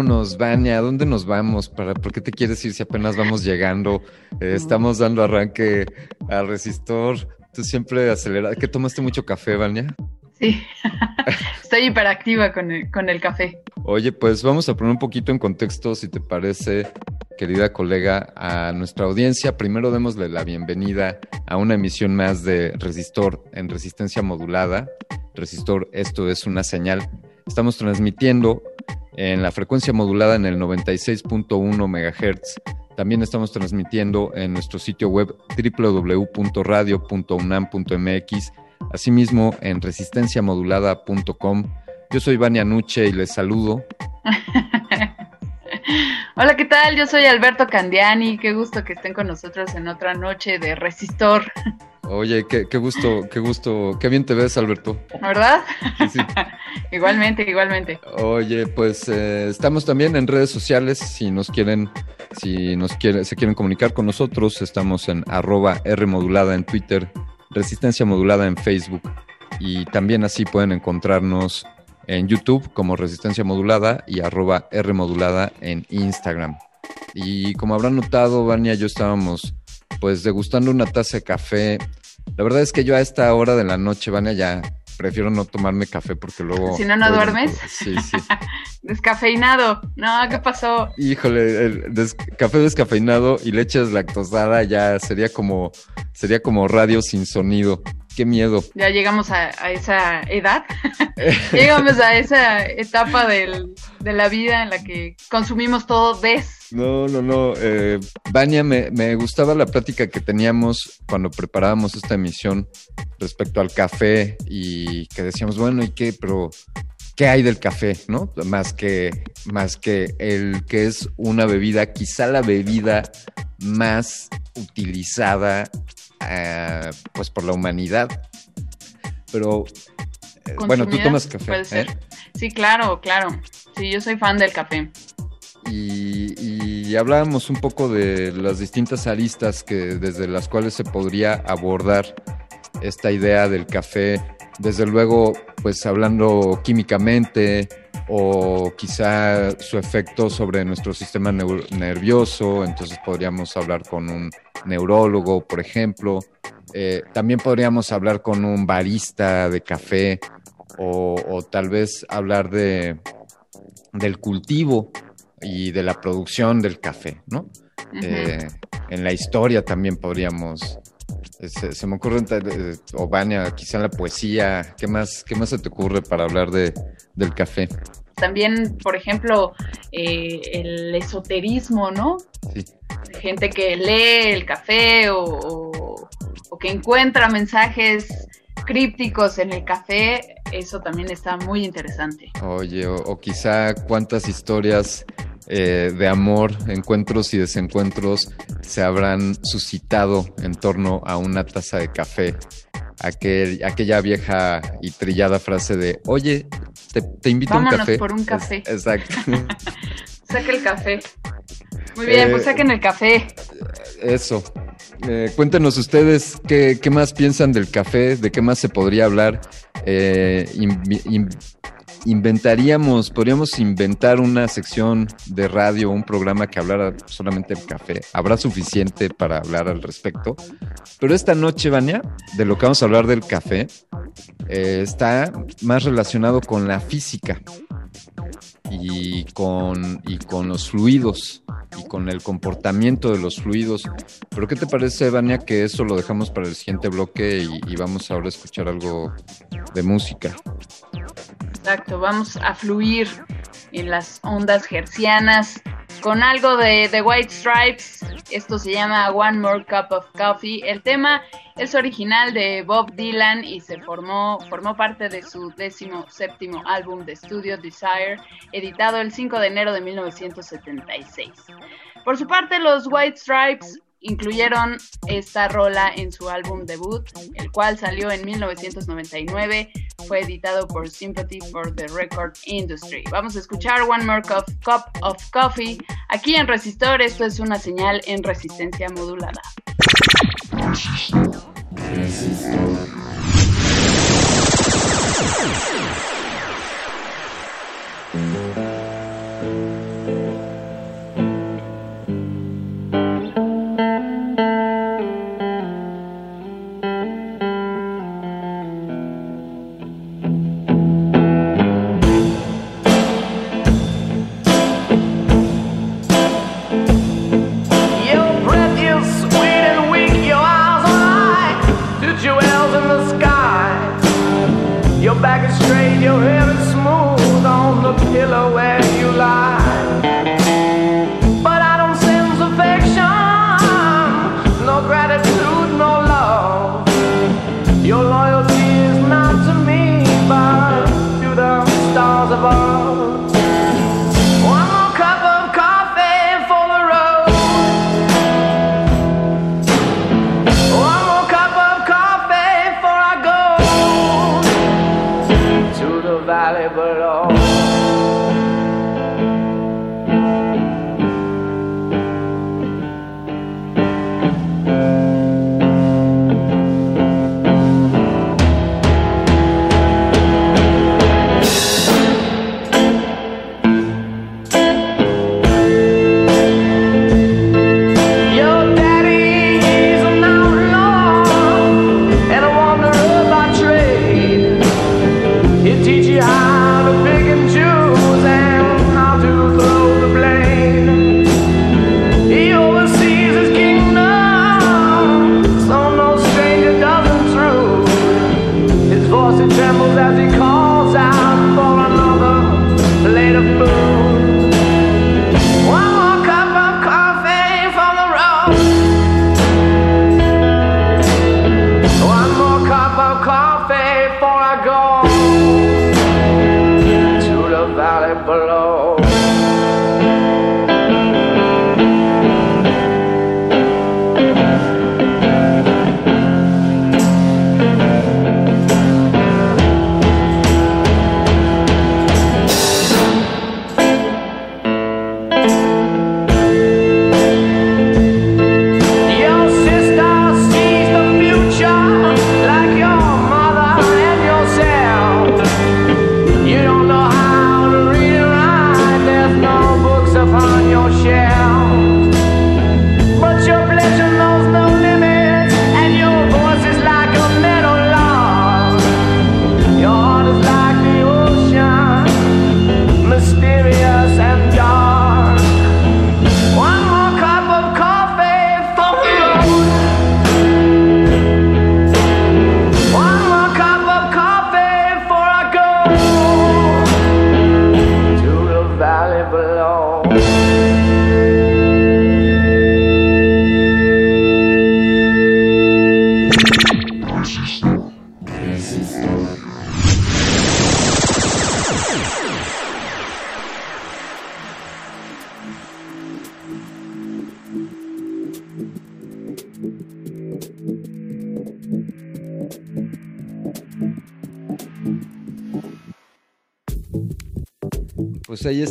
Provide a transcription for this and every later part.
Vámonos, Vania, ¿a dónde nos vamos? ¿Para, ¿Por qué te quieres ir si apenas vamos llegando? Eh, estamos dando arranque al resistor. Tú siempre aceleras. ¿Qué tomaste mucho café, Vania? Sí, estoy hiperactiva con el, con el café. Oye, pues vamos a poner un poquito en contexto, si te parece, querida colega, a nuestra audiencia. Primero démosle la bienvenida a una emisión más de Resistor en resistencia modulada. Resistor, esto es una señal. Estamos transmitiendo en la frecuencia modulada en el 96.1 MHz. También estamos transmitiendo en nuestro sitio web www.radio.unam.mx, asimismo en resistenciamodulada.com. Yo soy Vania Nuche y les saludo. Hola, ¿qué tal? Yo soy Alberto Candiani. Qué gusto que estén con nosotros en otra noche de Resistor. Oye, qué, qué gusto, qué gusto, qué bien te ves, Alberto. ¿Verdad? Sí, sí. igualmente, igualmente. Oye, pues eh, estamos también en redes sociales. Si nos quieren, si nos quieren, se quieren comunicar con nosotros, estamos en arroba R modulada en Twitter, Resistencia Modulada en Facebook. Y también así pueden encontrarnos en YouTube como Resistencia Modulada y arroba R modulada en Instagram. Y como habrán notado, Vania y yo estábamos pues degustando una taza de café. La verdad es que yo a esta hora de la noche, Vania, ya prefiero no tomarme café porque luego... Si no, no luego- duermes. Sí, sí. Descafeinado. No, ¿qué pasó? Híjole, el des- café descafeinado y leche deslactosada ya sería como, sería como radio sin sonido. Qué miedo. Ya llegamos a, a esa edad. llegamos a esa etapa del- de la vida en la que consumimos todo des. No, no, no. Eh, Vania, me, me gustaba la plática que teníamos cuando preparábamos esta emisión respecto al café y que decíamos, bueno, ¿y qué? Pero, ¿qué hay del café? ¿No? Más que, más que el que es una bebida, quizá la bebida más utilizada eh, pues por la humanidad. Pero, eh, bueno, tú tomas café. Puede ¿eh? ser. Sí, claro, claro. Sí, yo soy fan del café. Y, hablábamos un poco de las distintas aristas que desde las cuales se podría abordar esta idea del café, desde luego pues hablando químicamente o quizá su efecto sobre nuestro sistema nervioso, entonces podríamos hablar con un neurólogo, por ejemplo, Eh, también podríamos hablar con un barista de café o, o tal vez hablar de, del cultivo y de la producción del café, ¿no? Eh, en la historia también podríamos. eh, Se, se me ocurre, eh, o Vania, quizá en la poesía. ¿Qué más, qué más se te ocurre para hablar de, del café? También, por ejemplo, eh, el esoterismo, ¿no? Sí. Gente que lee el café o, o- o que encuentra mensajes crípticos en el café, eso también está muy interesante. Oye, o, o quizá cuántas historias eh, de amor, encuentros y desencuentros se habrán suscitado en torno a una taza de café. Aquel, aquella vieja y trillada frase de, oye, te, invito a un café. por un café. exacto. Saca el café. Muy bien, pues eh, saquen el café. Eso. Eh, cuéntenos ustedes qué, más piensan del café, de qué más se podría hablar. Eh, inventaríamos, podríamos inventar una sección de radio, un programa que hablara solamente del café. Habrá suficiente para hablar al respecto. Pero esta noche, Vania, de lo que vamos a hablar del café, eh, está más relacionado con la física y con, y con los fluidos y con el comportamiento de los fluidos. Pero ¿qué te parece, Vania, que eso lo dejamos para el siguiente bloque y, y vamos ahora a escuchar algo de música? Exacto, vamos a fluir en las ondas gercianas con algo de The White Stripes. Esto se llama One More Cup of Coffee. El tema es original de Bob Dylan y se formó, formó parte de su décimo séptimo álbum de estudio Desire, editado el 5 de enero de 1976. Por su parte, los White Stripes incluyeron esta rola en su álbum debut, el cual salió en 1999, fue editado por Sympathy for the Record Industry. Vamos a escuchar One More Cup, of Coffee aquí en Resistor, esto es una señal en resistencia modulada. valley below.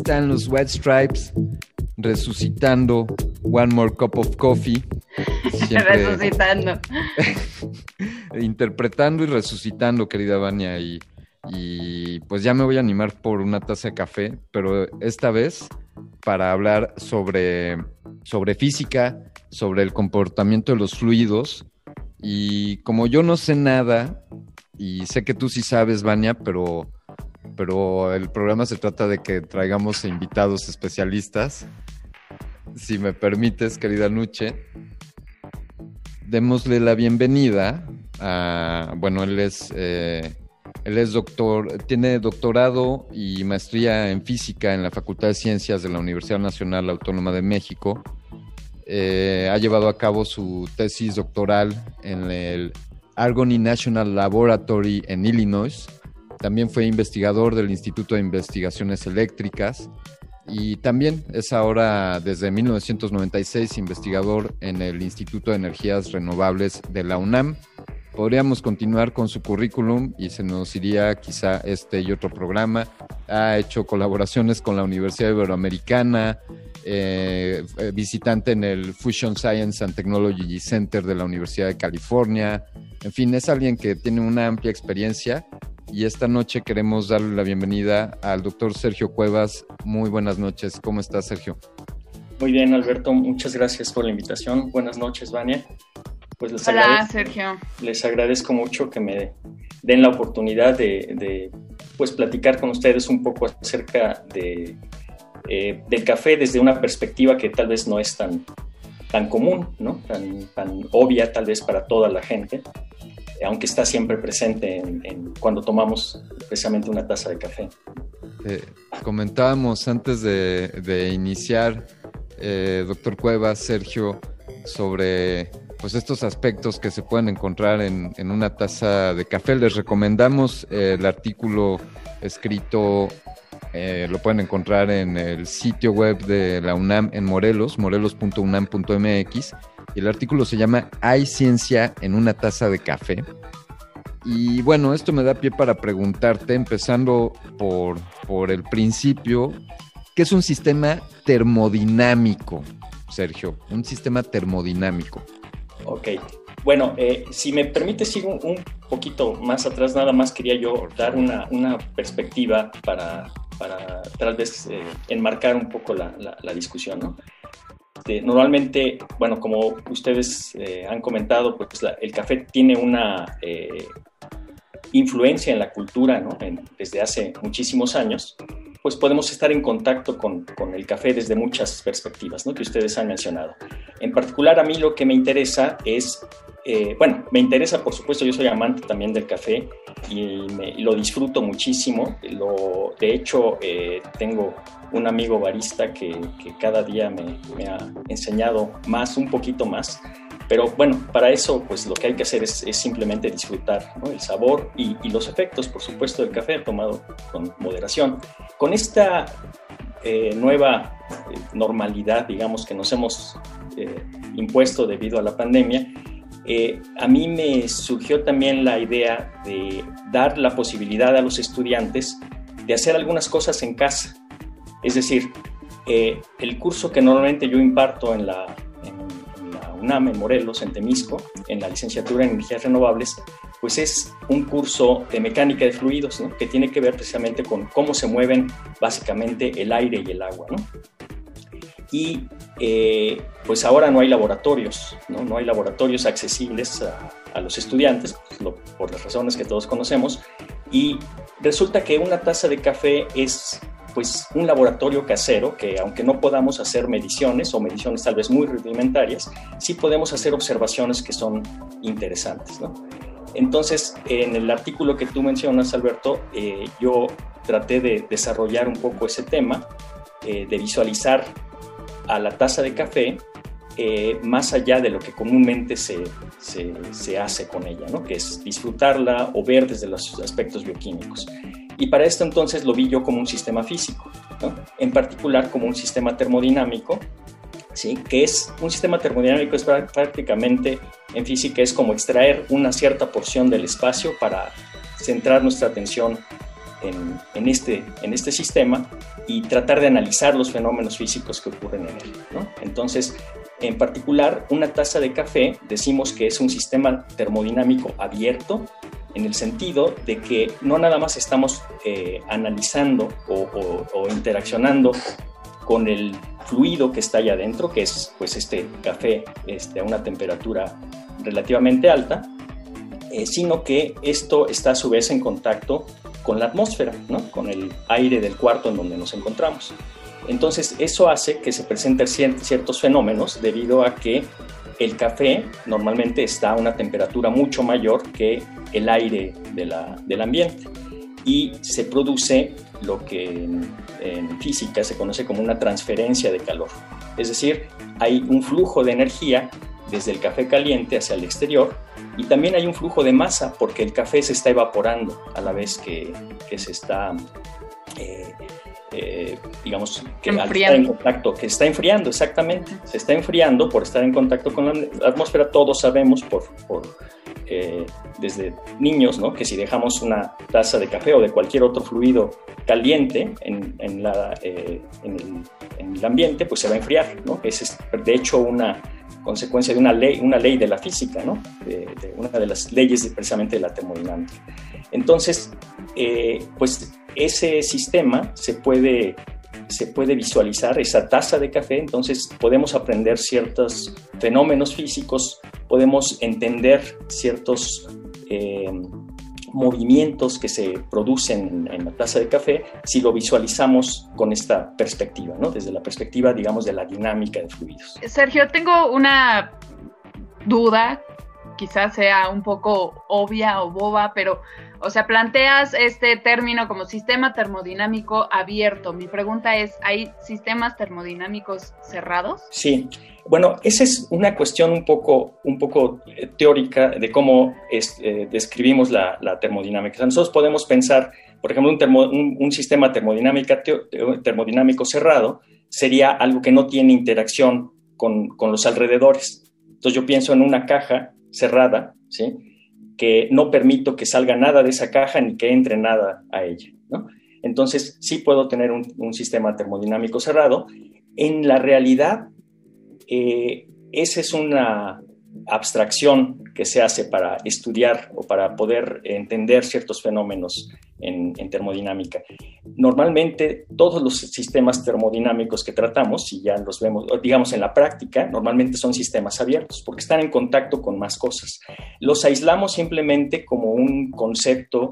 Están los White Stripes resucitando One More Cup of Coffee. resucitando. interpretando y resucitando, querida Vania. Y, y pues ya me voy a animar por una taza de café, pero esta vez para hablar sobre, sobre física, sobre el comportamiento de los fluidos. Y como yo no sé nada, y sé que tú sí sabes, Vania, pero, pero el programa se trata de que traigamos invitados especialistas. Si me permites, querida Nuche, démosle la bienvenida bueno, él es eh, él es doctor, tiene doctorado y maestría en física en la Facultad de Ciencias de la Universidad Nacional Autónoma de México. Eh, ha llevado a cabo su tesis doctoral en el Argonne National Laboratory en Illinois. También fue investigador del Instituto de Investigaciones Eléctricas y también es ahora desde 1996 investigador en el Instituto de Energías Renovables de la UNAM podríamos continuar con su currículum y se nos iría quizá este y otro programa. Ha hecho colaboraciones con la Universidad Iberoamericana, eh, eh, visitante en el Fusion Science and Technology Center de la Universidad de California. En fin, es alguien que tiene una amplia experiencia y esta noche queremos darle la bienvenida al doctor Sergio Cuevas. Muy buenas noches. ¿Cómo estás, Sergio? Muy bien, Alberto. Muchas gracias por la invitación. Buenas noches, Vania pues les, Hola, agradezco, Sergio. les agradezco mucho que me den la oportunidad de, pues platicar con ustedes un poco acerca de, eh, del café desde una perspectiva que tal vez no es tan, tan común, ¿no? tan, tan obvia tal vez para toda la gente, aunque está siempre presente en, cuando tomamos precisamente una taza de café. Eh, comentábamos antes de, iniciar, eh, doctor Cuevas, Sergio, sobre pues estos aspectos que se pueden encontrar en, una taza de café. Les recomendamos eh, el artículo escrito, lo pueden encontrar en el sitio web de la UNAM en Morelos, morelos.unam.mx. Y el artículo se llama Hay ciencia en una taza de café. Y bueno, esto me da pie para preguntarte, empezando por, por el principio, ¿qué es un sistema termodinámico, Sergio? Un sistema termodinámico. Ok. Bueno, eh, si me permites ir un, poquito más atrás, nada más quería yo dar una, perspectiva para, tal vez eh, enmarcar un poco la, discusión, ¿no? Este, normalmente, bueno, como ustedes eh, han comentado, pues el café tiene una influencia en la cultura ¿no? desde hace muchísimos años pues podemos estar en contacto con, con, el café desde muchas perspectivas ¿no? que ustedes han mencionado. En particular a mí lo que me interesa es, eh, bueno, me interesa por supuesto, yo soy amante también del café y, lo disfruto muchísimo. Lo, de hecho, eh, tengo un amigo barista que, cada día me, ha enseñado más, un poquito más. Pero bueno, para eso pues lo que hay que hacer es, simplemente disfrutar el sabor y, los efectos, por supuesto, del café tomado con moderación. Con esta eh, nueva eh, normalidad, digamos, que nos hemos eh, impuesto debido a la pandemia, a mí me surgió también la idea de dar la posibilidad a los estudiantes de hacer algunas cosas en casa. Es decir, el curso que normalmente yo imparto en la UNAM en Morelos, en Temisco, en la licenciatura en energías renovables, pues es un curso de mecánica de fluidos, ¿no? que tiene que ver precisamente con cómo se mueven básicamente el aire y el agua. Y eh, pues ahora no hay laboratorios, no, no hay laboratorios accesibles a, los estudiantes, por las razones que todos conocemos, y resulta que una taza de café es pues un laboratorio casero que aunque no podamos hacer mediciones o mediciones tal vez muy rudimentarias, sí podemos hacer observaciones que son interesantes. Entonces, en el artículo que tú mencionas, Alberto, eh, yo traté de desarrollar un poco ese tema, eh, de visualizar a la taza de café eh, más allá de lo que comúnmente se, se, se hace con ella, ¿no? que es disfrutarla o ver desde los aspectos bioquímicos. Y para esto entonces lo vi yo como un sistema físico, en particular como un sistema termodinámico, ¿sí? que es un sistema termodinámico, es prácticamente en física es como extraer una cierta porción del espacio para centrar nuestra atención en, este, en este sistema y tratar de analizar los fenómenos físicos que ocurren en él. Entonces, en particular, una taza de café decimos que es un sistema termodinámico abierto en el sentido de que no nada más estamos eh, analizando o, interaccionando con el fluido que está allá adentro, que es pues este café este, a una temperatura relativamente alta, eh, sino que esto está a su vez en contacto con la atmósfera, ¿no? con el aire del cuarto en donde nos encontramos. Entonces, eso hace que se presenten ciertos fenómenos debido a que el café normalmente está a una temperatura mucho mayor que el aire del ambiente y se produce lo que en, física se conoce como una transferencia de calor. Es decir, hay un flujo de energía desde el café caliente hacia el exterior y también hay un flujo de masa porque el café se está evaporando a la vez que, se está eh, eh, digamos, que está en contacto, que está enfriando, exactamente, se está enfriando por estar en contacto con la atmósfera, todos sabemos por, eh, desde niños, ¿no? que si dejamos una taza de café o de cualquier otro fluido caliente en, en, la, eh, en, el, en, el, ambiente, pues se va a enfriar, ¿no? es de hecho una consecuencia de una ley, una ley de la física, ¿no? de, una de las leyes precisamente de la termodinámica. Entonces, pues ese sistema se puede, se puede visualizar, esa taza de café, entonces podemos aprender ciertos fenómenos físicos, podemos entender ciertos eh, movimientos que se producen en la taza de café si lo visualizamos con esta perspectiva, ¿no? desde la perspectiva, digamos, de la dinámica de fluidos. Sergio, tengo una duda, quizás sea un poco obvia o boba, pero o sea, planteas este término como sistema termodinámico abierto. Mi pregunta es, ¿hay sistemas termodinámicos cerrados? Sí. Bueno, esa es una cuestión un poco, un poco eh, teórica de cómo eh, describimos la, termodinámica. nosotros podemos pensar, por ejemplo, un, sistema termodinámico cerrado sería algo que no tiene interacción con, con los alrededores. Entonces yo pienso en una caja cerrada, ¿sí? Que no permito que salga nada de esa caja ni que entre nada a ella. Entonces, sí puedo tener un, sistema termodinámico cerrado. En la realidad, eh, esa es una abstracción que se hace para estudiar o para poder entender ciertos fenómenos en, termodinámica. Normalmente todos los sistemas termodinámicos que tratamos, si ya los vemos, digamos en la práctica, normalmente son sistemas abiertos porque están en contacto con más cosas. Los aislamos simplemente como un concepto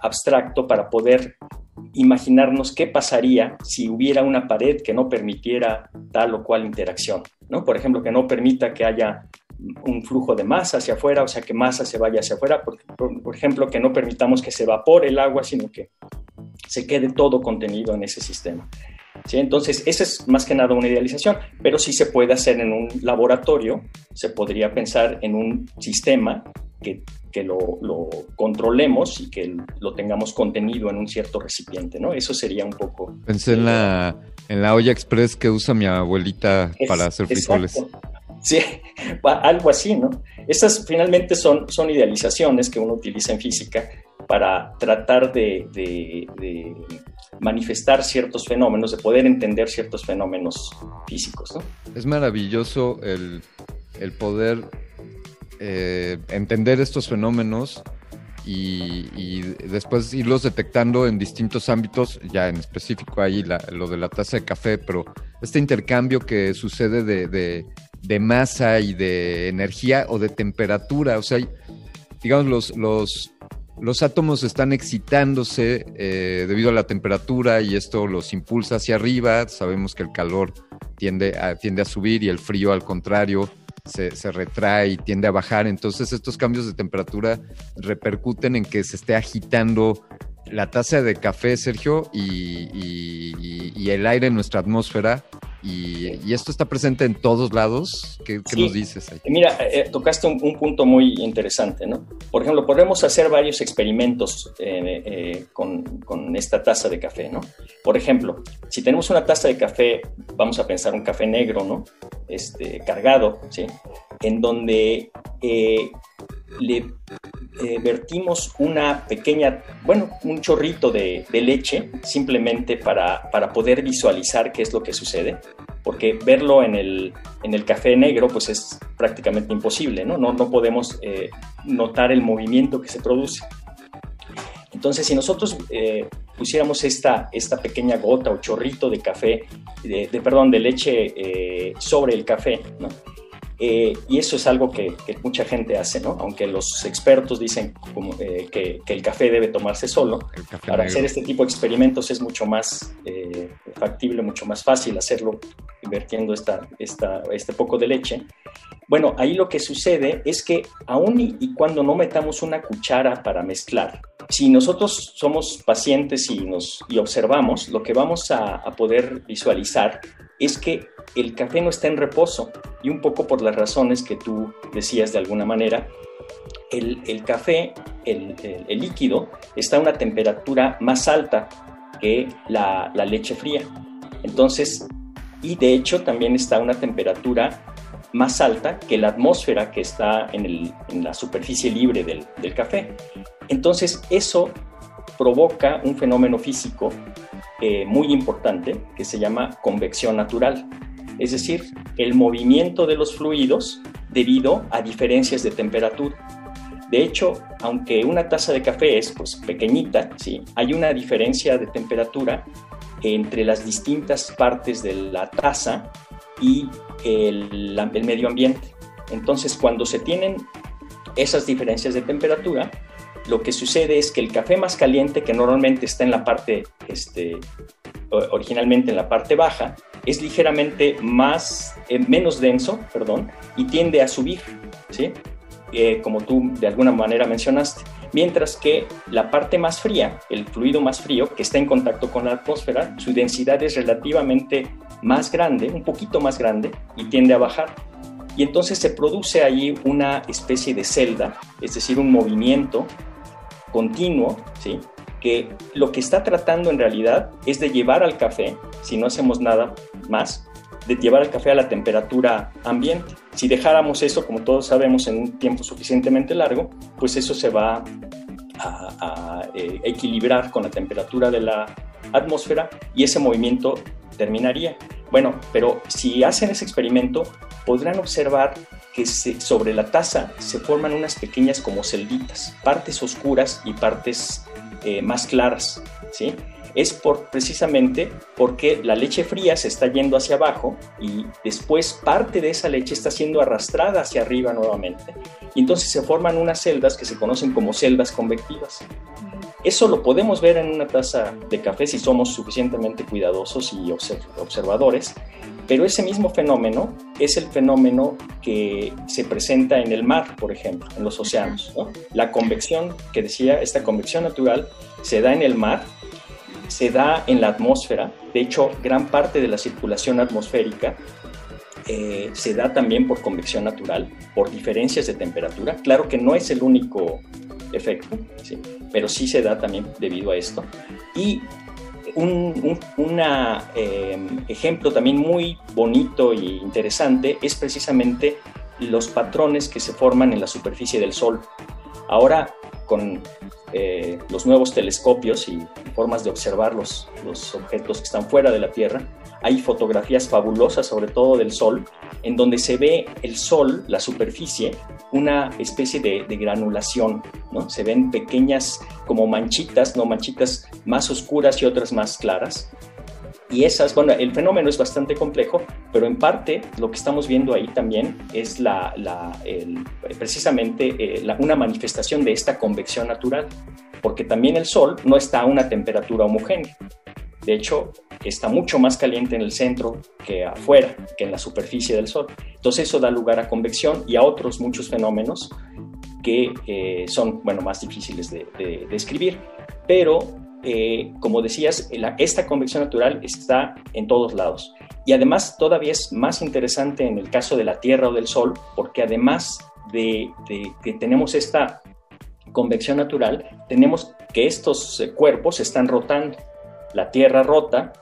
abstracto para poder imaginarnos qué pasaría si hubiera una pared que no permitiera tal o cual interacción, ¿no? Por ejemplo, que no permita que haya un flujo de masa hacia afuera, o sea, que masa se vaya hacia afuera, por, por, ejemplo, que no permitamos que se evapore el agua, sino que se quede todo contenido en ese sistema. ¿Sí? Entonces, esa es más que nada una idealización, pero sí se puede hacer en un laboratorio, se podría pensar en un sistema que, que lo, lo, controlemos y que lo tengamos contenido en un cierto recipiente, ¿no? Eso sería un poco... Pensé en la, en la olla express que usa mi abuelita para hacer frijoles. Sí, algo así, ¿no? Estas finalmente son, son idealizaciones que uno utiliza en física para tratar de, manifestar ciertos fenómenos, de poder entender ciertos fenómenos físicos, ¿no? Es maravilloso el, poder eh, entender estos fenómenos y, después irlos detectando en distintos ámbitos, ya en específico ahí lo de la taza de café, pero este intercambio que sucede de de masa y de energía o de temperatura. O sea, digamos, los, los, los átomos están excitándose eh, debido a la temperatura y esto los impulsa hacia arriba. Sabemos que el calor tiende tiende a subir y el frío al contrario se, retrae y tiende a bajar. Entonces estos cambios de temperatura repercuten en que se esté agitando la taza de café, Sergio, y, el aire en nuestra atmósfera. Y, esto está presente en todos lados. ¿Qué, nos dices ahí? Mira, eh, tocaste un, punto muy interesante, ¿no? Por ejemplo, podemos hacer varios experimentos eh, eh, con, con, esta taza de café, ¿no? Por ejemplo, si tenemos una taza de café, vamos a pensar un café negro, ¿no? Este, cargado, ¿sí? En donde le eh, vertimos una pequeña, bueno, un chorrito de, leche simplemente para, para, poder visualizar qué es lo que sucede, porque verlo en el, en el café negro pues es prácticamente imposible, ¿no? No, no podemos eh, notar el movimiento que se produce. Entonces, si nosotros eh, pusiéramos esta, esta pequeña gota o chorrito de café, de, perdón, de leche sobre el café, ¿no? Eh, y eso es algo que, mucha gente hace, ¿no? Aunque los expertos dicen eh, que, el café debe tomarse solo, para hacer este tipo de experimentos es mucho más eh, factible, mucho más fácil hacerlo invirtiendo esta, esta, este poco de leche. Bueno, ahí lo que sucede es que aun y, cuando no metamos una cuchara para mezclar, si nosotros somos pacientes y, nos, y observamos, lo que vamos a, a poder visualizar es que el café no está en reposo y un poco por las razones que tú decías de alguna manera, el, café, el, líquido, está a una temperatura más alta que la, leche fría. Entonces, y de hecho también está a una temperatura más alta que la atmósfera que está en, la superficie libre del, del, café. Entonces, eso provoca un fenómeno físico eh, muy importante que se llama convección natural, es decir, el movimiento de los fluidos debido a diferencias de temperatura. De hecho, aunque una taza de café es pues, pequeñita, ¿sí? hay una diferencia de temperatura entre las distintas partes de la taza y el, el medio ambiente. Entonces, cuando se tienen esas diferencias de temperatura, lo que sucede es que el café más caliente, que normalmente está en la parte, este, originalmente en la parte baja, es ligeramente más, eh, menos denso, perdón, y tiende a subir, ¿sí? Eh, como tú de alguna manera mencionaste. Mientras que la parte más fría, el fluido más frío, que está en contacto con la atmósfera, su densidad es relativamente más grande, un poquito más grande, y tiende a bajar. Y entonces se produce ahí una especie de celda, es decir, un movimiento continuo, ¿sí? que lo que está tratando en realidad es de llevar al café, si no hacemos nada más, de llevar al café a la temperatura ambiente. Si dejáramos eso, como todos sabemos, en un tiempo suficientemente largo, pues eso se va a, eh, equilibrar con la temperatura de la atmósfera y ese movimiento terminaría. Bueno, pero si hacen ese experimento, podrán observar sobre la taza se forman unas pequeñas como celditas, partes oscuras y partes eh, más claras, ¿sí? Es por, precisamente porque la leche fría se está yendo hacia abajo y después parte de esa leche está siendo arrastrada hacia arriba nuevamente. Y entonces se forman unas celdas que se conocen como celdas convectivas. Eso lo podemos ver en una taza de café si somos suficientemente cuidadosos y observadores, pero ese mismo fenómeno es el fenómeno que se presenta en el mar, por ejemplo, en los océanos. La convección, que decía, esta convección natural se da en el mar, se da en la atmósfera. De hecho, gran parte de la circulación atmosférica eh, se da también por convección natural, por diferencias de temperatura. Claro que no es el único efecto, pero sí se da también debido a esto. Y un, em, ejemplo también muy bonito e interesante es precisamente los patrones que se forman en la superficie del Sol. Ahora, con eh, los nuevos telescopios y formas de observar los, los objetos que están fuera de la Tierra, hay fotografías fabulosas, sobre todo del Sol, en donde se ve el Sol, la superficie, una especie de, granulación, ¿no? Se ven pequeñas como manchitas, no manchitas más oscuras y otras más claras. Y esas, bueno, el fenómeno es bastante complejo, pero en parte lo que estamos viendo ahí también es la, precisamente eh, una manifestación de esta convección natural, porque también el Sol no está a una temperatura homogénea. De hecho, está mucho más caliente en el centro que afuera, que en la superficie del Sol. Entonces eso da lugar a convección y a otros muchos fenómenos que eh, son, bueno, más difíciles de, describir. Pero, eh, como decías, esta convección natural está en todos lados. Y además todavía es más interesante en el caso de la Tierra o del Sol, porque además de, que tenemos esta convección natural, tenemos que estos eh, cuerpos están rotando. La Tierra rota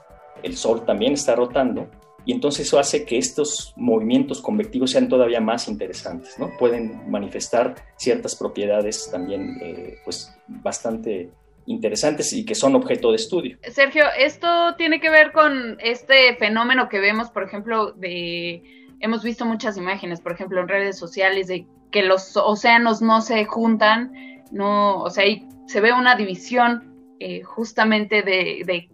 el Sol también está rotando y entonces eso hace que estos movimientos convectivos sean todavía más interesantes, ¿no? Pueden manifestar ciertas propiedades también, eh, pues, bastante interesantes y que son objeto de estudio. Sergio, esto tiene que ver con este fenómeno que vemos, por ejemplo, de hemos visto muchas imágenes, por ejemplo, en redes sociales de que los océanos no se juntan, no, o sea, ahí se ve una división eh, justamente de, de,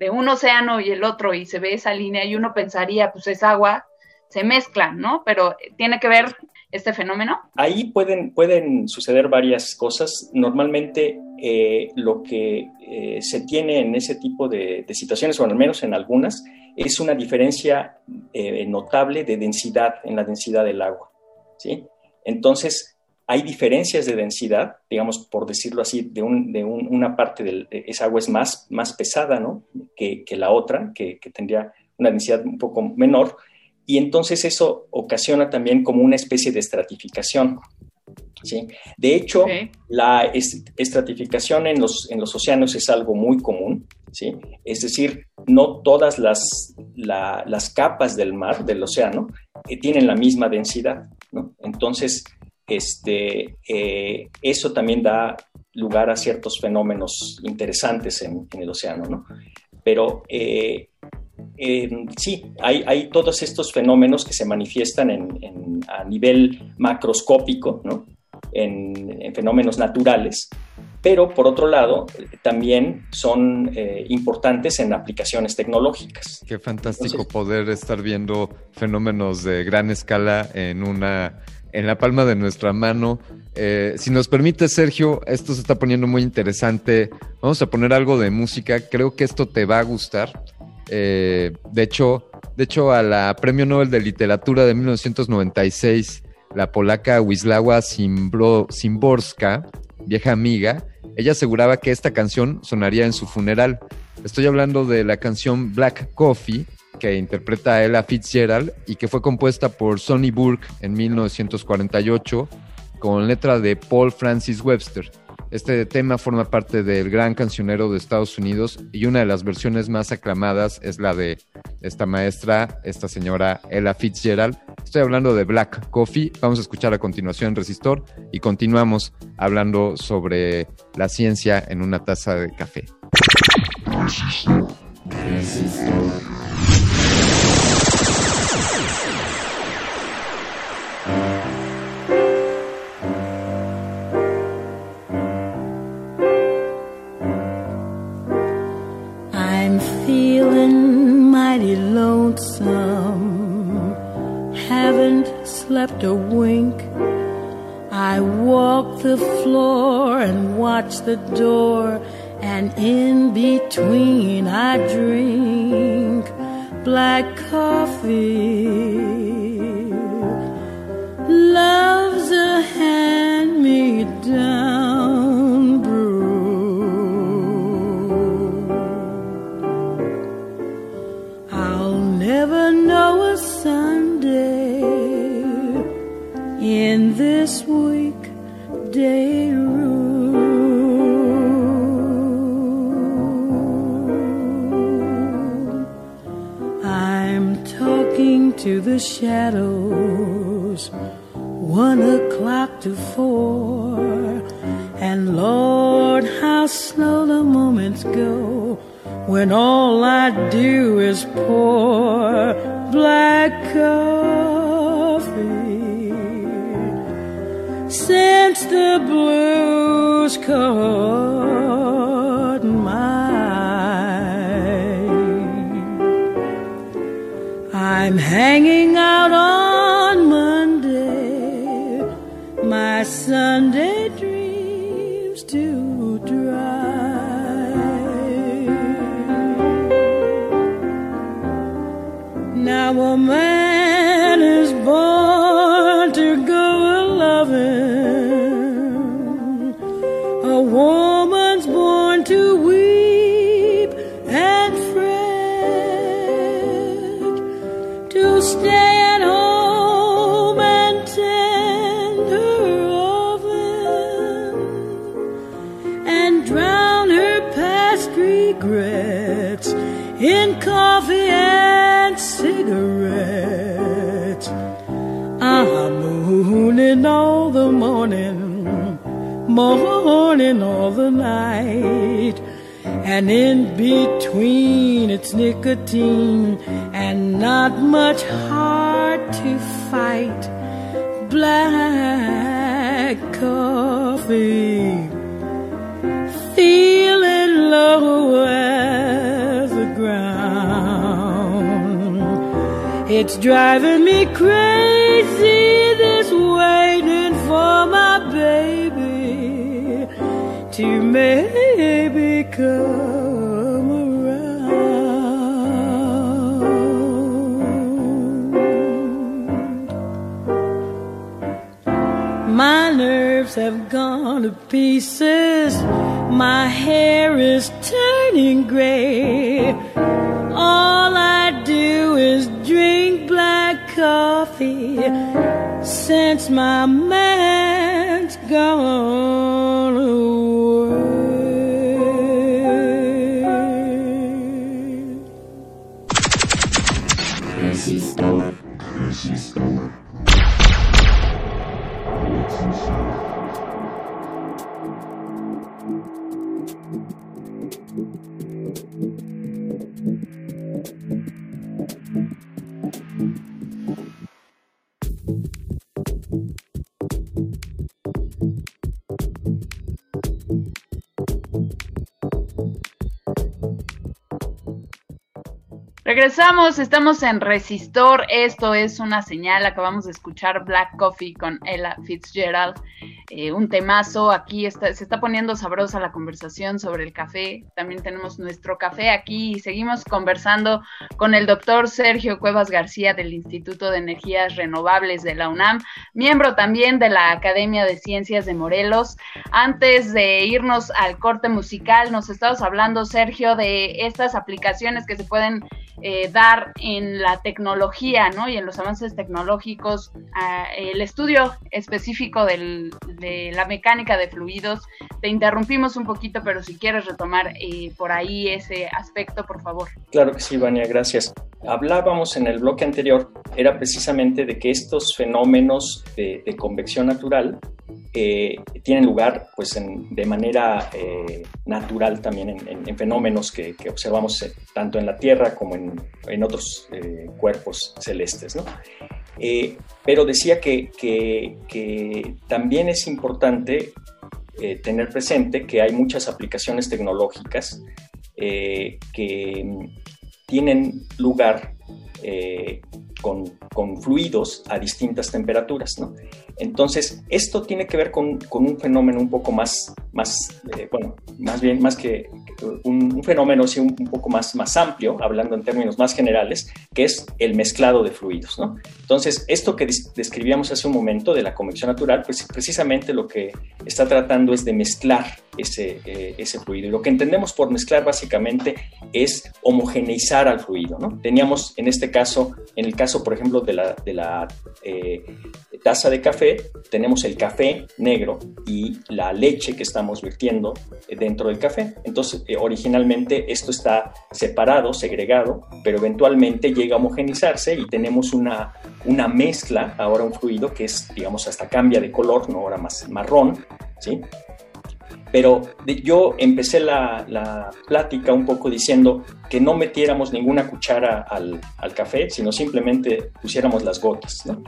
de, un océano y el otro y se ve esa línea y uno pensaría, pues es agua, se mezclan, ¿no? Pero tiene que ver este fenómeno? Ahí pueden, pueden suceder varias cosas. Normalmente eh, lo que eh, se tiene en ese tipo de, situaciones, o al menos en algunas, es una diferencia eh, notable de densidad en la densidad del agua. ¿sí? Entonces, hay diferencias de densidad, digamos, por decirlo así, de, una parte de esa agua es más, más pesada ¿no? que, la otra, que, que tendría una densidad un poco menor, y entonces eso ocasiona también como una especie de estratificación. ¿Sí? De hecho, la estratificación en los, en los océanos es algo muy común, ¿sí? es decir, no todas las, las capas del mar, del océano, eh, tienen la misma densidad. ¿no? Entonces, este, eh, eso también da lugar a ciertos fenómenos interesantes en, el océano. ¿no? Pero eh, eh, sí, hay, todos estos fenómenos que se manifiestan a nivel macroscópico, en, fenómenos naturales, pero por otro lado también son eh, importantes en aplicaciones tecnológicas. Qué fantástico poder estar viendo fenómenos de gran escala en una en la palma de nuestra mano. Eh, si nos permite, Sergio, esto se está poniendo muy interesante. Vamos a poner algo de música. Creo que esto te va a gustar. Eh, de, hecho, de hecho, a la Premio Nobel de Literatura de 1996, la polaca Wisława Szymborska, vieja amiga, ella aseguraba que esta canción sonaría en su funeral. Estoy hablando de la canción Black Coffee, que interpreta Ella Fitzgerald y que fue compuesta por Sonny Burke en 1948 con letra de Paul Francis Webster. Este tema forma parte del gran cancionero de Estados Unidos y una de las versiones más aclamadas es la de esta maestra, esta señora Ella Fitzgerald. Estoy hablando de Black Coffee. Vamos a escuchar a continuación Resistor y continuamos hablando sobre la ciencia en una taza de café. Slept a wink. I walk the floor and watch the door, and in between I drink black coffee. Love's a hand me down this weekday room. I'm talking to the shadows, one o'clock to four, and Lord, how slow the moments go when all I do is pour black coffee since the blues caught my I'm hanging out on morning all the night. And in between it's nicotine and not much heart to fight. Black coffee, feeling low as the ground. It's driving me crazy this waiting for my to maybe come around. My nerves have gone to pieces. My hair is turning gray. All I do is drink black coffee since my man's gone away. Regresamos, estamos en Resistor, esto es una señal, acabamos de escuchar Black Coffee con Ella Fitzgerald, eh, un temazo, aquí se está poniendo sabrosa la conversación sobre el café, también tenemos nuestro café aquí y seguimos conversando con el doctor Sergio Cuevas García del Instituto de Energías Renovables de la UNAM, miembro también de la Academia de Ciencias de Morelos. Antes de irnos al corte musical, nos estabas hablando, Sergio, de estas aplicaciones que se pueden eh, en la tecnología, ¿no? Y en los avances tecnológicos, el estudio específico de la mecánica de fluidos. Te interrumpimos un poquito, pero si quieres retomar eh, por ahí ese aspecto, por favor. Claro que sí, Vania, gracias. Hablábamos en el bloque anterior, era precisamente de que estos fenómenos de, convección natural eh, tienen lugar pues, en, de manera eh, natural también en, en, en fenómenos que, que observamos tanto en la Tierra como en, otros eh, cuerpos celestes. ¿no? Eh, pero decía que, que, también es importante tener presente que hay muchas aplicaciones tecnológicas que tienen lugar con, con, fluidos a distintas temperaturas. ¿no? Entonces, esto tiene que ver con, con un fenómeno un poco más, más eh, bueno, más bien, más que un, fenómeno sí, un, un, poco más, más amplio, hablando en términos más generales, que es el mezclado de fluidos. ¿no? Entonces, esto que describíamos hace un momento de la convección natural, pues precisamente lo que está tratando es de mezclar ese, eh, ese fluido. Y lo que entendemos por mezclar básicamente es homogeneizar al fluido. ¿no? Teníamos en este caso, en el caso, por ejemplo, de la, de la eh, taza de café, tenemos el café negro y la leche que estamos vertiendo dentro del café. Entonces, eh, originalmente esto está separado, segregado, pero eventualmente llega a homogenizarse y tenemos una, una mezcla, ahora un fluido que es, digamos, hasta cambia de color, ¿no? ahora más marrón, ¿sí? pero yo empecé la, la, plática un poco diciendo que no metiéramos ninguna cuchara al, al café, sino simplemente pusiéramos las gotas, ¿no?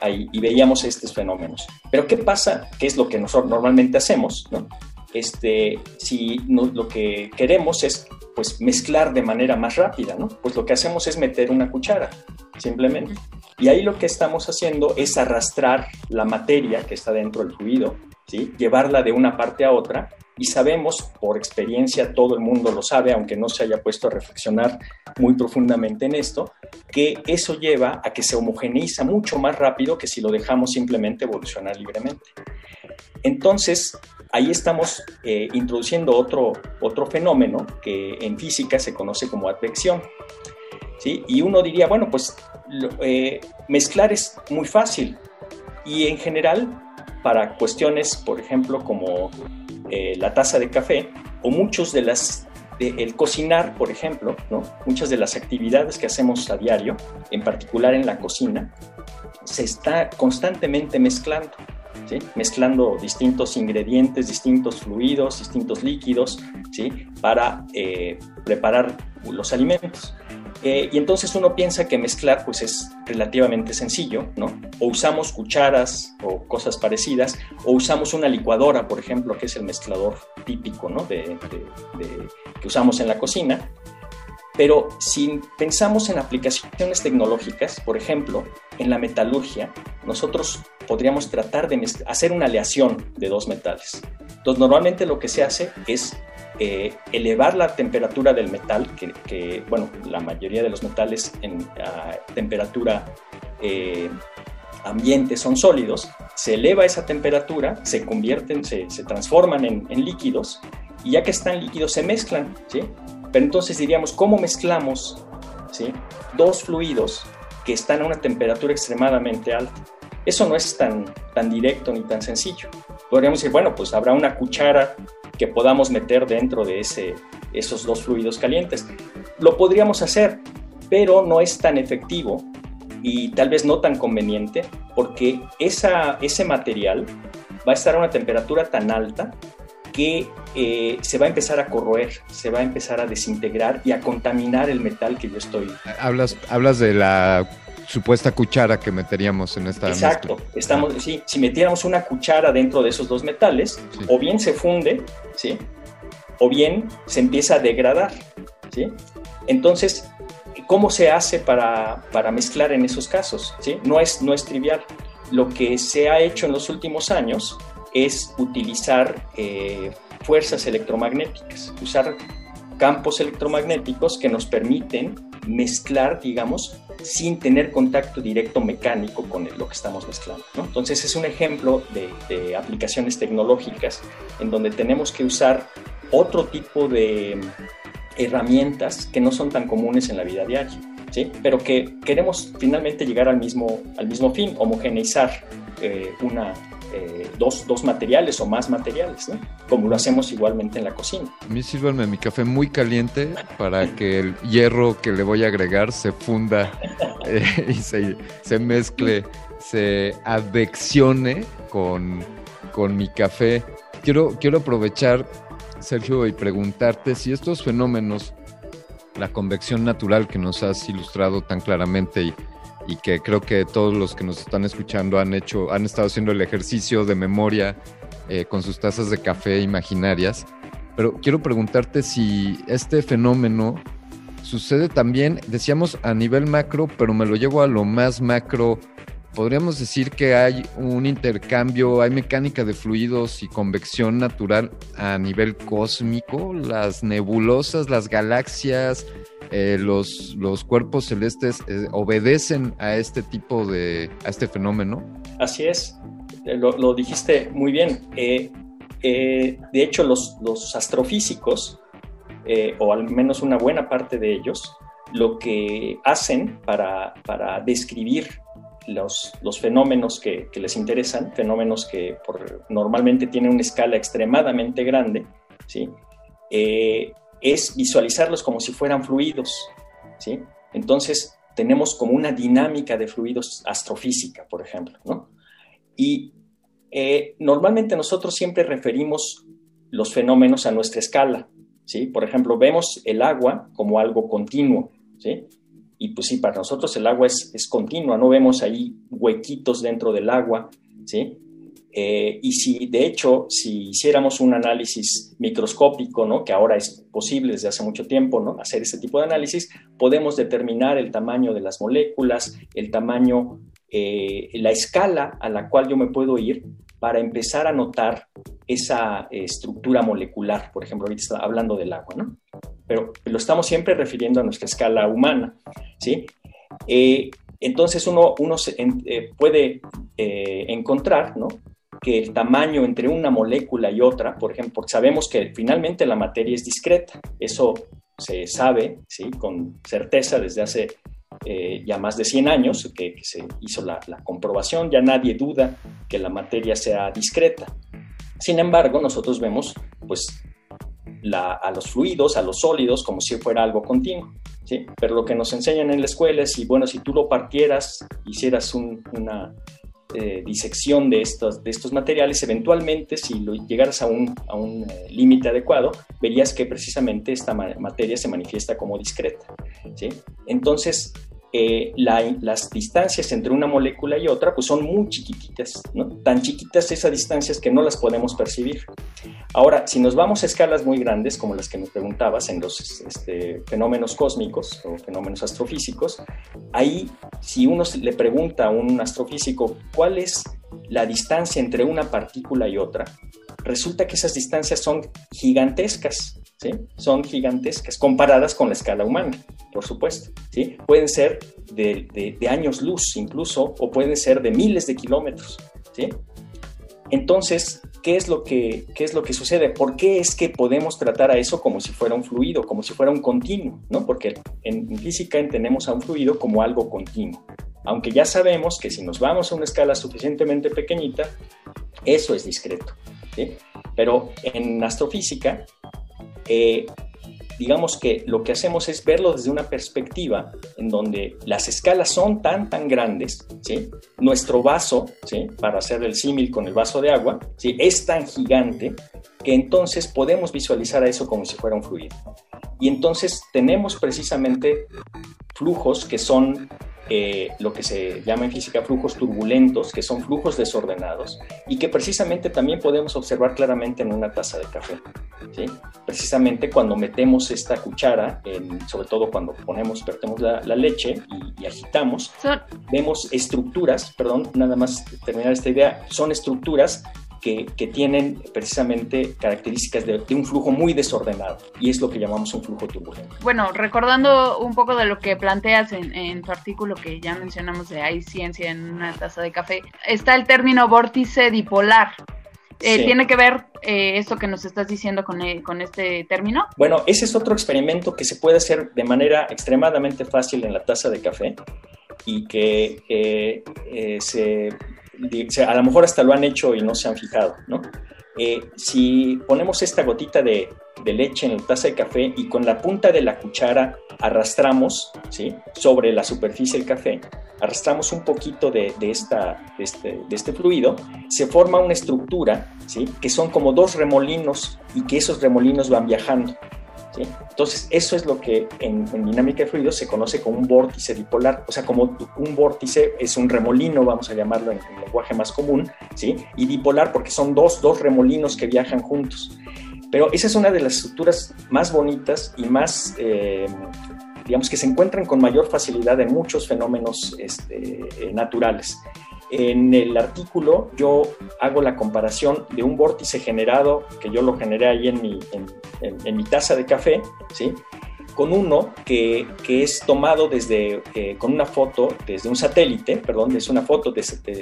Ahí, y veíamos estos fenómenos. Pero ¿qué pasa? ¿Qué es lo que nosotros normalmente hacemos? ¿no? Este, si lo que queremos es pues, mezclar de manera más rápida, ¿no? pues lo que hacemos es meter una cuchara, simplemente. Y ahí lo que estamos haciendo es arrastrar la materia que está dentro del fluido, ¿sí? llevarla de una parte a otra y sabemos, por experiencia, todo el mundo lo sabe, aunque no se haya puesto a reflexionar muy profundamente en esto, que eso lleva a que se homogeneiza mucho más rápido que si lo dejamos simplemente evolucionar libremente. Entonces, ahí estamos eh, introduciendo otro, otro fenómeno que en física se conoce como advección. ¿sí? Y uno diría, bueno, pues eh, mezclar es muy fácil y en general para cuestiones, por ejemplo, como eh, la taza de café o muchos de las de el cocinar, por ejemplo, ¿no? muchas de las actividades que hacemos a diario, en particular en la cocina, se está constantemente mezclando. ¿sí? mezclando distintos ingredientes, distintos fluidos, distintos líquidos, ¿sí? para eh, preparar los alimentos. Eh, y entonces uno piensa que mezclar pues es relativamente sencillo, ¿no? O usamos cucharas o cosas parecidas, o usamos una licuadora, por ejemplo, que es el mezclador típico, ¿no? de, que usamos en la cocina. Pero si pensamos en aplicaciones tecnológicas, por ejemplo, en la metalurgia, nosotros podríamos tratar de hacer una aleación de dos metales. Entonces, normalmente lo que se hace es eh, elevar la temperatura del metal, que, bueno, la mayoría de los metales en temperatura eh, ambiente son sólidos, se eleva esa temperatura, se convierten, se, transforman en, líquidos y ya que están líquidos se mezclan, ¿sí? Pero entonces diríamos, ¿cómo mezclamos ¿sí? dos fluidos que están a una temperatura extremadamente alta? Eso no es tan, tan directo ni tan sencillo. Podríamos decir, bueno, pues habrá una cuchara que podamos meter dentro de ese, esos dos fluidos calientes. Lo podríamos hacer, pero no es tan efectivo y tal vez no tan conveniente porque esa, ese material va a estar a una temperatura tan alta que eh, se va a empezar a corroer, se va a empezar a desintegrar y a contaminar el metal que yo estoy. Hablas, hablas de la supuesta cuchara que meteríamos en esta Exacto, estamos, sí, si metiéramos una cuchara dentro de esos dos metales, o bien se funde, ¿sí? O bien se empieza a degradar, ¿sí? Entonces, ¿cómo se hace para, para mezclar en esos casos? ¿sí? No, es, no es trivial. Lo que se ha hecho en los últimos años es utilizar eh, fuerzas electromagnéticas, usar campos electromagnéticos que nos permiten mezclar, digamos, sin tener contacto directo mecánico con lo que estamos mezclando. Entonces es un ejemplo de, aplicaciones tecnológicas en donde tenemos que usar otro tipo de herramientas que no son tan comunes en la vida diaria, ¿sí? pero que queremos finalmente llegar al mismo, al mismo fin, homogeneizar eh, una, eh, dos, dos, materiales o más materiales, ¿no? como lo hacemos igualmente en la cocina. A mí sírvanme mi café muy caliente para que el hierro que le voy a agregar se funda eh, y se, se, mezcle, se adveccione con, con mi café. Quiero, quiero aprovechar, Sergio, y preguntarte si estos fenómenos, la convección natural que nos has ilustrado tan claramente y y que creo que todos los que nos están escuchando han hecho, han estado haciendo el ejercicio de memoria eh, con sus tazas de café imaginarias. Pero quiero preguntarte si este fenómeno sucede también, decíamos a nivel macro, pero me lo llevo a lo más macro. Podríamos decir que hay un intercambio, hay mecánica de fluidos y convección natural a nivel cósmico, las nebulosas, las galaxias, eh, los, los, cuerpos celestes eh, obedecen a este tipo de, a este fenómeno? Así es, eh, lo, dijiste muy bien. de hecho, los, los astrofísicos, o al menos una buena parte de ellos, lo que hacen para, para describir los, fenómenos que, les interesan, fenómenos que por, normalmente tienen una escala extremadamente grande, ¿sí? es visualizarlos como si fueran fluidos, ¿sí? Entonces, tenemos como una dinámica de fluidos astrofísica, por ejemplo, ¿no? Y eh, normalmente nosotros siempre referimos los fenómenos a nuestra escala, ¿sí? Por ejemplo, vemos el agua como algo continuo, ¿sí? Y pues sí, para nosotros el agua es, es continua, no vemos ahí huequitos dentro del agua, ¿sí? Eh, y si, de hecho, si hiciéramos un análisis microscópico, ¿no? que ahora es posible desde hace mucho tiempo ¿no? hacer ese tipo de análisis, podemos determinar el tamaño de las moléculas, el tamaño, eh, la escala a la cual yo me puedo ir para empezar a notar esa estructura molecular. Por ejemplo, ahorita está hablando del agua, ¿no? Pero lo estamos siempre refiriendo a nuestra escala humana, ¿sí? entonces uno, uno puede encontrar, ¿no? que el tamaño entre una molécula y otra, por ejemplo, sabemos que finalmente la materia es discreta. Eso se sabe ¿sí? con certeza desde hace eh, ya más de 100 años que, se hizo la, comprobación, ya nadie duda que la materia sea discreta. Sin embargo, nosotros vemos pues, a los fluidos, a los sólidos, como si fuera algo continuo. ¿sí? Pero lo que nos enseñan en la escuela es, si, bueno, si tú lo partieras, hicieras una eh, disección de estos, de estos materiales, eventualmente, si llegaras a un, a un eh, límite adecuado, verías que precisamente esta materia se manifiesta como discreta. ¿sí? Entonces, eh, las distancias entre una molécula y otra pues son muy chiquititas, tan chiquitas esas distancias que no las podemos percibir. Ahora, si nos vamos a escalas muy grandes, como las que me preguntabas en los este, fenómenos cósmicos o fenómenos astrofísicos, ahí si uno le pregunta a un astrofísico cuál es la distancia entre una partícula y otra, resulta que esas distancias son gigantescas. ¿Sí? Son gigantescas comparadas con la escala humana por supuesto. ¿sí? Pueden ser de, años luz incluso, o pueden ser de miles de kilómetros. ¿sí? Entonces, ¿qué es, lo que, ¿qué es lo que sucede? ¿Por qué es que podemos tratar a eso como si fuera un fluido, como si fuera un continuo? ¿no? Porque en, física entendemos a un fluido como algo continuo. Aunque ya sabemos que si nos vamos a una escala suficientemente pequeñita, eso es discreto. ¿sí? Pero en astrofísica, eh, digamos que lo que hacemos es verlo desde una perspectiva en donde las escalas son tan, tan grandes, ¿sí? Nuestro vaso, ¿sí? Para hacer el símil con el vaso de agua, ¿sí? Es tan gigante que entonces podemos visualizar a eso como si fuera un fluido. Y entonces tenemos precisamente flujos que son eh, lo que se llama en física flujos turbulentos, que son flujos desordenados y que precisamente también podemos observar claramente en una taza de café. ¿sí? Precisamente cuando metemos esta cuchara, sobre todo cuando ponemos, vertemos la, leche y, agitamos, vemos estructuras, perdón, nada más terminar esta idea, son estructuras que, tienen precisamente características de, un flujo muy desordenado y es lo que llamamos un flujo turbulento. Bueno, recordando un poco de lo que planteas en, tu artículo que ya mencionamos de Hay ciencia en una taza de café, está el término vórtice dipolar. Eh, ¿Tiene que ver eh, esto que nos estás diciendo con, eh, con, este término? Bueno, ese es otro experimento que se puede hacer de manera extremadamente fácil en la taza de café y que se a lo mejor hasta lo han hecho y no se han fijado, ¿no? Eh, si ponemos esta gotita de, leche en la taza de café y con la punta de la cuchara arrastramos ¿sí? sobre la superficie del café, arrastramos un poquito de, esta, este, de, este, fluido, se forma una estructura ¿sí? que son como dos remolinos y que esos remolinos van viajando. Entonces, eso es lo que en, dinámica de fluidos se conoce como un vórtice dipolar, o sea, como un vórtice es un remolino, vamos a llamarlo en, lenguaje más común, ¿sí? y dipolar porque son dos, dos remolinos que viajan juntos. Pero esa es una de las estructuras más bonitas y más, eh, digamos, que se encuentran con mayor facilidad en muchos fenómenos este, eh, naturales. En el artículo yo hago la comparación de un vórtice generado, que yo lo generé ahí en mi, en, mi taza de café, ¿sí? con uno que, que es tomado desde, eh, con una foto desde un satélite, perdón, es una foto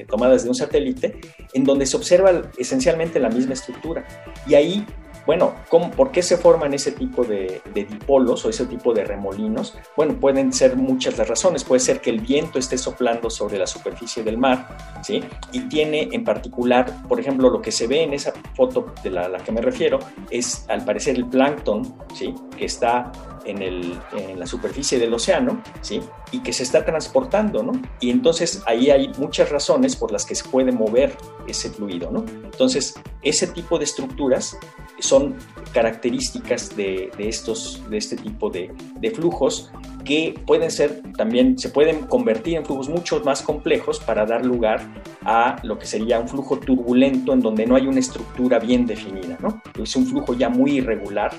tomada desde un satélite, en donde se observa esencialmente la misma estructura. Y ahí bueno, ¿por qué se forman ese tipo de, dipolos o ese tipo de remolinos? Bueno, pueden ser muchas las razones. Puede ser que el viento esté soplando sobre la superficie del mar, ¿sí? Y tiene en particular, por ejemplo, lo que se ve en esa foto de la, la que me refiero, es al parecer el plancton, ¿sí? Que está en, la superficie del océano, ¿sí? Y que se está transportando, ¿no? Y entonces ahí hay muchas razones por las que se puede mover ese fluido, ¿no? Entonces, ese tipo de estructuras son características de, de estos, de este tipo de, de, flujos que pueden ser también, se pueden convertir en flujos mucho más complejos para dar lugar a lo que sería un flujo turbulento en donde no hay una estructura bien definida, ¿no? Es un flujo ya muy irregular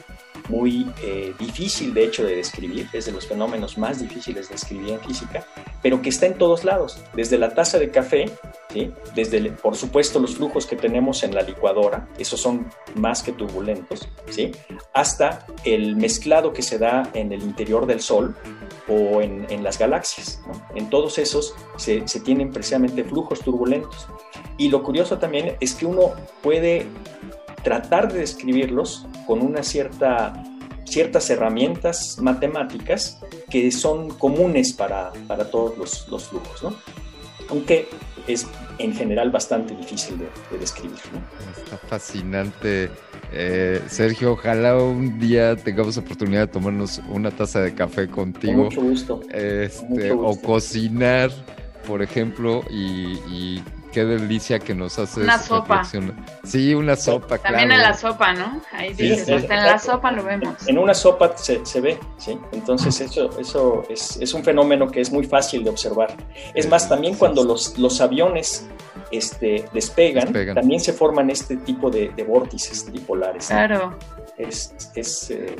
muy eh, difícil de hecho de describir, es de los fenómenos más difíciles de describir en física, pero que está en todos lados, desde la taza de café, ¿sí? desde por supuesto los flujos que tenemos en la licuadora, esos son más que turbulentos, ¿sí? hasta el mezclado que se da en el interior del Sol o en, en las galaxias. En todos esos se, se tienen precisamente flujos turbulentos. Y lo curioso también es que uno puede tratar de describirlos con una cierta, ciertas herramientas matemáticas que son comunes para, para todos los, los, flujos, ¿no? aunque es en general bastante difícil de, describir. Está fascinante. Eh, Sergio, ojalá un día tengamos oportunidad de tomarnos una taza de café contigo. mucho gusto. Este, O cocinar, por ejemplo, y qué delicia que nos hace Una sopa. Sí, una sopa, También en la sopa, ¿no? Ahí dices, hasta en la sopa lo vemos. En una sopa se, se ve, ¿sí? Entonces eso, eso es, es, un fenómeno que es muy fácil de observar. Es más, también cuando los, los aviones este, despegan, también se forman este tipo de, de vórtices dipolares. Claro. Es, es eh,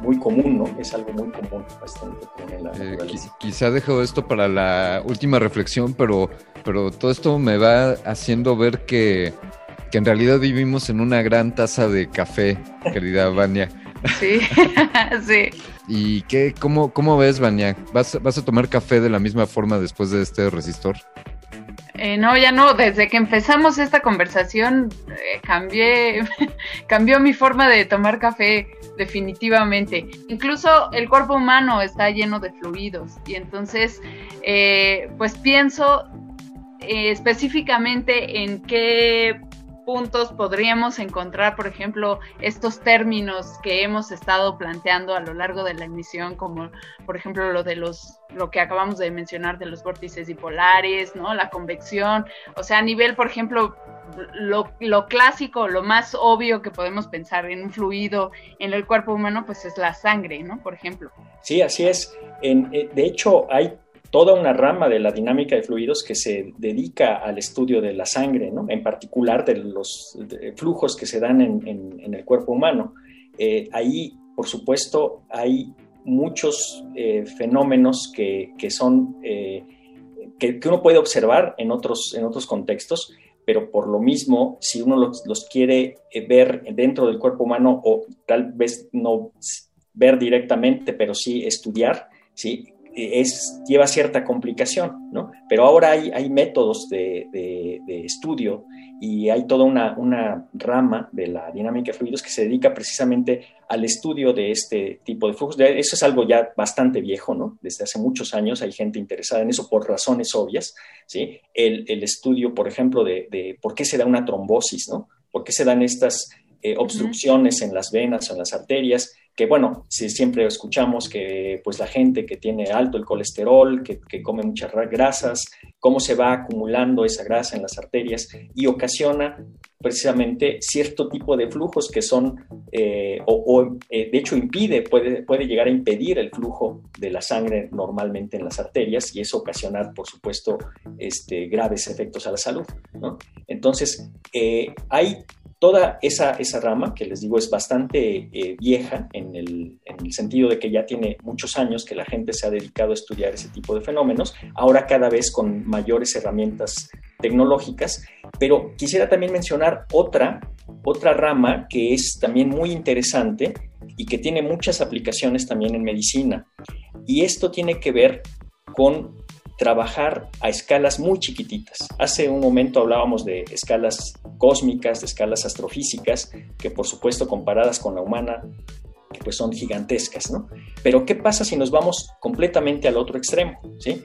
muy común, ¿no? Es algo muy común, bastante común en la eh, Quizá dejo esto para la última reflexión, pero, pero todo esto me va haciendo ver que, que en realidad vivimos en una gran taza de café, querida Vania. Sí, sí. ¿Y qué, cómo, cómo ves, Vania? ¿Vas, ¿Vas a tomar café de la misma forma después de este resistor? Eh, no, ya no. Desde que empezamos esta conversación eh, cambié, cambió mi forma de tomar café definitivamente. Incluso el cuerpo humano está lleno de fluidos y entonces, eh, pues pienso eh, específicamente en qué puntos podríamos encontrar, por ejemplo, estos términos que hemos estado planteando a lo largo de la emisión, como por ejemplo lo de los, lo que acabamos de mencionar de los vórtices dipolares, ¿no? La convección, o sea, a nivel, por ejemplo, lo, lo, clásico, lo más obvio que podemos pensar en un fluido en el cuerpo humano, pues es la sangre, ¿no? Por ejemplo. Sí, así es. Eh, de hecho, hay toda una rama de la dinámica de fluidos que se dedica al estudio de la sangre, ¿no? En particular de los flujos que se dan en, el cuerpo humano. Eh, ahí, por supuesto, hay muchos eh, fenómenos que, son... que, que, uno puede observar en otros, en otros contextos pero por lo mismo, si uno los, los, quiere eh, ver dentro del cuerpo humano o tal vez no ver directamente, pero sí estudiar, ¿sí? Es, lleva cierta complicación, ¿no? Pero ahora hay, métodos de, estudio y hay toda una, rama de la dinámica de fluidos que se dedica precisamente al estudio de este tipo de flujos. Eso es algo ya bastante viejo, ¿no? Desde hace muchos años hay gente interesada en eso por razones obvias, ¿sí? El, el estudio, por ejemplo, de, de, por qué se da una trombosis, ¿no? ¿Por qué se dan estas eh, obstrucciones en las venas o en las arterias? que bueno, si siempre escuchamos que pues la gente que tiene alto el colesterol, que, que, come muchas grasas, cómo se va acumulando esa grasa en las arterias y ocasiona precisamente cierto tipo de flujos que son, eh, o, eh, de hecho impide, puede, puede llegar a impedir el flujo de la sangre normalmente en las arterias y eso ocasionar, por supuesto, este, graves efectos a la salud. Entonces, eh, hay toda esa, esa rama, que les digo es bastante vieja en el, en el, sentido de que ya tiene muchos años que la gente se ha dedicado a estudiar ese tipo de fenómenos, ahora cada vez con mayores herramientas tecnológicas, pero quisiera también mencionar otra, otra rama que es también muy interesante y que tiene muchas aplicaciones también en medicina. Y esto tiene que ver con trabajar a escalas muy chiquititas. Hace un momento hablábamos de escalas cósmicas, de escalas astrofísicas, que por supuesto comparadas con la humana, pues son gigantescas, ¿no? Pero ¿qué pasa si nos vamos completamente al otro extremo, ¿sí?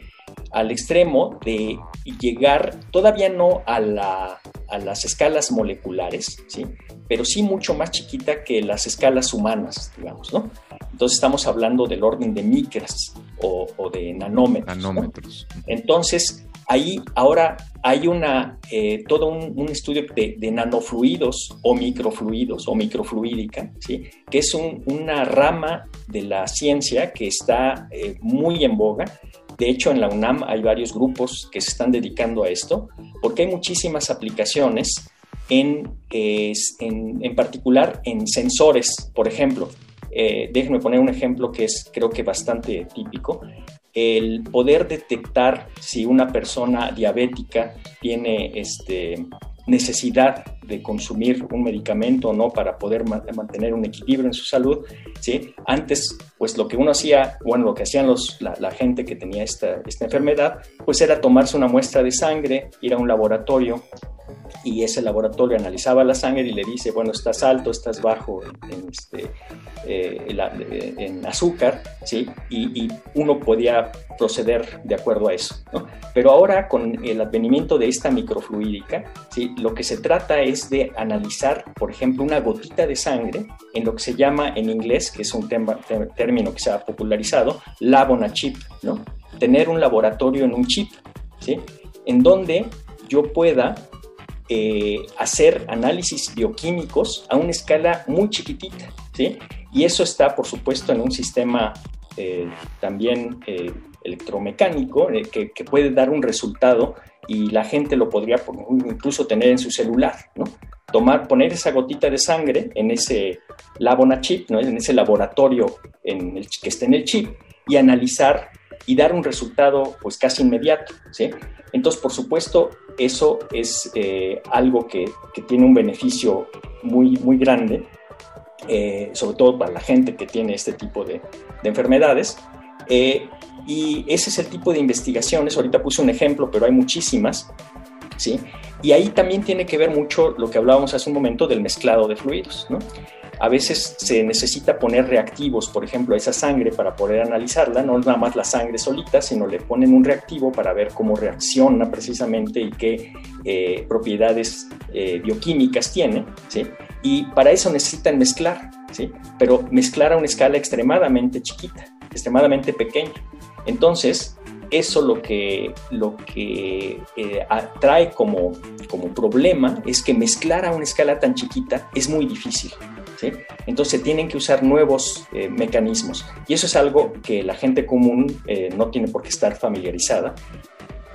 Al extremo de llegar todavía no a, la, a las escalas moleculares, ¿sí? Pero sí mucho más chiquita que las escalas humanas, digamos, ¿no? Entonces estamos hablando del orden de micras o, o de nanómetros. nanómetros. ¿no? Entonces, ahí ahora hay una, eh, todo un, estudio de, nanofluidos o microfluidos o microfluídica, ¿sí? que es un, una rama de la ciencia que está eh, muy en boga. De hecho, en la UNAM hay varios grupos que se están dedicando a esto, porque hay muchísimas aplicaciones en, en, en particular en sensores, por ejemplo. Eh, déjenme poner un ejemplo que es creo que bastante típico. El poder detectar si una persona diabética tiene este, necesidad de consumir un medicamento o no para poder mantener un equilibrio en su salud, ¿sí? Antes, pues lo que uno hacía, bueno, lo que hacían los, la, la gente que tenía esta, esta enfermedad, pues era tomarse una muestra de sangre, ir a un laboratorio, y ese laboratorio analizaba la sangre y le dice, bueno, estás alto, estás bajo en, este, eh, en azúcar, ¿sí? Y, y, uno podía proceder de acuerdo a eso, ¿no? Pero ahora con el advenimiento de esta microfluídica, ¿sí? Lo que se trata es de analizar, por ejemplo, una gotita de sangre en lo que se llama en inglés, que es un tema, término que se ha popularizado, lab on a chip, ¿no? Tener un laboratorio en un chip, ¿sí? En donde yo pueda eh, hacer análisis bioquímicos a una escala muy chiquitita, ¿sí? Y eso está, por supuesto, en un sistema eh, también eh, electromecánico que, que, puede dar un resultado y la gente lo podría incluso tener en su celular, ¿no? Tomar, poner esa gotita de sangre en ese labona chip, ¿no? en ese laboratorio en el, que esté en el chip y analizar y dar un resultado pues casi inmediato, ¿sí? Entonces, por supuesto, eso es eh, algo que, que, tiene un beneficio muy, muy grande, eh, sobre todo para la gente que tiene este tipo de, de enfermedades. Eh, y ese es el tipo de investigaciones, ahorita puse un ejemplo, pero hay muchísimas, ¿sí? Y ahí también tiene que ver mucho lo que hablábamos hace un momento del mezclado de fluidos, ¿no? A veces se necesita poner reactivos, por ejemplo, a esa sangre para poder analizarla, no nada más la sangre solita, sino le ponen un reactivo para ver cómo reacciona precisamente y qué eh, propiedades eh, bioquímicas tiene, ¿sí? Y para eso necesitan mezclar, ¿sí? Pero mezclar a una escala extremadamente chiquita, extremadamente pequeña. Entonces, eso lo que, lo que eh, trae como, como problema es que mezclar a una escala tan chiquita es muy difícil. Entonces tienen que usar nuevos eh, mecanismos y eso es algo que la gente común eh, no tiene por qué estar familiarizada.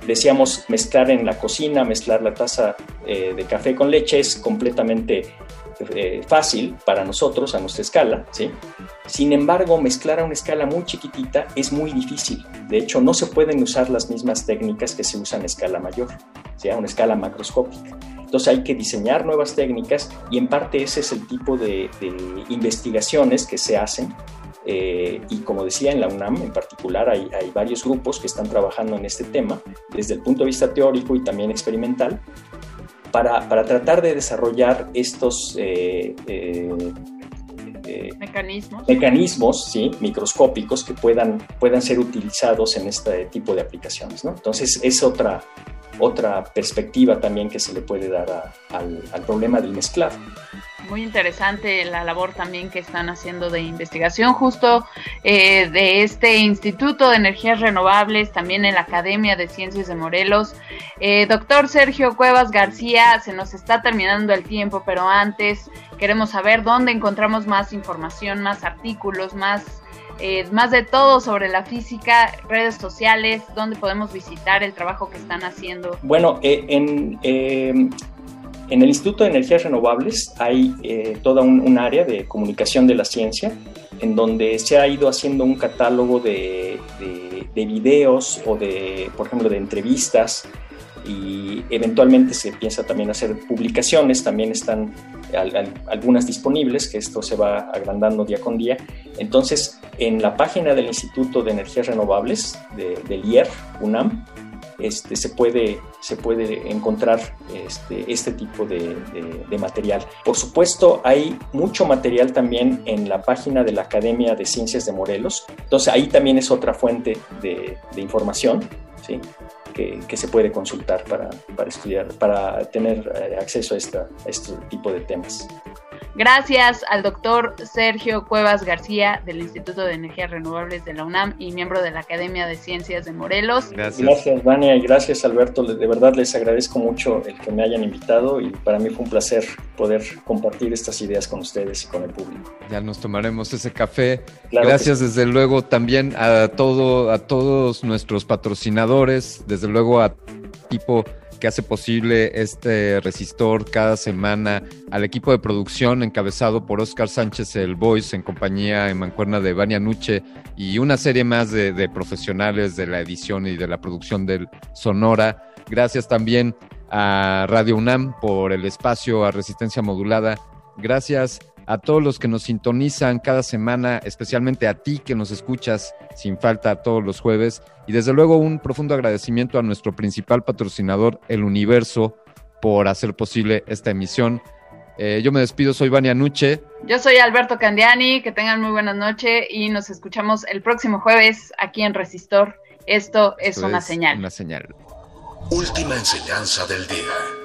Decíamos mezclar en la cocina, mezclar la taza eh, de café con leche es completamente fácil para nosotros a nuestra escala, ¿sí? Sin embargo, mezclar a una escala muy chiquitita es muy difícil. De hecho, no se pueden usar las mismas técnicas que se usan a escala mayor, ¿sí? a una escala macroscópica. Entonces hay que diseñar nuevas técnicas y en parte ese es el tipo de, investigaciones que se hacen. Eh, y como decía, en la UNAM en particular hay, varios grupos que están trabajando en este tema desde el punto de vista teórico y también experimental para, para tratar de desarrollar estos eh, eh, mecanismos, mecanismos ¿sí? microscópicos que puedan, puedan ser utilizados en este tipo de aplicaciones. ¿no? Entonces es otra, otra perspectiva también que se le puede dar al, problema del mezclado. Muy interesante la labor también que están haciendo de investigación justo eh, de este Instituto de Energías Renovables, también en la Academia de Ciencias de Morelos. Eh, doctor Sergio Cuevas García, se nos está terminando el tiempo, pero antes queremos saber dónde encontramos más información, más artículos, más eh, más de todo sobre la física, redes sociales, dónde podemos visitar el trabajo que están haciendo. Bueno, eh, en, eh, en, el Instituto de Energías Renovables hay toda un, área de comunicación de la ciencia en donde se ha ido haciendo un catálogo de, de, de videos o de, por ejemplo, de entrevistas y eventualmente se piensa también hacer publicaciones, también están algunas disponibles, que esto se va agrandando día con día. Entonces, en la página del Instituto de Energías Renovables de, del IER, UNAM, este, se, puede, se puede encontrar este, este tipo de, de, material. Por supuesto, hay mucho material también en la página de la Academia de Ciencias de Morelos. Entonces, ahí también es otra fuente de, información. ¿sí? que, se puede consultar para, para, estudiar, para tener eh, acceso a, esta, a este tipo de temas. Gracias al doctor Sergio Cuevas García del Instituto de Energías Renovables de la UNAM y miembro de la Academia de Ciencias de Morelos. Gracias. Gracias, Vania, y gracias, Alberto. De verdad les agradezco mucho el que me hayan invitado y para mí fue un placer poder compartir estas ideas con ustedes y con el público. Ya nos tomaremos ese café. gracias, desde luego, también a, todo, a todos nuestros patrocinadores, desde luego a tipo que hace posible este resistor cada semana, al equipo de producción encabezado por Oscar Sánchez el Voice en compañía en mancuerna de Vania Nuche y una serie más de, profesionales de la edición y de la producción del Sonora. Gracias también a Radio UNAM por el espacio a resistencia modulada. Gracias a todos los que nos sintonizan cada semana, especialmente a ti que nos escuchas sin falta todos los jueves. Y desde luego un profundo agradecimiento a nuestro principal patrocinador, El Universo, por hacer posible esta emisión. Eh, yo me despido, soy Vania Nuche. Yo soy Alberto Candiani, que tengan muy buenas noches y nos escuchamos el próximo jueves aquí en Resistor. Esto es una señal. Una señal. Última enseñanza del día.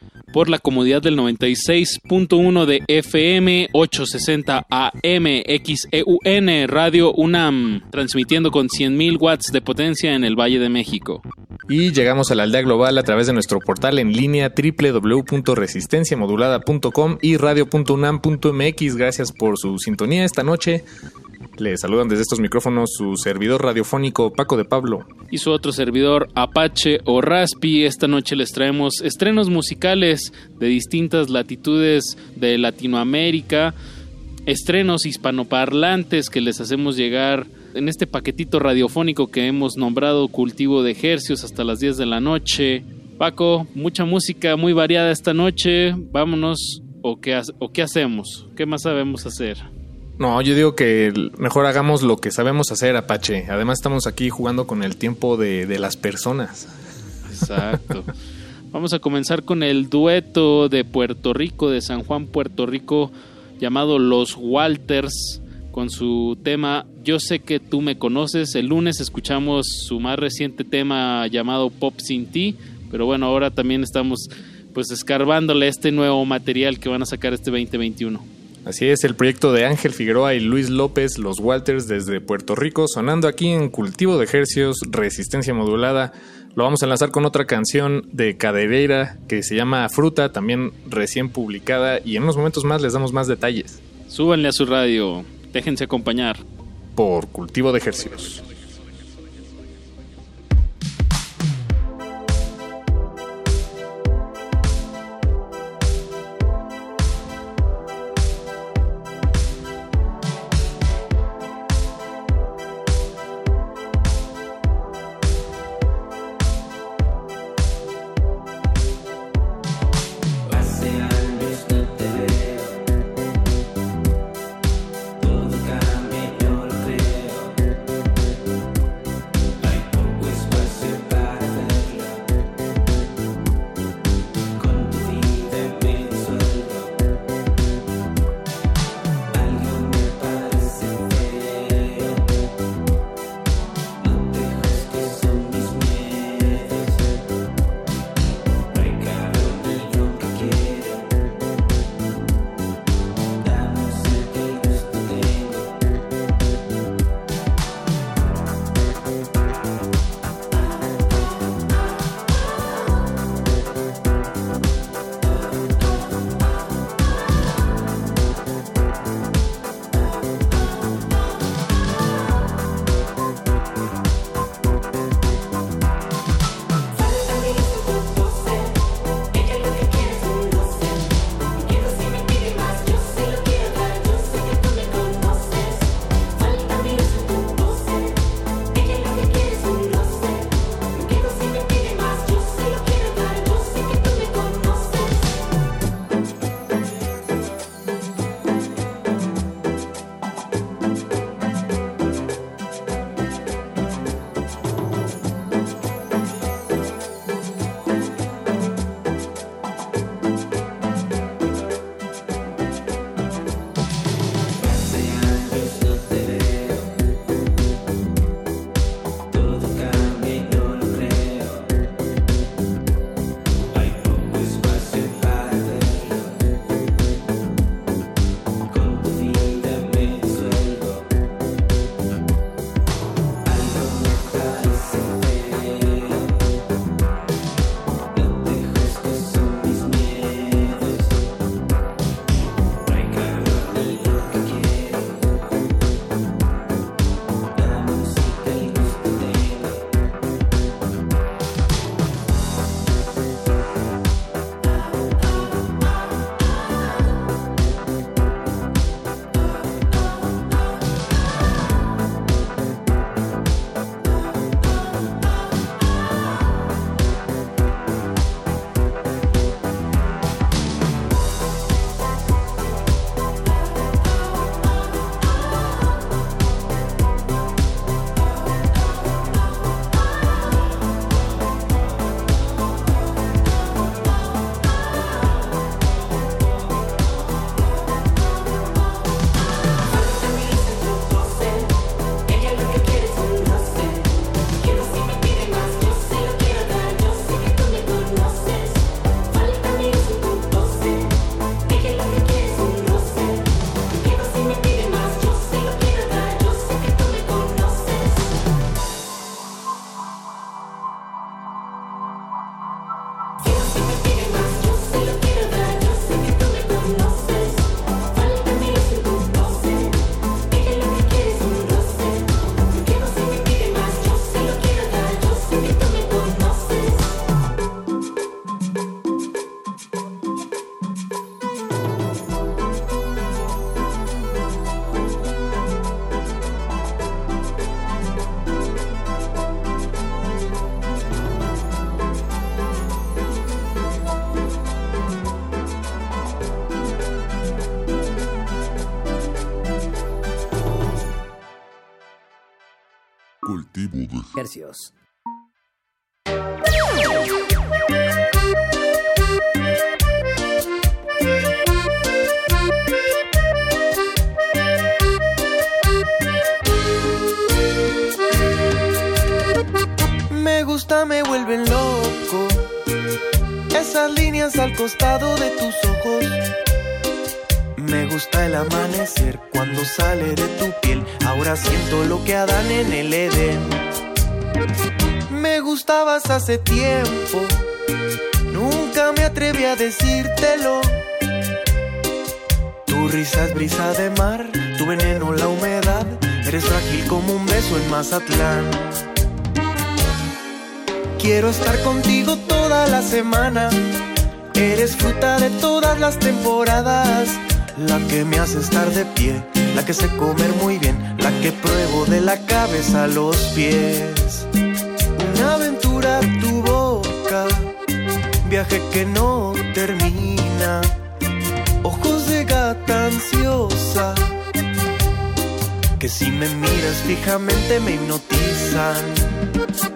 Por la comodidad del 96.1 de FM 860 AM XEUN Radio UNAM, transmitiendo con 100.000 watts de potencia en el Valle de México. Y llegamos a la aldea global a través de nuestro portal en línea www.resistenciamodulada.com y radio.unam.mx. Gracias por su sintonía esta noche. Le saludan desde estos micrófonos su servidor radiofónico Paco de Pablo. Y su otro servidor Apache o Raspi. Esta noche les traemos estrenos musicales de distintas latitudes de Latinoamérica, estrenos hispanoparlantes que les hacemos llegar en este paquetito radiofónico que hemos nombrado Cultivo de Ejercios hasta las 10 de la noche. Paco, mucha música muy variada esta noche. Vámonos o qué, o qué hacemos? ¿Qué más sabemos hacer? No, yo digo que mejor hagamos lo que sabemos hacer, Apache. Además estamos aquí jugando con el tiempo de, de las personas. Exacto. Vamos a comenzar con el dueto de Puerto Rico, de San Juan, Puerto Rico, llamado Los Walters, con su tema Yo sé que tú me conoces. El lunes escuchamos su más reciente tema llamado Pop Sin Ti, pero bueno, ahora también estamos pues escarbándole este nuevo material que van a sacar este 2021. Así es, el proyecto de Ángel Figueroa y Luis López, los Walters desde Puerto Rico, sonando aquí en Cultivo de Ejercios, Resistencia Modulada. Lo vamos a enlazar con otra canción de Cadereira que se llama Fruta, también recién publicada, y en unos momentos más les damos más detalles. Súbanle a su radio, déjense acompañar. Por Cultivo de Ejercios. Me gusta, me vuelven loco. Esas líneas al costado de tus ojos. Me gusta el amanecer cuando sale de tu piel. Ahora siento lo que Adán en el Edén. Me gustabas hace tiempo. Nunca me atreví a decírtelo. Tu risa es brisa de mar, tu veneno la humedad. Eres frágil como un beso en Mazatlán. Quiero estar contigo toda la semana. Eres fruta de todas las temporadas. La que me hace estar de pie, la que sé comer muy bien, la que pruebo de la cabeza a los pies. Una aventura tu boca, viaje que no termina. Ojos de gata ansiosa, que si me miras fijamente me hipnotizan.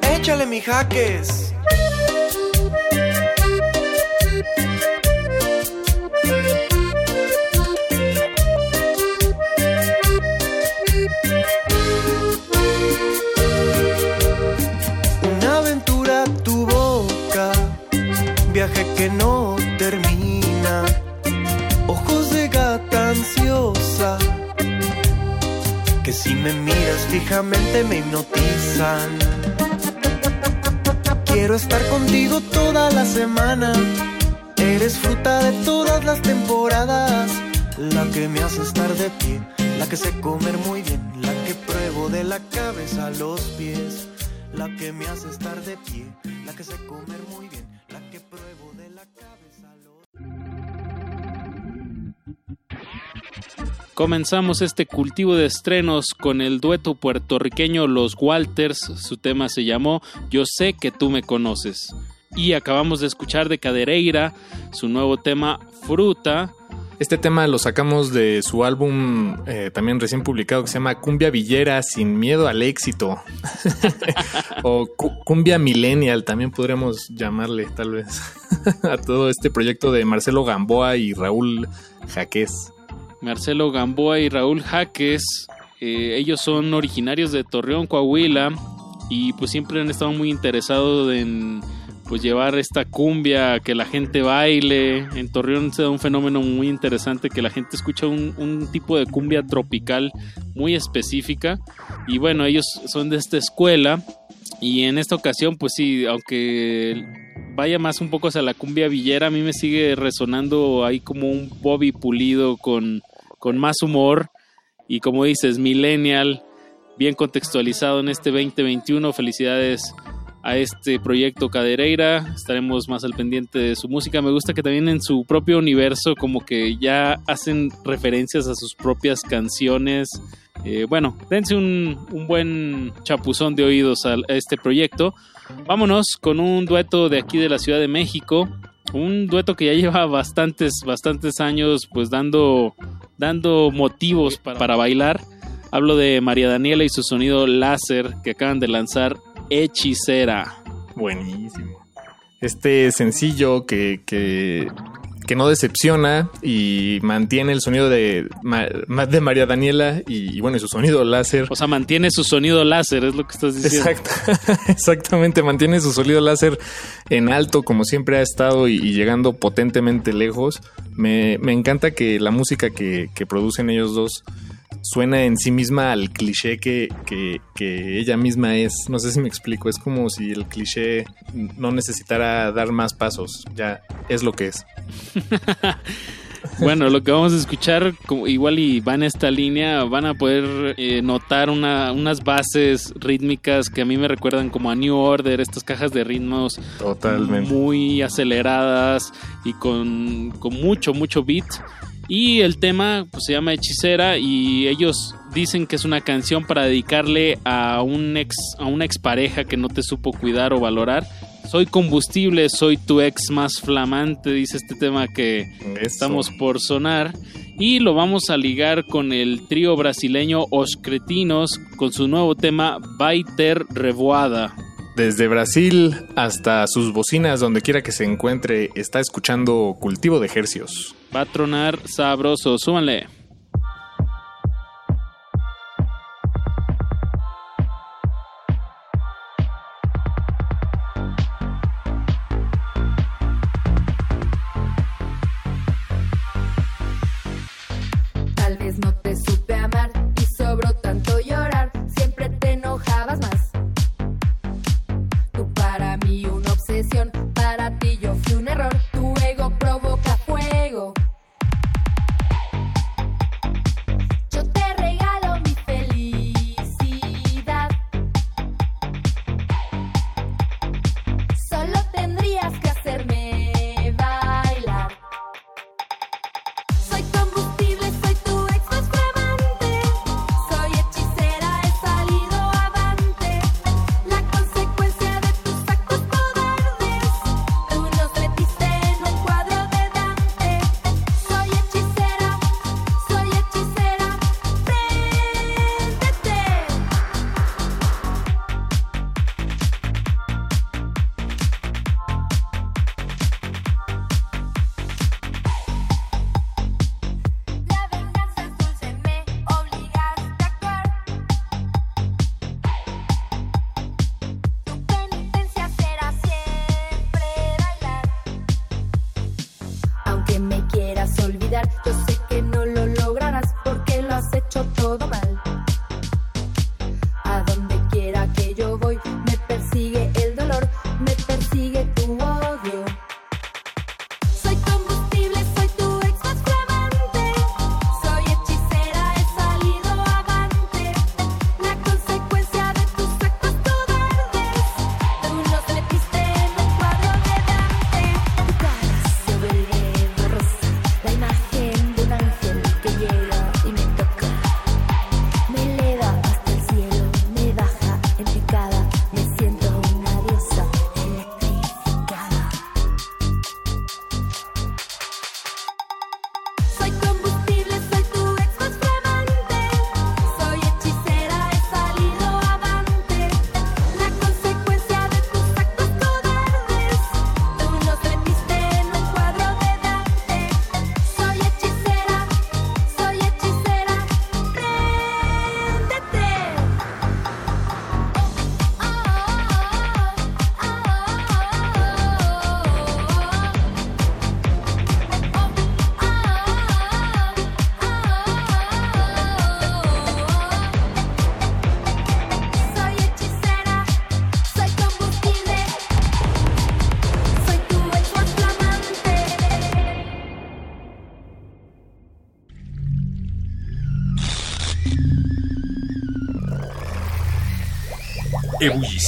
Échale mi jaques. Que no termina. Ojos de gata ansiosa, que si me miras fijamente me hipnotizan. Quiero estar contigo toda la semana. Eres fruta de todas las temporadas. La que me hace estar de pie, la que sé comer muy bien, la que pruebo de la cabeza a los pies. La que me hace estar de pie, la que sé comer muy bien, Comenzamos este cultivo de estrenos con el dueto puertorriqueño Los Walters. Su tema se llamó Yo sé que tú me conoces. Y acabamos de escuchar de Cadereira su nuevo tema Fruta. Este tema lo sacamos de su álbum eh, también recién publicado que se llama Cumbia Villera sin miedo al éxito. o cu Cumbia Millennial también podríamos llamarle tal vez a todo este proyecto de Marcelo Gamboa y Raúl Jaquez. Marcelo Gamboa y Raúl Jaques. Eh, ellos son originarios de Torreón, Coahuila. Y pues siempre han estado muy interesados en pues llevar esta cumbia, que la gente baile. En Torreón se da un fenómeno muy interesante que la gente escucha un, un tipo de cumbia tropical muy específica. Y bueno, ellos son de esta escuela. Y en esta ocasión, pues sí, aunque vaya más un poco hacia la cumbia villera, a mí me sigue resonando ahí como un Bobby pulido con, con más humor. Y como dices, millennial, bien contextualizado en este 2021. Felicidades a este proyecto Cadereira. Estaremos más al pendiente de su música. Me gusta que también en su propio universo como que ya hacen referencias a sus propias canciones. Eh, bueno, dense un, buen chapuzón de oídos a este proyecto. Vámonos con un dueto de aquí de la Ciudad de México. Un dueto que ya lleva bastantes, bastantes años pues dando, dando motivos para, bailar. Hablo de María Daniela y su sonido láser que acaban de lanzar Hechicera. Buenísimo. Este sencillo que, que, que, no decepciona y mantiene el sonido de, de María Daniela y, y, bueno, y su sonido láser. O sea, mantiene su sonido láser, es lo que estás diciendo. Exacto, exactamente, mantiene su sonido láser en alto como siempre ha estado y, y llegando potentemente lejos. Me, me, encanta que la música que, que producen ellos dos suena en sí misma al cliché que, que, que, ella misma es. No sé si me explico, es como si el cliché no necesitara dar más pasos, ya es lo que es. bueno, lo que vamos a escuchar, igual y va en esta línea, van a poder eh, notar una, unas bases rítmicas que a mí me recuerdan como a New Order, estas cajas de ritmos Totalmente. muy aceleradas y con, con mucho, mucho beat. Y el tema pues, se llama Hechicera y ellos dicen que es una canción para dedicarle a un ex a una expareja que no te supo cuidar o valorar. Soy combustible, soy tu ex más flamante, dice este tema que estamos por sonar. Y lo vamos a ligar con el trío brasileño Os Cretinos con su nuevo tema Baiter Revoada. Desde Brasil hasta sus bocinas, donde quiera que se encuentre, está escuchando Cultivo de Hercios. Va a tronar sabroso, súbanle.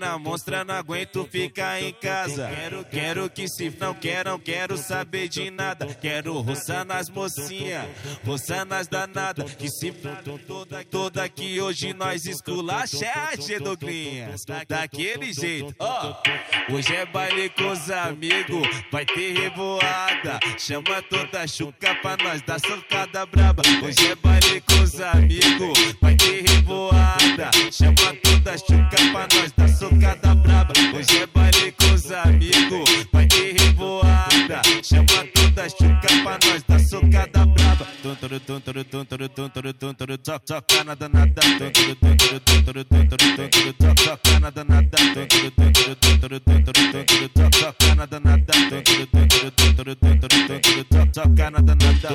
Quarentena monstra, não aguento ficar em casa. Quero, quero que se não quero, não quero saber de nada. Quero roçar nas mocinhas, roçar nas danadas. Que se toda, toda que hoje nós esculachete, Douglinhas. Da- Daquele jeito, ó. Hoje é baile com os amigos, vai ter revoada. Chama toda a chuca pra nós dar socada braba. Hoje é baile com os amigos, vai ter revoada. Chama toda a chuca pra nós dar socada braba. Hoje é baile com os amigos, vai ter revoada. Chama toda a chuca pra nós dar socada braba. Tunturu, tunturu, tunturu, tunturu, tunturu, toc, toca na danada. Tunturu, tunturu, tunturu, tunturu, tunturu, toc, toca na danada. Tunturu, tunturu, tunturu, tunturu, tunturu, toc, toca na danada. Tunturu, tunturu, tunturu, tunturu, tunturu, toc, toca na danada.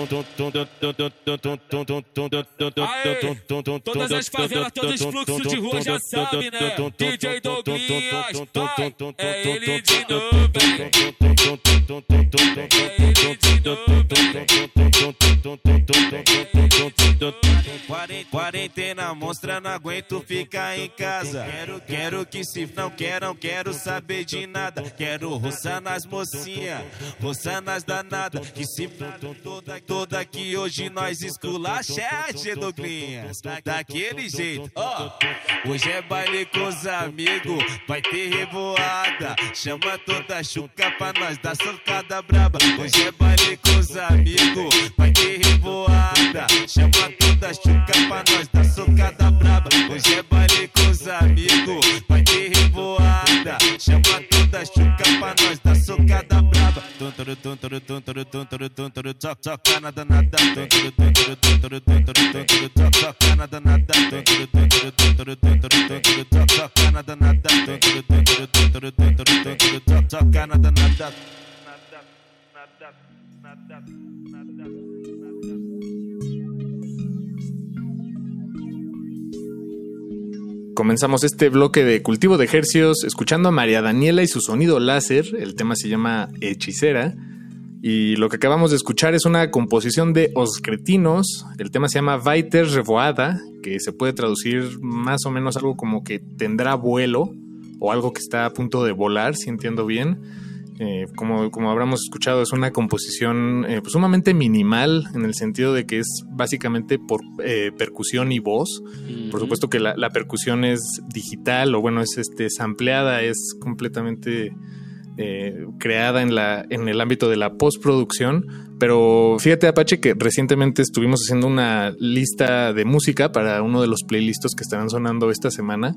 Todas as favelas, todos os fluxos de rua já sabe, né? DJ Douglinhas, é ele de novo, Quarentena monstra, não aguento ficar em casa. Quero, quero que se não quero, não quero saber de nada. Quero roçar nas mocinhas, roçar nas danadas. Que se toda, toda que hoje nós esculachete, Douglinhas. Daquele jeito, ó. Hoje é baile com os amigos, vai ter revoada. Chama toda a chuca pra nós dar socada braba. Hoje é baile com os amigos, vai ter revoada. Chama toda a chuca pra nós dar socada braba. Hoje é baile com os amigos, vai ter revoada. Chama toda chuca pra nós dar socada braba. Tunturu, tunturu, tunturu, tunturu, tunturu, toc, toca na danada. Tunturu, tunturu, tunturu, tunturu, tunturu, toc, toca na danada. Tunturu, tunturu, tunturu, tunturu, tunturu, toc, toca na danada. Tunturu, tunturu, tunturu, tunturu, tunturu, toc, toca na danada. Comenzamos este bloque de cultivo de ejercios escuchando a María Daniela y su sonido láser. El tema se llama Hechicera. Y lo que acabamos de escuchar es una composición de Os Cretinos. El tema se llama Vaiter Revoada, que se puede traducir más o menos algo como que tendrá vuelo o algo que está a punto de volar, si entiendo bien. Eh, como, como habremos escuchado, es una composición eh, pues sumamente minimal en el sentido de que es básicamente por eh, percusión y voz. Por supuesto que la, la percusión es digital o bueno, es este sampleada, es completamente creada en, la, en el ámbito de la postproducción. Pero fíjate, Apache, que recientemente estuvimos haciendo una lista de música para uno de los playlists que estarán sonando esta semana.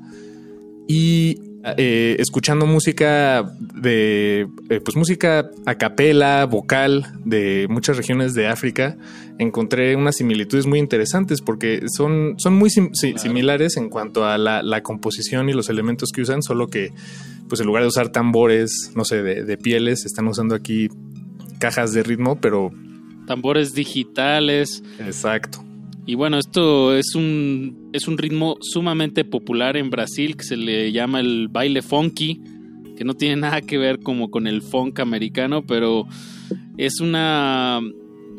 Y eh, escuchando música de eh, pues música a capela, vocal de muchas regiones de África, encontré unas similitudes muy interesantes porque son, son muy sim- si- similares en cuanto a la, la composición y los elementos que usan, solo que pues en lugar de usar tambores, no sé, de, de pieles, están usando aquí cajas de ritmo, pero Tambores digitales. exacto. Y bueno, esto es un, es un ritmo sumamente popular en Brasil que se le llama el baile funky, que no tiene nada que ver como con el funk americano, pero es una...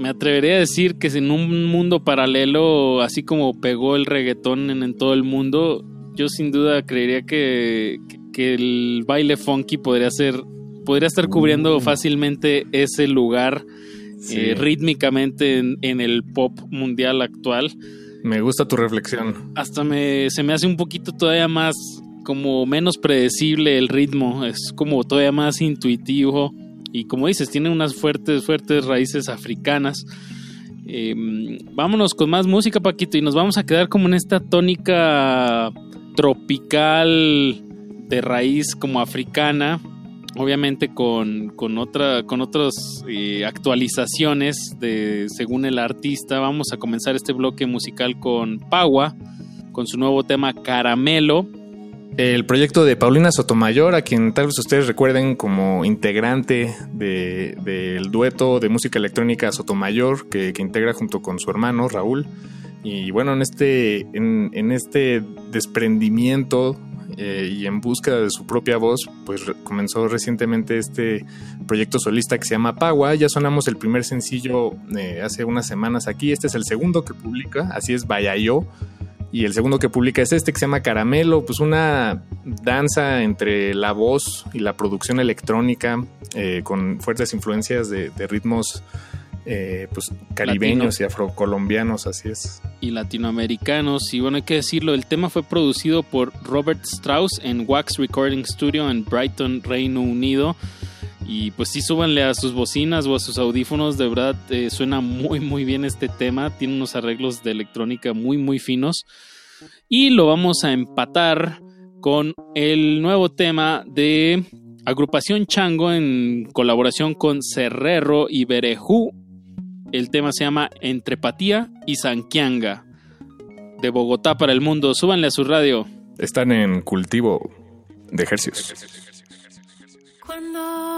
Me atrevería a decir que en un mundo paralelo, así como pegó el reggaetón en, en todo el mundo, yo sin duda creería que, que el baile funky podría ser podría estar cubriendo fácilmente ese lugar Sí. eh, rítmicamente en, en el pop mundial actual. Me gusta tu reflexión. Hasta me, se me hace un poquito todavía más, como menos predecible el ritmo, es como todavía más intuitivo y como dices, tiene unas fuertes, fuertes raíces africanas. Eh, vámonos con más música, Paquito, y nos vamos a quedar como en esta tónica tropical de raíz como africana, obviamente con, con, otra, con otras eh, actualizaciones de, según el artista. Vamos a comenzar este bloque musical con Paua, con su nuevo tema Caramelo. El proyecto de Paulina Sotomayor, a quien tal vez ustedes recuerden como integrante de- del dueto de música electrónica Sotomayor, que, que integra junto con su hermano Raúl. Y bueno, en este, en este desprendimiento eh, y en búsqueda de su propia voz, pues comenzó recientemente este proyecto solista que se llama Pagua. Ya sonamos el primer sencillo eh, hace unas semanas aquí. Este es el segundo que publica, así es Bayayo. Y el segundo que publica es este que se llama Caramelo, pues una danza entre la voz y la producción electrónica eh, con fuertes influencias de ritmos eh, pues caribeños y afrocolombianos, así es. y latinoamericanos. Y bueno, hay que decirlo, el tema fue producido por Robert Strauss en Wax Recording Studio en Brighton, Reino Unido. Y pues sí, súbanle a sus bocinas o a sus audífonos, de verdad eh, suena muy muy bien este tema, tiene unos arreglos de electrónica muy muy finos. Y lo vamos a empatar con el nuevo tema de Agrupación Chango en colaboración con Cerrero y Berejú. El tema se llama Entrepatía y Sanquianga. De Bogotá para el mundo. Súbanle a su radio. Están en cultivo de ejercicios. Cuando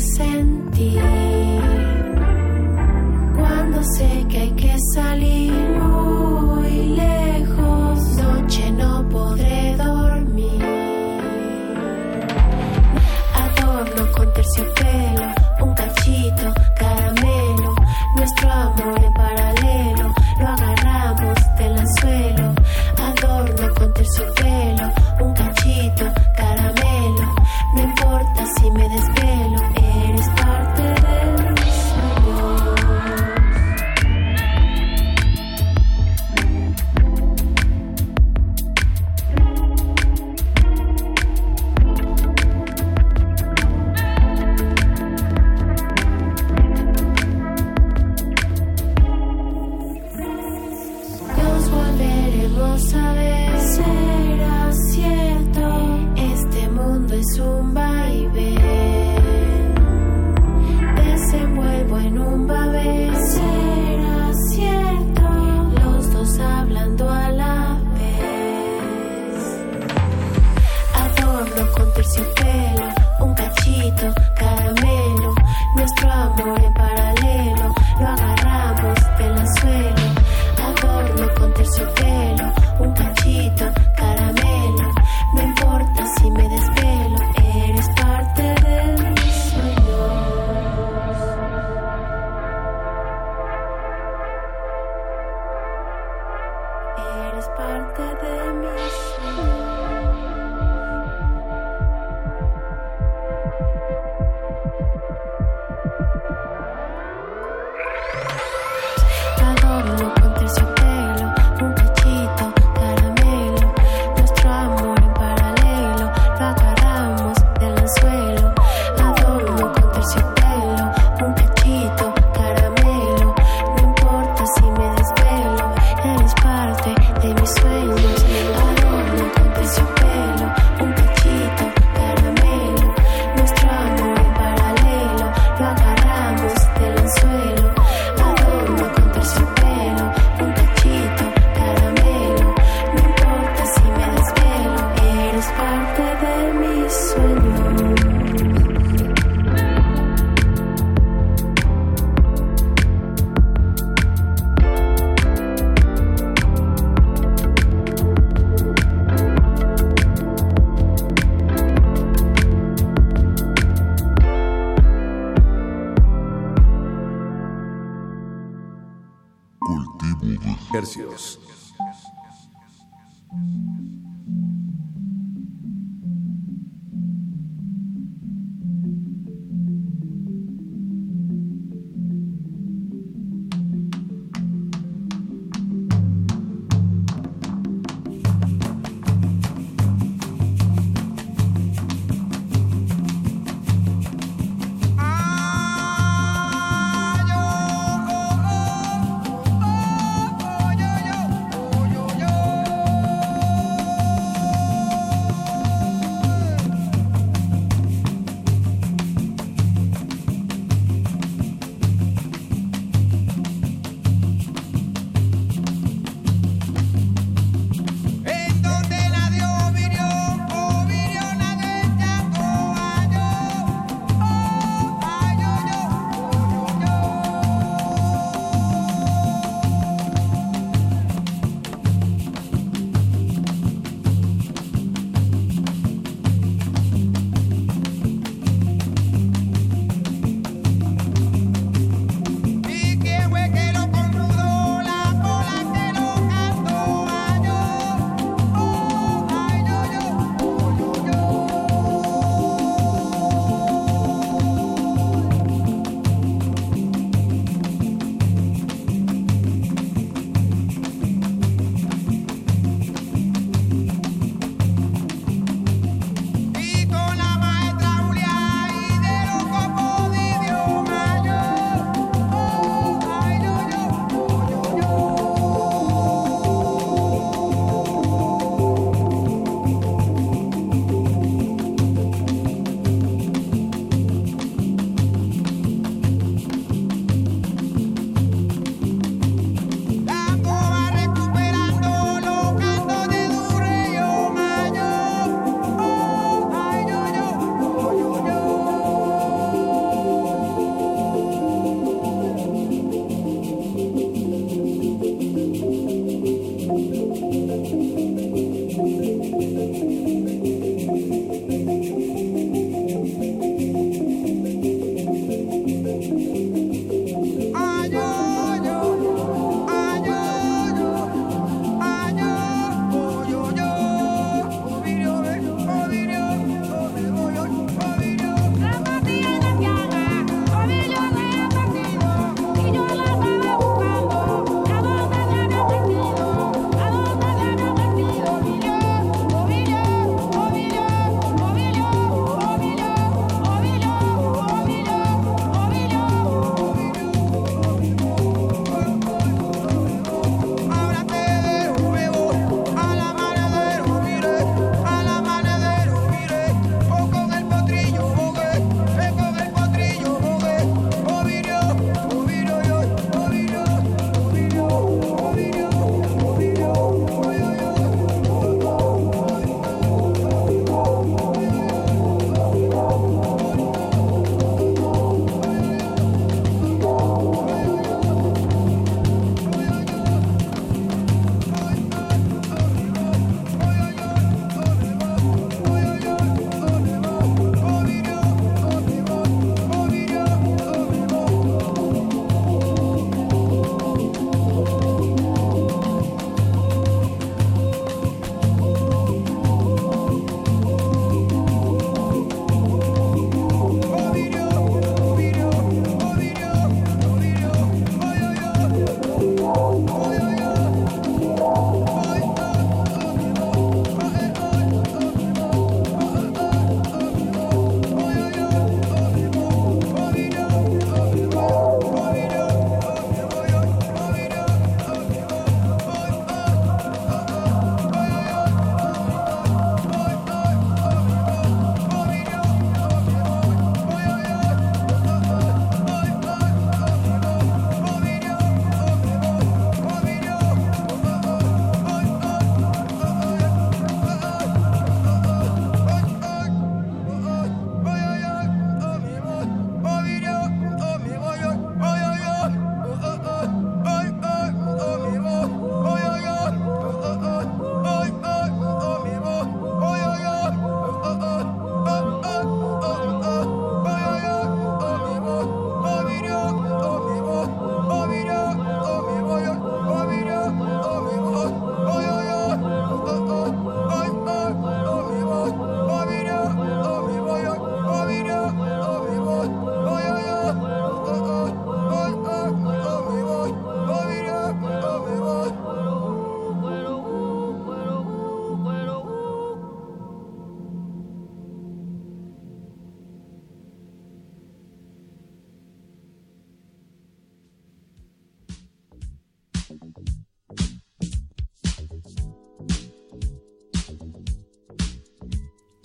sentir cuando sé que hay que salir muy lejos. Noche no podré dormir. Adorno con terciopelo, un cachito, caramelo. Nuestro amor en paralelo lo agarramos del anzuelo. Adorno con terciopelo.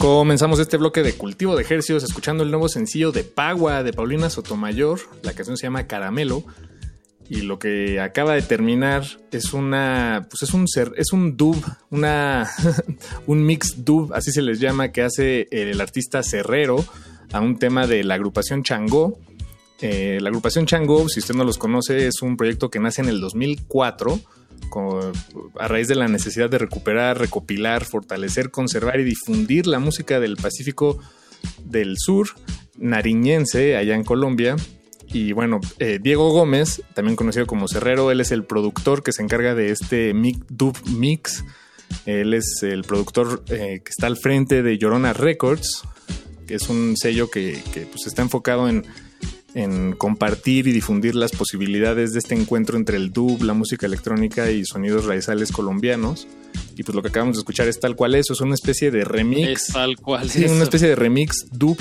Comenzamos este bloque de cultivo de ejercicios escuchando el nuevo sencillo de Pagua de Paulina Sotomayor. La canción se llama Caramelo. Y lo que acaba de terminar es una. Pues es un ser, es un dub, una. un mix dub, así se les llama, que hace el artista Cerrero a un tema de la agrupación Changó. Eh, la agrupación Changó, si usted no los conoce, es un proyecto que nace en el 2004 a raíz de la necesidad de recuperar, recopilar, fortalecer, conservar y difundir la música del Pacífico del Sur, nariñense, allá en Colombia. Y bueno, eh, Diego Gómez, también conocido como Cerrero, él es el productor que se encarga de este dub mix. Él es el productor eh, que está al frente de Llorona Records, que es un sello que, que, pues, está enfocado en, en compartir y difundir las posibilidades de este encuentro entre el dub, la música electrónica y sonidos raizales colombianos. Y pues lo que acabamos de escuchar es tal cual eso, es una especie de remix. Es tal cual. Sí, eso. una especie de remix dub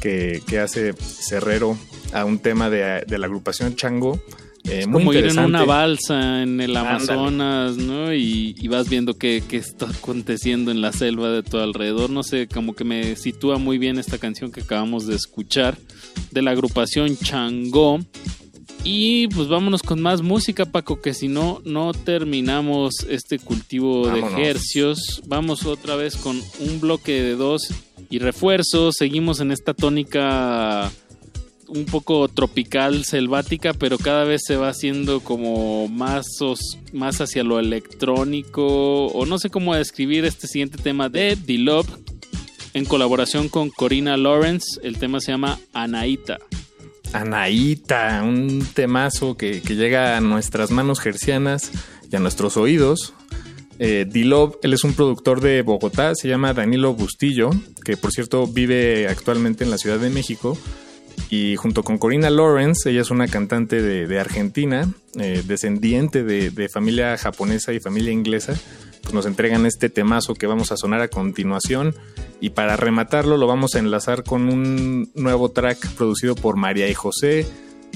que, que hace Cerrero a un tema de, de la agrupación Chango. Eh, muy como ir en una balsa en el Ándale. Amazonas, ¿no? Y, y vas viendo qué, qué está aconteciendo en la selva de tu alrededor. No sé, como que me sitúa muy bien esta canción que acabamos de escuchar de la agrupación Changó. Y pues vámonos con más música, Paco, que si no, no terminamos este cultivo Vámonos. de hercios. Vamos otra vez con un bloque de dos y refuerzos. Seguimos en esta tónica un poco tropical, selvática, pero cada vez se va haciendo como más, más hacia lo electrónico, o no sé cómo describir este siguiente tema de D-Love en colaboración con Corina Lawrence. El tema se llama Anaíta. Anaíta, un temazo que, que llega a nuestras manos gercianas y a nuestros oídos. Eh, D-Love, él es un productor de Bogotá, se llama Danilo Bustillo, que por cierto vive actualmente en la Ciudad de México. Y junto con Corina Lawrence, ella es una cantante de, Argentina, eh, descendiente de, familia japonesa y familia inglesa, pues nos entregan este temazo que vamos a sonar a continuación. Y para rematarlo lo vamos a enlazar con un nuevo track producido por María y José,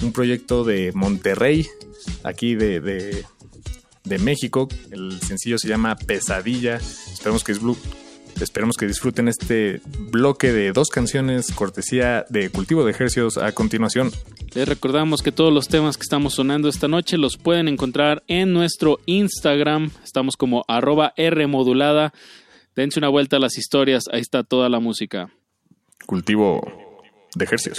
un proyecto de Monterrey, aquí de, de, México. El sencillo se llama Pesadilla. Esperemos que, disfrut- esperemos que disfruten este bloque de dos canciones cortesía de Cultivo de Ejercios a continuación. Les recordamos que todos los temas que estamos sonando esta noche los pueden encontrar en nuestro Instagram. Estamos como arroba Rmodulada. Dense una vuelta a las historias, ahí está toda la música. Cultivo de Ejercios.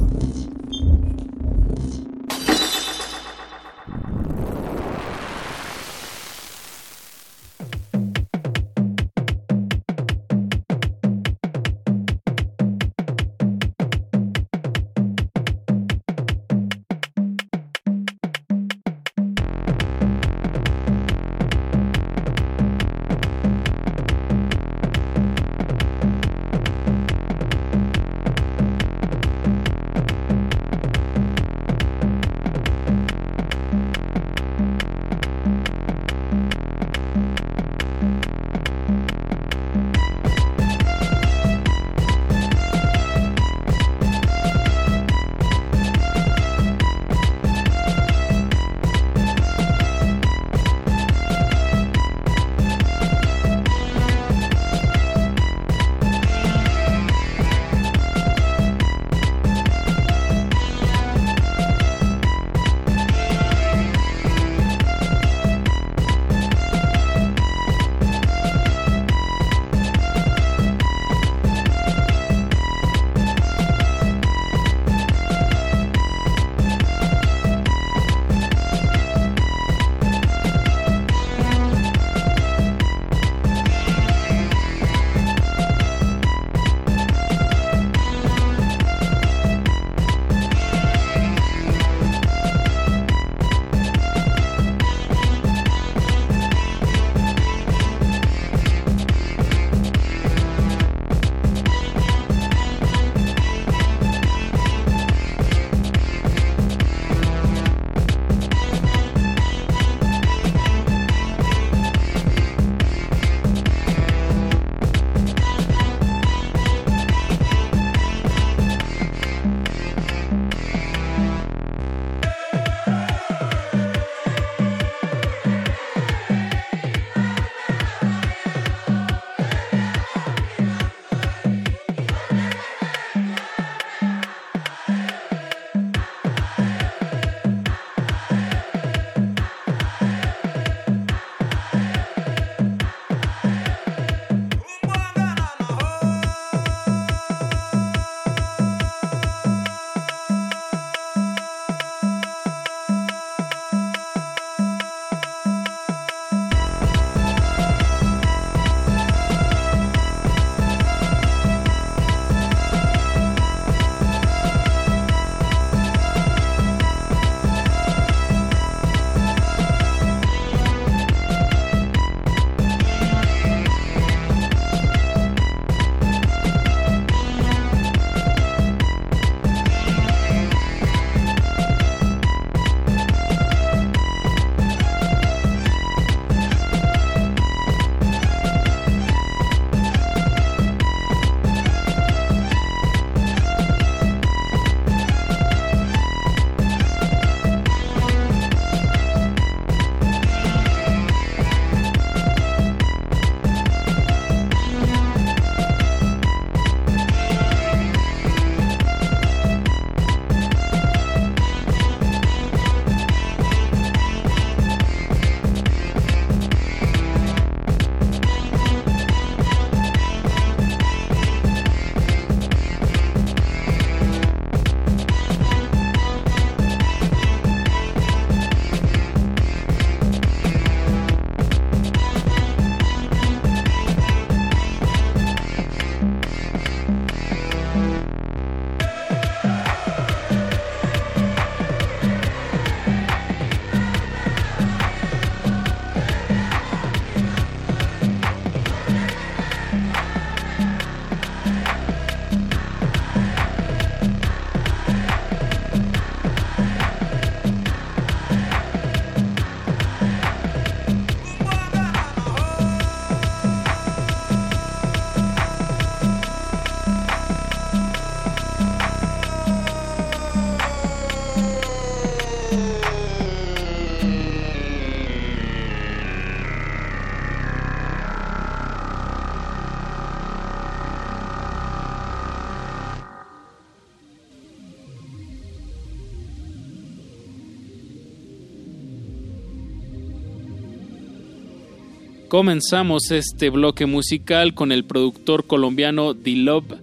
Comenzamos este bloque musical con el productor colombiano D-Love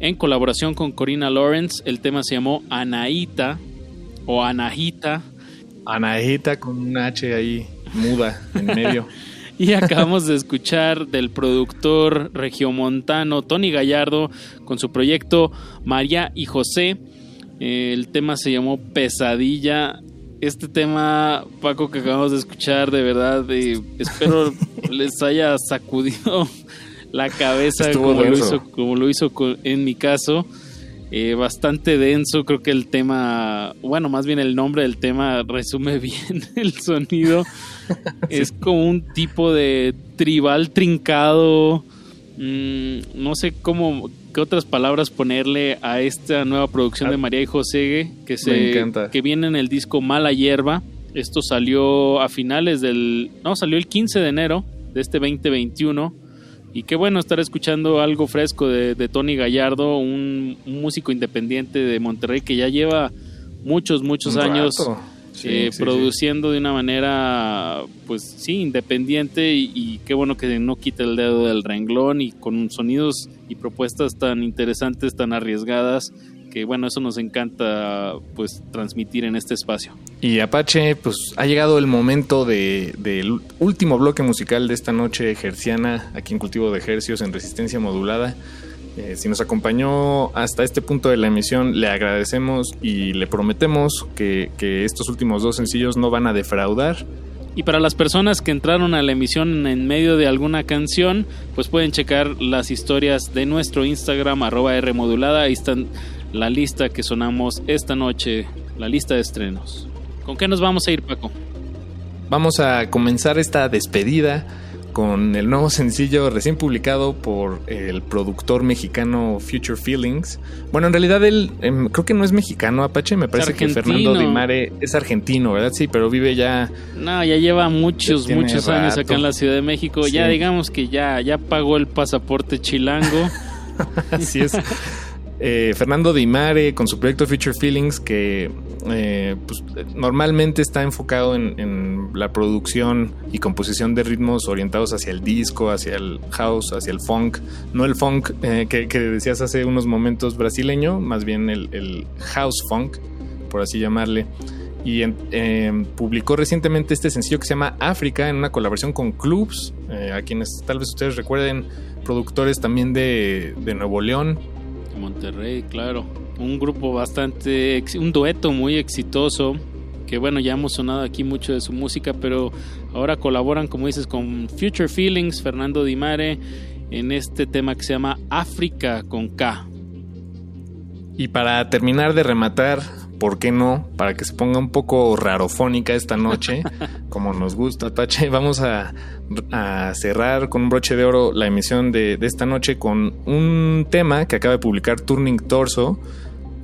en colaboración con Corina Lawrence. El tema se llamó Anaíta o Anahita. Anahita con un H ahí muda en medio. Y acabamos de escuchar del productor regiomontano Tony Gallardo con su proyecto María y José. El tema se llamó Pesadilla. Este tema, Paco, que acabamos de escuchar, de verdad, espero les haya sacudido la cabeza Estuvo como lo, hizo, como lo hizo en mi caso. Eh, bastante denso, creo que el tema, bueno, más bien el nombre del tema resume bien el sonido. Es como un tipo de tribal trincado. mm, no sé cómo, qué otras palabras ponerle a esta nueva producción de María y José que, se, Ah. Que viene en el disco Mala Hierba. Esto salió a finales del... No, salió el 15 de enero de este 2021. Y qué bueno estar escuchando algo fresco de, de Tony Gallardo, un, un músico independiente de Monterrey que ya lleva muchos, muchos Un años rato. Sí, eh, sí, sí. produciendo de una manera, pues sí, independiente y, y qué bueno que no quita el dedo del renglón y con sonidos y propuestas tan interesantes, tan arriesgadas, que bueno, eso nos encanta pues transmitir en este espacio. Y Apache, pues ha llegado el momento de- del último bloque musical de esta noche gerciana aquí en Cultivo de Hercios en resistencia modulada. Eh, si nos acompañó hasta este punto de la emisión, le agradecemos y le prometemos que, que estos últimos dos sencillos no van a defraudar. Y para las personas que entraron a la emisión en medio de alguna canción, pues pueden checar las historias de nuestro Instagram, arroba Rmodulada. Ahí están la lista que sonamos esta noche, la lista de estrenos. ¿Con qué nos vamos a ir, Paco? Vamos a comenzar esta despedida con el nuevo sencillo recién publicado por el productor mexicano Future Feelings. Bueno, en realidad él em, creo que no es mexicano, Apache, me parece que. Fernando Di Mare es argentino, ¿verdad? Sí, pero vive ya No, ya lleva muchos, muchos años acá en la Ciudad de México. Sí. Ya digamos que ya, ya pagó el pasaporte chilango. Así es. Eh, Fernando Di Mare con su proyecto Future Feelings que eh, pues, normalmente está enfocado en, la producción y composición de ritmos orientados hacia el disco, hacia el house, hacia el funk. No el funk eh, que, decías hace unos momentos brasileño, más bien el, house funk, por así llamarle. Y eh, publicó recientemente este sencillo que se llama África en una colaboración con Clubs, a quienes tal vez ustedes recuerden, productores también de Nuevo León. Monterrey, claro. Un grupo bastante, un dueto muy exitoso. Que bueno, ya hemos sonado aquí mucho de su música, pero ahora colaboran, como dices, con Future Feelings, Fernando Di Mare, en este tema que se llama África con K. Y para terminar de rematar, ¿por qué no? Para que se ponga un poco rarofónica esta noche, como nos gusta, Pache, vamos a, a cerrar con un broche de oro la emisión de, de esta noche con un tema que acaba de publicar Turning Torso.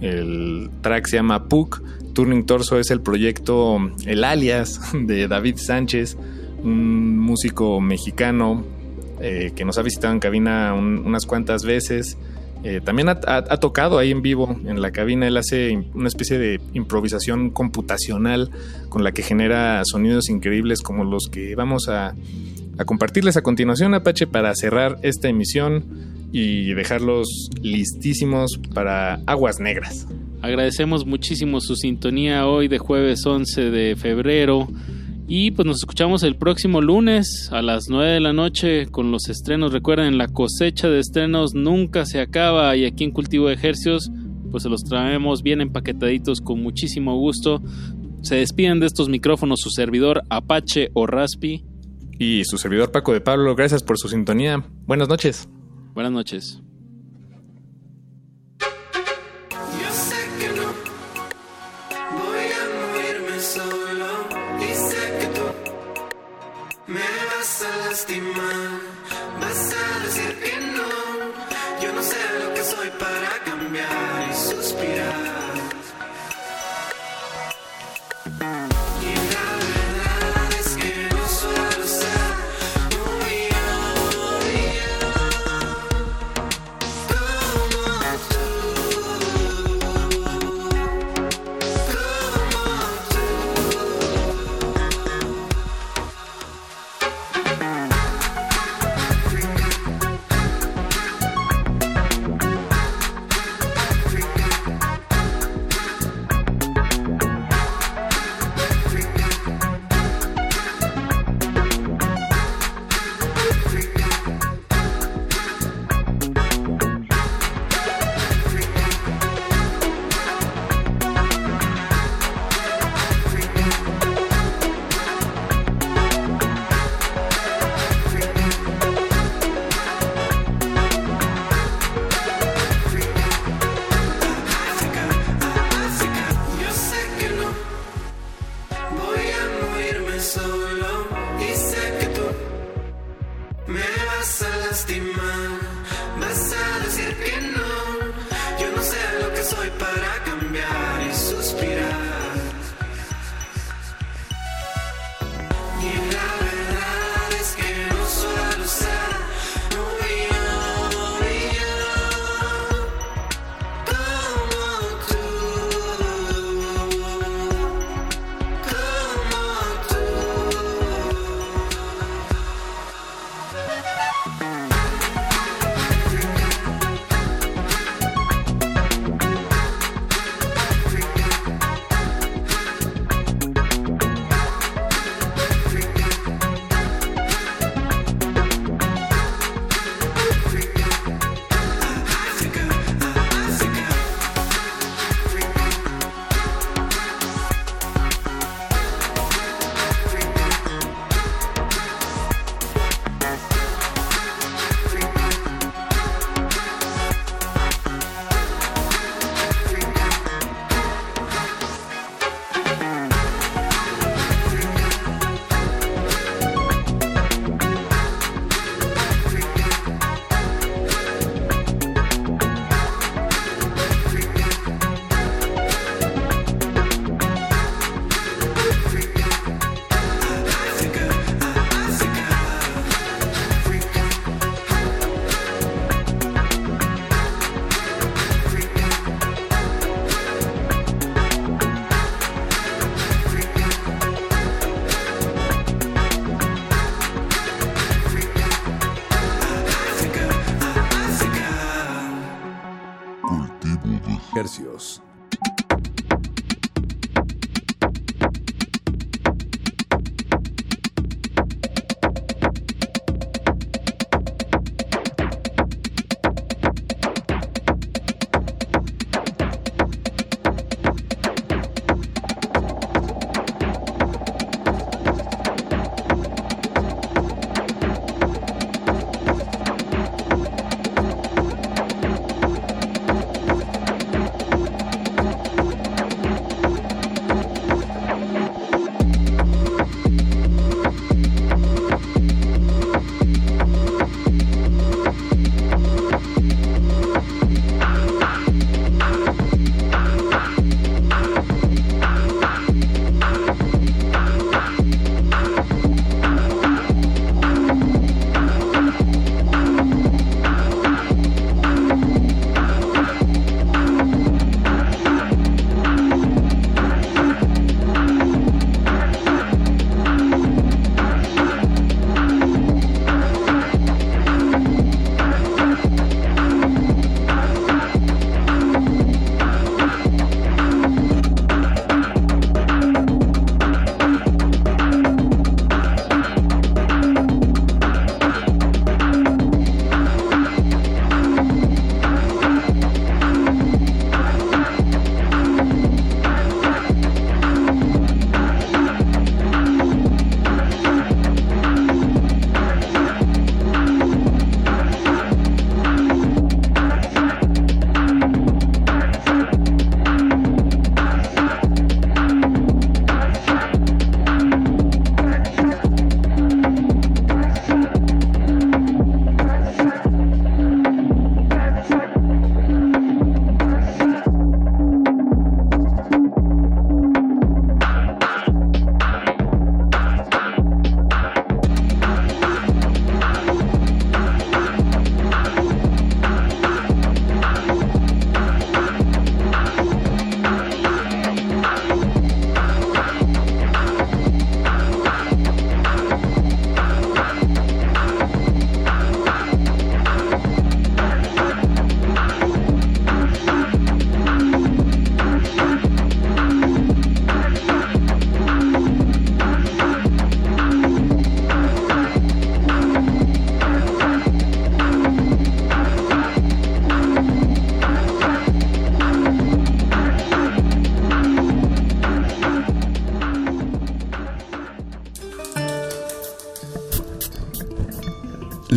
El track se llama Puck. Turning Torso es el proyecto, el alias de David Sánchez, un músico mexicano eh, que nos ha visitado en cabina un- unas cuantas veces. Eh, también ha, tocado ahí en vivo en la cabina. Él hace una especie de improvisación computacional con la que genera sonidos increíbles como los que vamos a, a compartirles a continuación, Apache, para cerrar esta emisión y dejarlos listísimos para Aguas Negras. Agradecemos muchísimo su sintonía hoy de jueves 11 de febrero. Y pues nos escuchamos el próximo lunes a las 9 de la noche con los estrenos. Recuerden, la cosecha de estrenos nunca se acaba y aquí en Cultivo de Ejercios pues se los traemos bien empaquetaditos con muchísimo gusto. Se despiden de estos micrófonos su servidor Apache o Raspi. Y su servidor Paco de Pablo, gracias por su sintonía. Buenas noches. Buenas noches.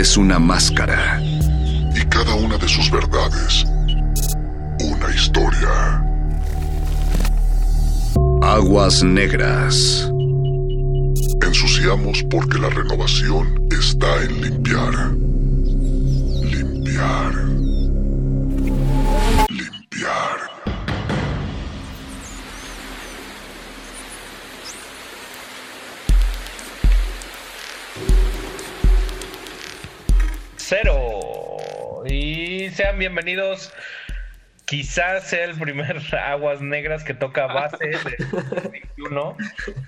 Es una máscara. Y cada una de sus verdades, una historia. Aguas negras. Ensuciamos porque la renovación bienvenidos. Quizás sea el primer Aguas Negras que toca base de 21.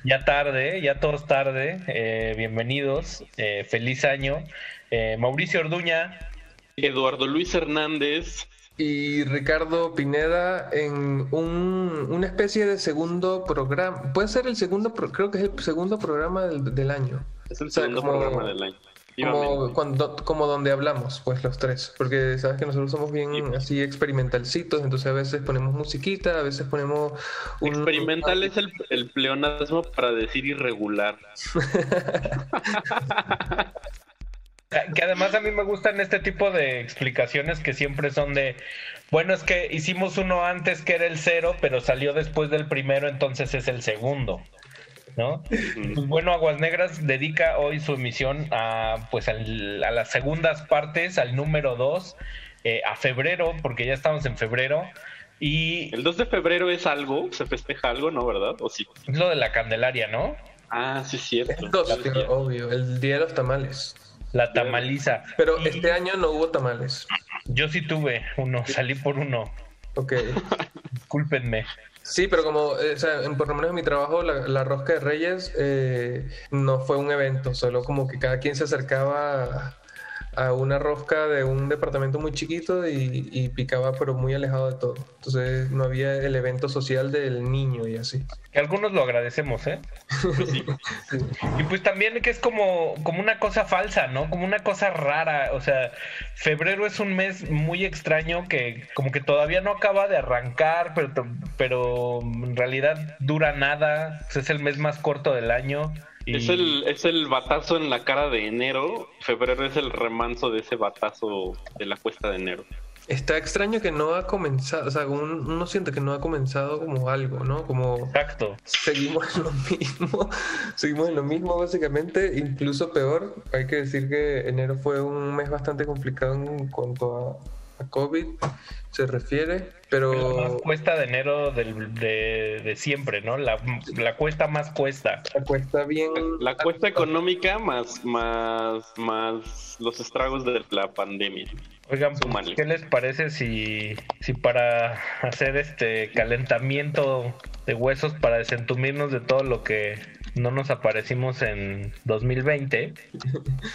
Ya tarde, ya todos tarde. Eh, bienvenidos. Eh, feliz año. Eh, Mauricio Orduña. Eduardo Luis Hernández. Y Ricardo Pineda en un, una especie de segundo programa. Puede ser el segundo, creo que es el segundo programa del, del año. Es el O sea, segundo como- programa del año. Como, cuando, como donde hablamos, pues los tres. Porque sabes que nosotros somos bien así experimentalcitos, entonces a veces ponemos musiquita, a veces ponemos un... Experimental es el, el pleonasmo para decir irregular. Que además además a mí me gustan este tipo de explicaciones que siempre son de, bueno, es que hicimos uno antes que era el cero, pero salió después del primero, entonces es el segundo. ¿No? Pues bueno, Aguas Negras dedica hoy su emisión a pues al- a las segundas partes, al número 2, a febrero, porque ya estamos en febrero, y El 2 de febrero es algo, se festeja algo, ¿no? ¿Verdad? ¿O sí? es lo de la Candelaria, ¿no? Ah, sí, es cierto. Tío, cierto. obvio, el día de los tamales. La tamaliza. Pero este año no hubo tamales. Yo sí tuve uno, salí por uno. Ok. Discúlpenme. Sí, pero como, eh, o sea, por lo menos en mi trabajo, la, la rosca de Reyes eh, no fue un evento, solo como que cada quien se acercaba a, una rosca de un departamento muy chiquito y, y picaba, pero muy alejado de todo. Entonces no había el evento social del niño y así. Que algunos lo agradecemos, ¿eh? Y pues también que es como, como una cosa falsa, ¿no? Como una cosa rara. O sea, febrero es un mes muy extraño que como que todavía no acaba de arrancar, pero, pero en realidad dura nada. Pues es el mes más corto del año. Y... Es el, es el batazo en la cara de enero. Febrero es el remanso de ese batazo de la cuesta de enero. Está extraño que no ha comenzado, o sea, un- uno siente que no ha comenzado como algo, ¿no? Como... Exacto. Seguimos en lo mismo, seguimos en lo mismo básicamente, incluso peor. Hay que decir que enero fue un mes bastante complicado en cuanto a, a COVID se refiere, La pero más cuesta de enero del- de, de siempre, ¿no? La, la cuesta más cuesta. la cuesta bien... La cuesta económica más, más, más los estragos de la pandemia. Oigan, pues, ¿qué les parece si, si para hacer este calentamiento de huesos para desentumirnos de todo lo que no nos aparecimos en 2020,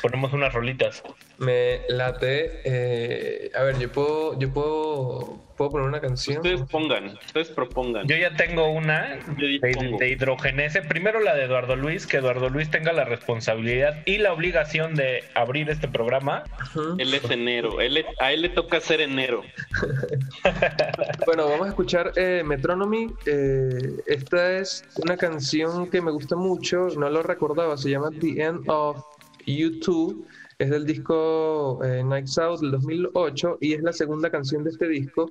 ponemos unas rolitas? Me late. eh, a ver, yo puedo, yo puedo, puedo poner una canción. Ustedes pongan, ustedes propongan. Yo ya tengo una de, de hidrogenese. Primero la de Eduardo Luis, que Eduardo Luis tenga la responsabilidad y la obligación de abrir este programa. Él es enero, él le- a él le toca ser enero. Bueno, vamos a escuchar eh, Metronomy. Eh, esta es una canción que me gusta mucho, no lo recordaba, se llama The End of U2. Es del disco eh, Nights Out del 2008 y es la segunda canción de este disco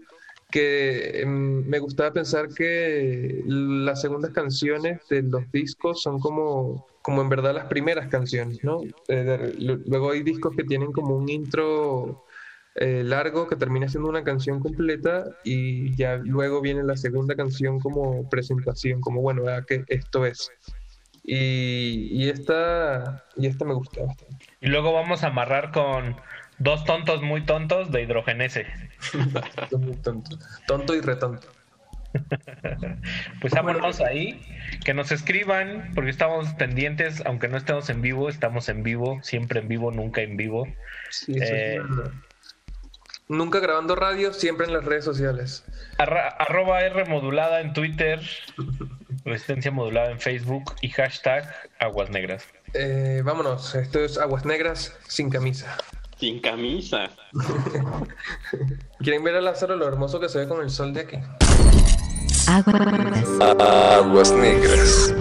que em, me gustaba pensar que las segundas canciones de los discos son como, como en verdad las primeras canciones, ¿no? Eh, luego hay discos que tienen como un intro eh, largo que termina siendo una canción completa y ya luego viene la segunda canción como presentación, como bueno, vea que esto es. Y, y esta y esta me gusta bastante. Y luego vamos a amarrar con dos tontos muy tontos de hidrogenese. Muy tonto. Tonto y retonto. Pues vámonos ahí, que nos escriban, porque estamos pendientes, aunque no estemos en vivo, estamos en vivo, siempre en vivo, nunca en vivo. Sí, eso es Eh. Nunca grabando radio, siempre en las redes sociales. arra- arroba R modulada en Twitter, resistencia modulada en Facebook y hashtag aguas negras. Eh, vámonos, esto es Aguas Negras sin camisa. Sin camisa. ¿Quieren ver a Lázaro lo hermoso que se ve con el sol de aquí? Aguas negras.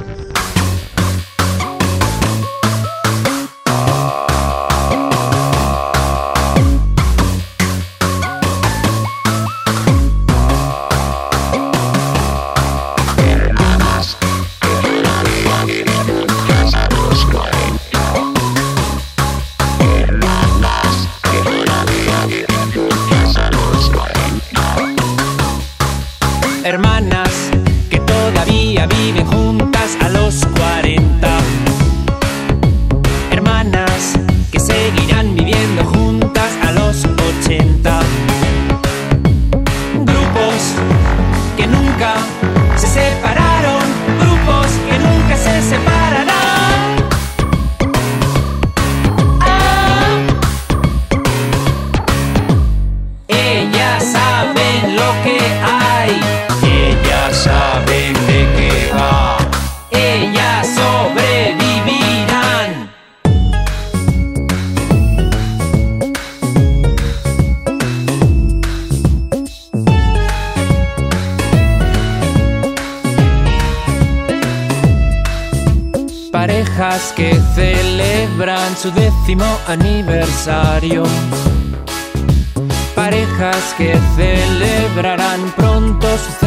Parejas que celebrarán pronto su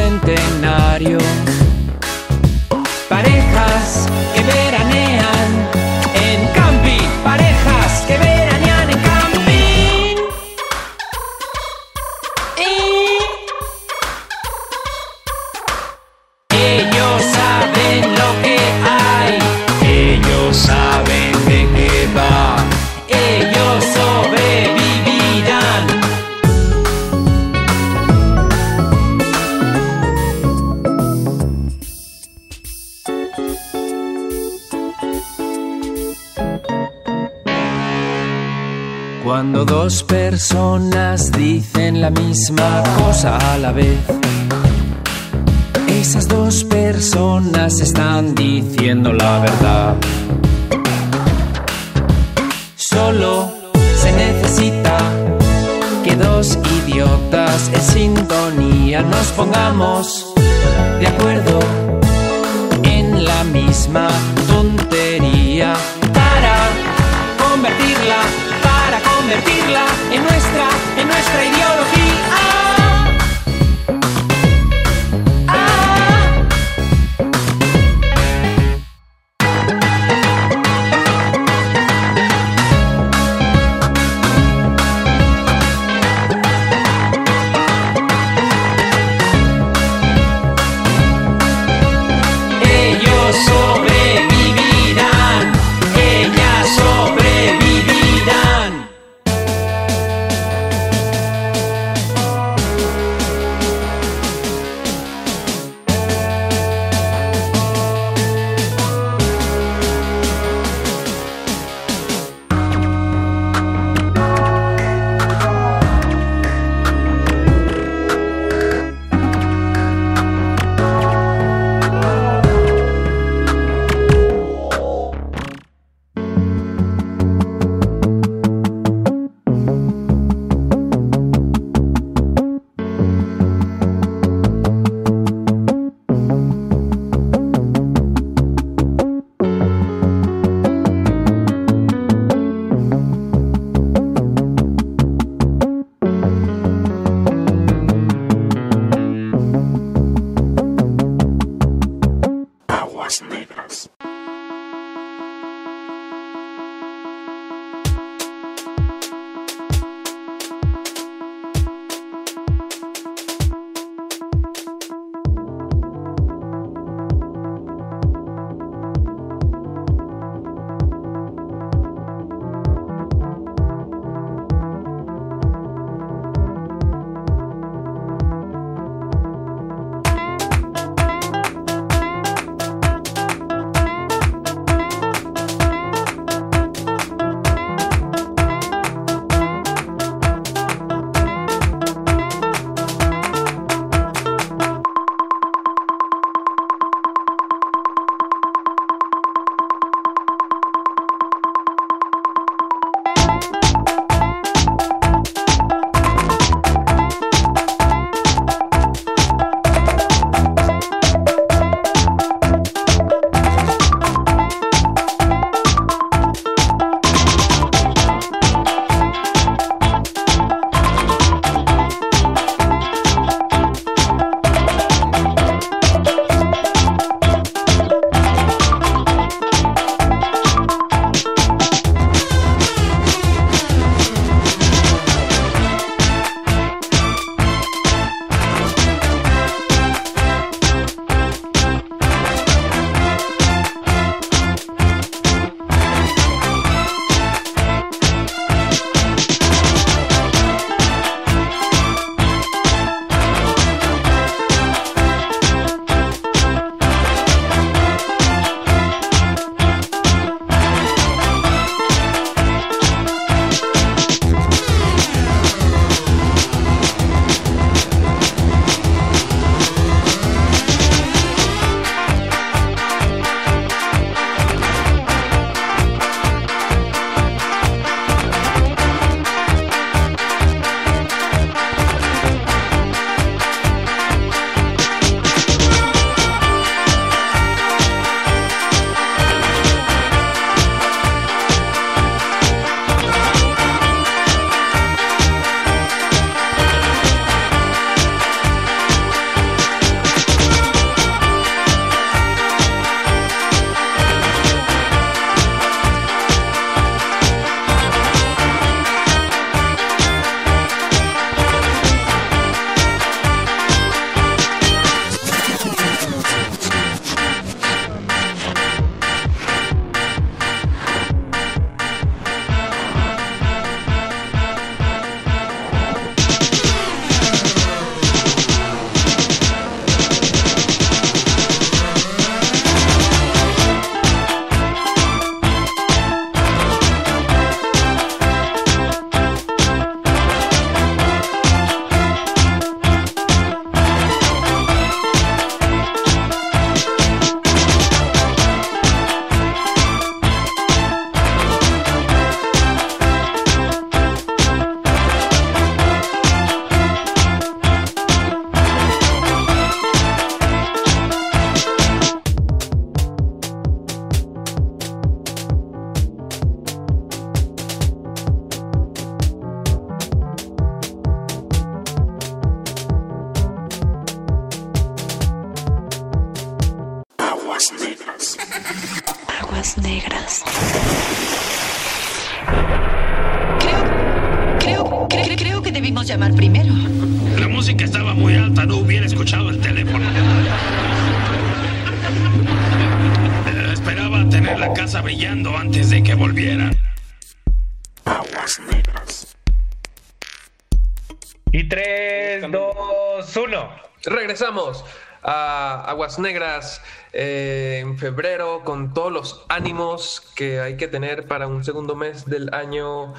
Aguas Negras eh, en febrero con todos los ánimos que hay que tener para un segundo mes del año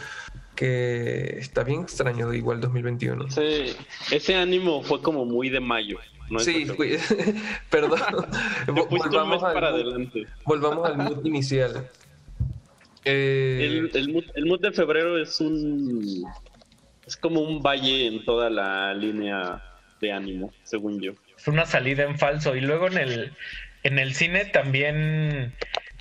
que está bien extraño igual 2021. Ese, ese ánimo fue como muy de mayo. ¿no? Sí, perdón. Volvamos, al para adelante. volvamos al mood inicial. Eh, El, el, mood, el mood de febrero es un. Es como un valle en toda la línea de ánimo, según yo. Es una salida en falso. Y luego en el, en el cine también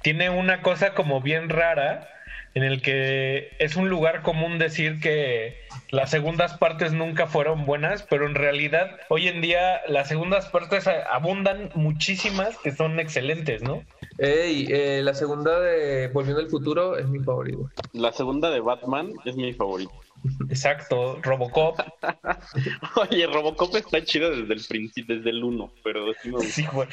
tiene una cosa como bien rara en el que es un lugar común decir que las segundas partes nunca fueron buenas, pero en realidad hoy en día las segundas partes abundan muchísimas que son excelentes, ¿no? ey, eh, la segunda de Volviendo al Futuro es mi favorito. La segunda de Batman es mi favorita. Exacto, Robocop. Oye, Robocop está chido desde el principio, desde el 1, pero sí me gusta. Sí, güey.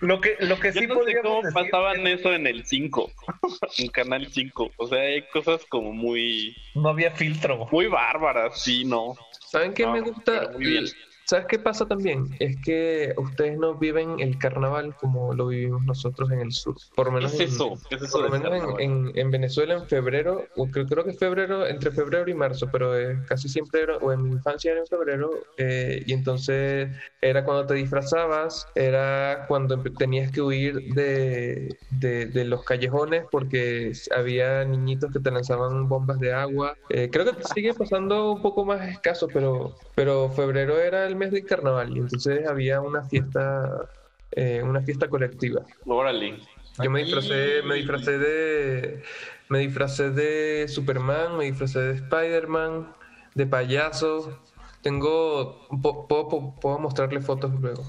Lo que, lo que Yo sí no sé cómo decir pasaban eso en el 5, en Canal 5. O sea, hay cosas como muy... No había filtro. Muy bárbaras, sí, no. ¿Saben qué No, me gusta? muy bien. ¿Sabes qué pasa también? Es que ustedes no viven el carnaval como lo vivimos nosotros en el sur. Por lo menos, ¿Qué es en- eso? ¿Qué es eso por lo del menos en, carnaval? en- en Venezuela en febrero, creo, creo que febrero, entre febrero y marzo, pero eh, casi siempre era, o en mi infancia era en febrero, eh, y entonces era cuando te disfrazabas, era cuando tenías que huir de, de, de los callejones porque había niñitos que te lanzaban bombas de agua. Eh, creo que sigue pasando un poco más escaso, pero, pero febrero era el mes del carnaval y entonces había una fiesta, eh, una fiesta colectiva. Órale. Yo me disfracé, me disfracé de, me disfracé de Superman, me disfracé de Spider-Man, de payaso. Tengo, po- puedo mostrarle fotos luego.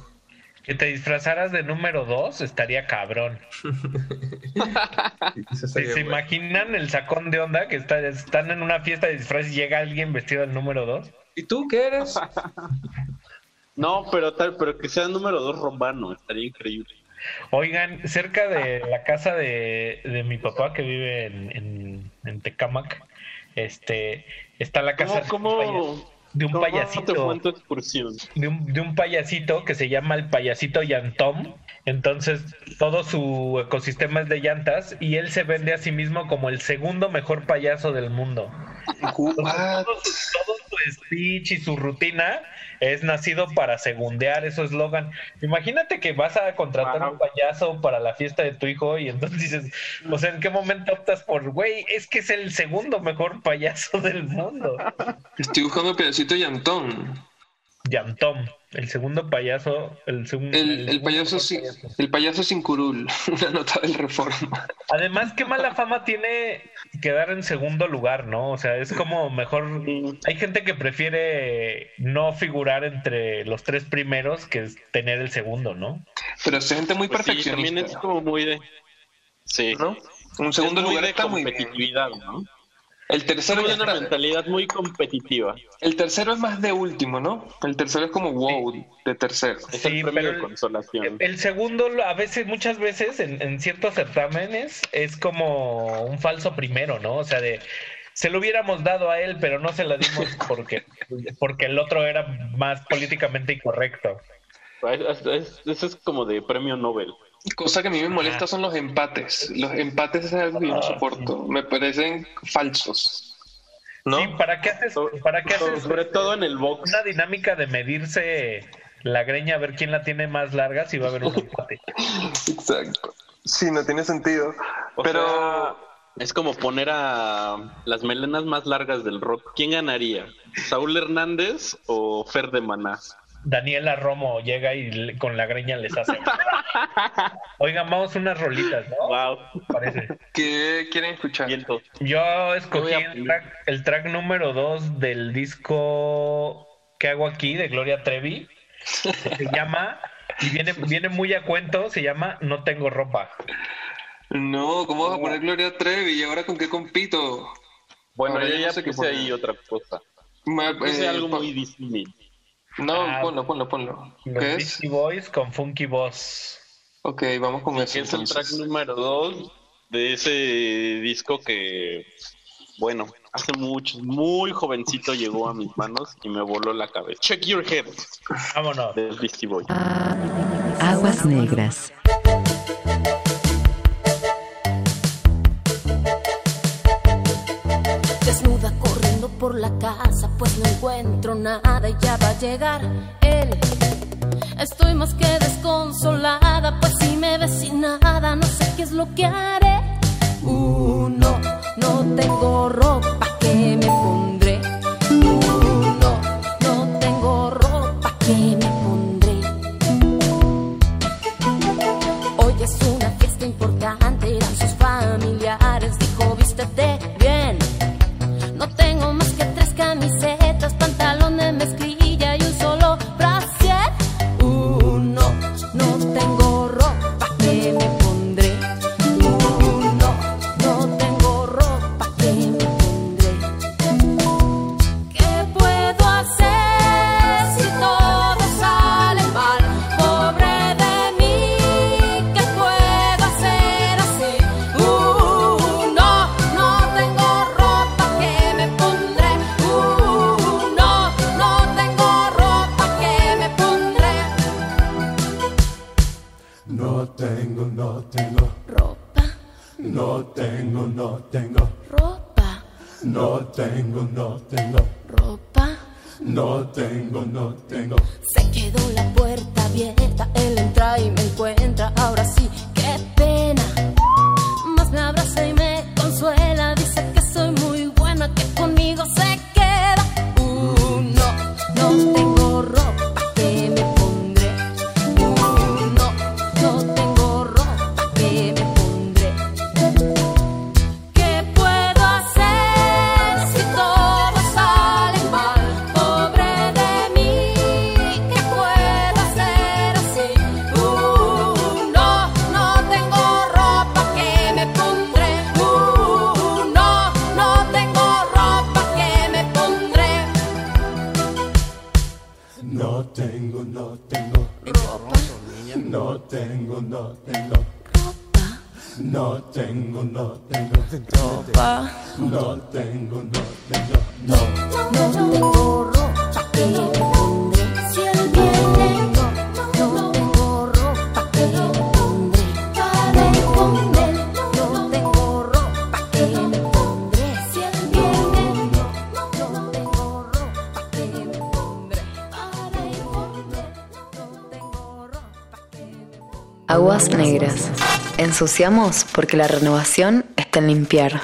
Que te disfrazaras de número 2 estaría cabrón. ¿Se, se bueno. imaginan el sacón de onda que está- están en una fiesta de disfraz y llega alguien vestido del número 2? ¿Y tú qué eres? No, pero tal, pero que sea número 2 romano, estaría increíble. Oigan, cerca de la casa de, de mi papá que vive en, en, en Tecámac, este, está la casa ¿Cómo, de cómo, un paya- de un cómo te payasito. fue en tu excursión? de un, de un payasito que se llama el payasito Yantom. Entonces, todo su ecosistema es de llantas y él se vende a sí mismo como el segundo mejor payaso del mundo. Entonces, todo, su, speech y su rutina es nacido para segundear ese eslogan. Imagínate que vas a contratar un payaso para la fiesta de tu hijo y entonces dices, o sea, ¿en qué momento optas por, güey, es que es el segundo mejor payaso del mundo? Estoy buscando el pedacito de Yantón. Yantom, el segundo payaso, el segundo... El, el payaso sin, el payaso sin curul, una nota del Reforma. Además, qué mala fama tiene quedar en segundo lugar, ¿no? O sea, es como mejor. Hay gente que prefiere no figurar entre los tres primeros que tener el segundo, ¿no? Pero es gente muy Pues sí, perfeccionista. también es como muy de... Sí. ¿no? Un segundo Es muy lugar de está muy bien. competitividad, ¿no? El tercero Tiene ya una mentalidad muy competitiva. El tercero es más de último, ¿no? El tercero es como wow, de tercero. Es Sí, el premio pero de consolación. El segundo, a veces, muchas veces, en, en ciertos certámenes, es como un falso primero, ¿no? O sea, de. Se lo hubiéramos dado a él, pero no se lo dimos porque, porque el otro era más políticamente incorrecto. Es- es- Eso es como de premio Nobel. Cosa que a mí me molesta son los empates. Los empates es algo que yo no soporto. Me parecen falsos. ¿No? Sí, ¿para qué haces, para qué haces Sobre todo en el box. una dinámica de medirse la greña a ver quién la tiene más larga si va a haber un empate? Exacto. Sí, no tiene sentido. O Pero sea, es como poner a las melenas más largas del rock. ¿Quién ganaría? ¿Saúl Hernández o Fer de Maná? Daniela Romo llega y con la greña les hace. Oigan, vamos unas rolitas, ¿no? Wow. Parece. ¿Qué quieren escuchar? Yo escogí el, track, el track, número 2 del disco que hago aquí de Gloria Trevi. Se llama, y viene, viene muy a cuento, se llama No tengo ropa. No, ¿cómo vas a poner Gloria Trevi? ¿Y ahora con qué compito? Bueno, ahora ya no sé puse ahí otra cosa. Me, puse eh, algo muy distinto. No, ah, ponlo, ponlo, ponlo. Los ¿Qué es? Boys con Funky Boss. Ok, vamos con eso. Es el track número 2 de ese disco que, bueno, hace mucho, muy jovencito llegó a mis manos y me voló la cabeza. Check your head. Vámonos. Del Beastie Boys. Aguas negras. por la casa, pues no encuentro nada y ya va a llegar él. Estoy más que desconsolada, pues si me ves sin nada, no sé qué es lo que haré. Uh, no, no tengo ropa ensuciamos porque la renovación está en limpiar.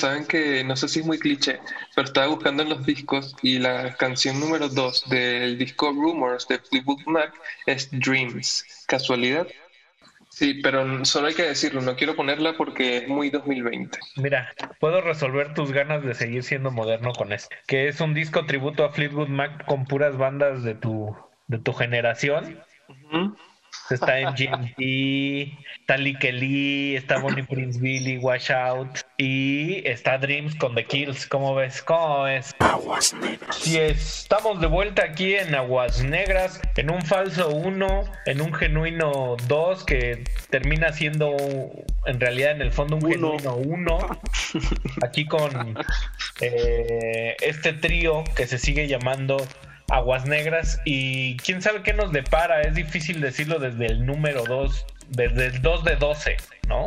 saben que, no sé si es muy cliché, pero estaba buscando en los discos y la canción número 2 del disco Rumors de Fleetwood Mac es Dreams. ¿Casualidad? Sí, pero solo hay que decirlo, no quiero ponerla porque es muy 2020. Mira, puedo resolver tus ganas de seguir siendo moderno con esto, que es un disco tributo a Fleetwood Mac con puras bandas de tu, de tu generación. Está MGMT, está Lee Kelly, está Bonnie Prince Billy, Wash Out y está Dreams con The Kills. ¿Cómo ves? ¿Cómo ves? Aguas negras. Y estamos de vuelta aquí en Aguas Negras, en un falso 1, en un genuino 2 que termina siendo en realidad en el fondo un genuino 1. Aquí con eh, este trío que se sigue llamando Aguas Negras y quién sabe qué nos depara, es difícil decirlo desde el número 2, desde el 2 de 12, ¿no?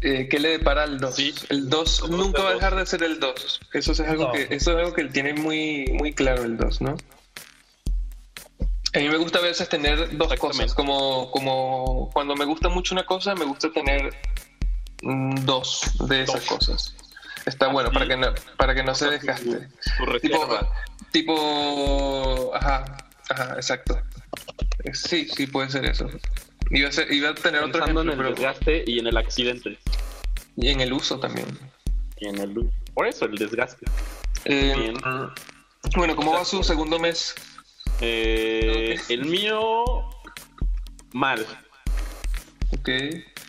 Eh, ¿Qué le depara al 2? El 2 nunca va a dejar de ser el 2. Eso es algo No. que eso es algo que tiene muy muy claro el 2, ¿no? A mí me gusta a veces tener dos cosas, como como cuando me gusta mucho una cosa, me gusta tener mm, dos de esas cosas. Está bueno para que no para que no se desgaste. Tipo. Tipo ajá, ajá, exacto. Eh, Sí, sí puede ser eso. Iba a, ser- iba a tener otro Pensando en ejemplo, el pero desgaste y en el accidente. y en el uso también. Y en el... Por eso, el desgaste. Eh. Bueno, ¿cómo va su segundo mes? Eh, el mío, mal. Ok.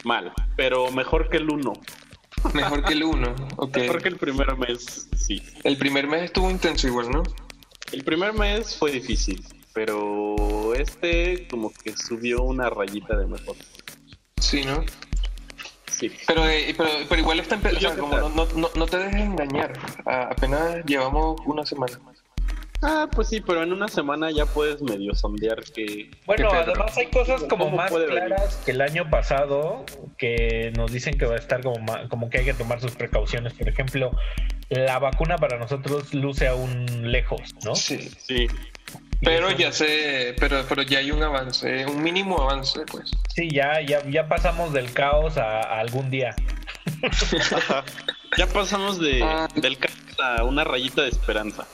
Mal, pero mejor que el uno. Mejor que el 1. Ok. Mejor que el primer mes, sí. El primer mes estuvo intenso igual, ¿no? El primer mes fue difícil, pero este como que subió una rayita de mejor. Sí, ¿no? Sí. Pero, eh, pero, pero igual está empezando. como no, no, no, te dejes engañar. Apenas llevamos una semana. Ah, pues sí, pero en una semana ya puedes medio sondear que... Bueno, que- además hay cosas como ¿Cómo más venir? claras que el año pasado que nos dicen que va a estar como, ma- como que hay que tomar sus precauciones. Por ejemplo, la vacuna para nosotros luce aún lejos, ¿no? Sí. Sí. Pero ya sé, pero, pero ya hay un avance, un mínimo avance, pues. Sí, ya, ya, ya pasamos del caos a, a algún día. Ya pasamos de, Ah. del caos a una rayita de esperanza.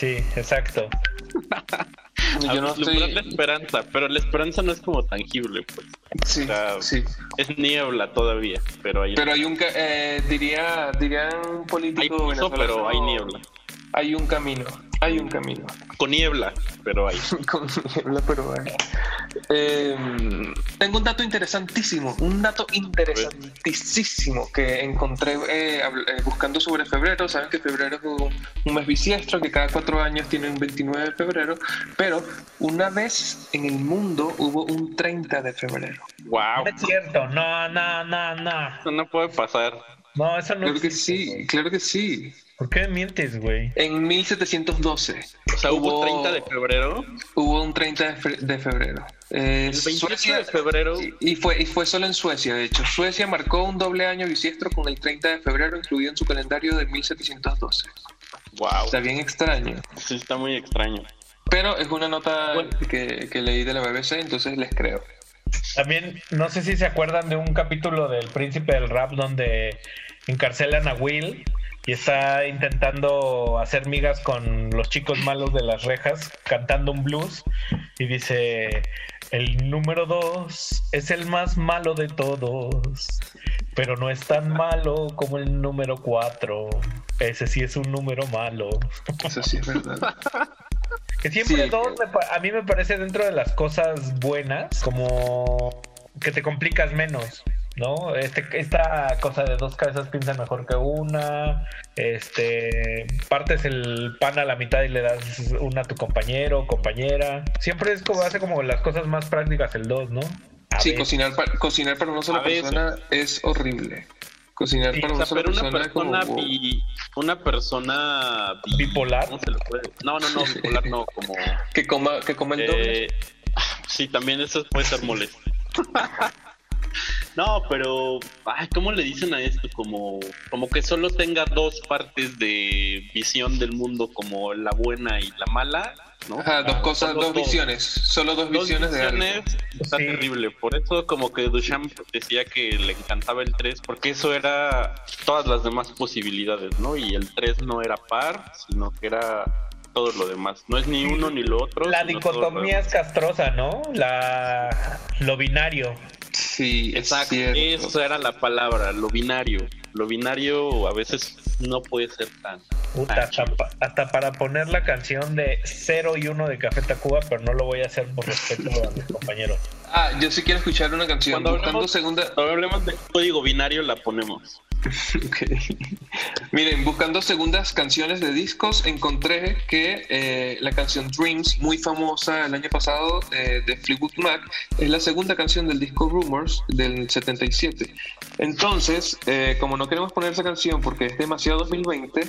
Sí, exacto. Yo no estoy- la esperanza, pero la esperanza no es como tangible, pues. Sí, O sea, sí. Es niebla todavía, pero hay, Pero hay un, ca- eh, diría, diría un político hay pero hay niebla. Hay un camino, hay un camino. Con niebla, pero hay. Con niebla, pero hay. Eh, tengo un dato interesantísimo, un dato interesantísimo que encontré eh, eh, buscando sobre febrero. Saben que febrero es un, un mes bisiestro, que cada cuatro años tiene un 29 de febrero, pero una vez en el mundo hubo un 30 de febrero. Wow. No es cierto, no, no, no, no. Eso no puede pasar. No, eso no Claro que sí, claro que sí. ¿Por qué mientes, güey? En 1712. O sea, hubo 30 de febrero. Hubo un 30 de, fe- de febrero. Eh, El 28 Suecia- de febrero. Y fue, y fue solo en Suecia, de hecho. Suecia marcó un doble año bisiestro con el 30 de febrero incluido en su calendario de 1712. Wow. Está bien extraño. Sí, está muy extraño. Pero es una nota que, que leí de la BBC, entonces les creo. También, no sé si se acuerdan de un capítulo del Príncipe del Rap donde encarcelan a Will y está intentando hacer migas con los chicos malos de las rejas cantando un blues y dice el número dos es el más malo de todos pero no es tan malo como el número cuatro ese sí es un número malo Eso sí es verdad. que siempre Sí. dos me pa- a mí me parece dentro de las cosas buenas como que te complicas menos, ¿no? Este, esta cosa de dos cabezas piensan mejor que una, este, partes el pan a la mitad y le das una a tu compañero o compañera. Siempre es como hace como las cosas más prácticas el dos, ¿no? A Sí, cocinar, pa- cocinar para una sola A veces. persona es horrible. Cocinar Sí, para o una sea, sola pero una persona, es como... bi- una persona bi- bipolar. ¿cómo se le puede? No, no, no, bipolar no, como Que coma, que coma el doble. eh, sí, también eso puede ser molesto. No, pero ay, ¿cómo le dicen a esto? Como como que solo tenga dos partes de visión del mundo como la buena y la mala, ¿no? Ajá, dos Ah, cosas, dos visiones. Solo dos Dos visiones de algo. está Sí. terrible. Por eso como que Duchamp decía que le encantaba el 3, porque eso era todas las demás posibilidades, ¿no? Y el 3 no era par, sino que era todo lo demás. No es ni uno ni lo otro. La dicotomía es castrosa, ¿no? La lo binario. Sí, Exacto, eso era la palabra, lo binario. Lo binario a veces no puede ser tan... Puta, hasta, pa- hasta para poner la canción de 0 y 1 de Café Tacuba, pero no lo voy a hacer por respeto a mis compañeros. Ah, yo sí quiero escuchar una canción. Cuando Buscando hablemos, segunda. cuando hablemos de código binario la ponemos. Ok. Miren, buscando segundas canciones de discos, encontré que eh, la canción Dreams, muy famosa el año pasado eh, de Fleetwood Mac, es la segunda canción del disco Rumors del 77. Entonces, eh, como no queremos poner esa canción porque es demasiado 2020,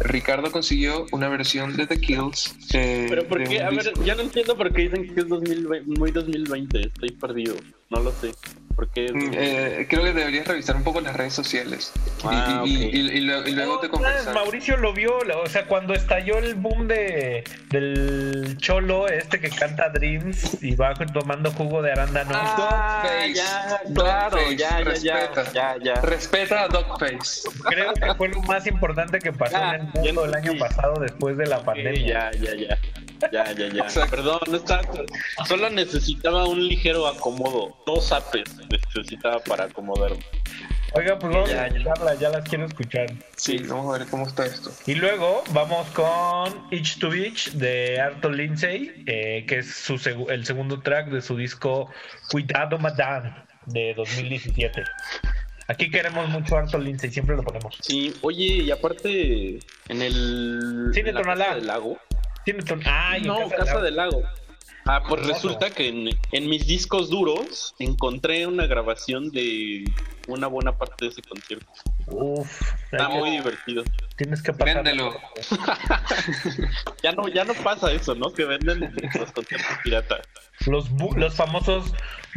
Ricardo consiguió una versión de The Kills. eh, Pero ¿por qué? A ver, ya no entiendo por qué dicen que es 2020, muy 2020. Estoy perdido. No lo sé. ¿Por qué? Mm, eh, creo que deberías revisar un poco las redes sociales y- Ah, y, y- y- y luego, te Ah, conversamos. Mauricio lo vio, o sea, cuando estalló el boom de del cholo este que canta Dreams y va tomando jugo de arándano. Ah, ya, claro, ya, ya, ya, ya, ya. Respeta a Dogface. Creo que fue lo más importante que pasó Ya, en el mundo el año pasado después de la pandemia. ya, ya, ya. Ya, ya, ya. Perdón, no está, solo necesitaba un ligero acomodo. Dos apes necesitaba para acomodarme. Oiga, pues vamos Ya, a ya. escucharla, ya las quiero escuchar. Sí, vamos a ver cómo está esto. Y luego vamos con Each to Beach de Arto Lindsay, eh, que es su el segundo track de su disco Cuidado Madame de 2017. Aquí queremos mucho a Arto Lindsay, siempre lo ponemos. Sí, oye, y aparte, en el. Cine en la Tonalá. Casa del Lago. Tiene ton- Ah, y en no, Casa Casa, del Lago. del Lago. Ah, pues resulta que en, en mis discos duros encontré una grabación de una buena parte de ese concierto. Uf, Está que- muy divertido. Tienes que pasar. Véndelo. Ya no, ya no pasa eso, ¿no? Que venden los conciertos pirata. Los, bu- los famosos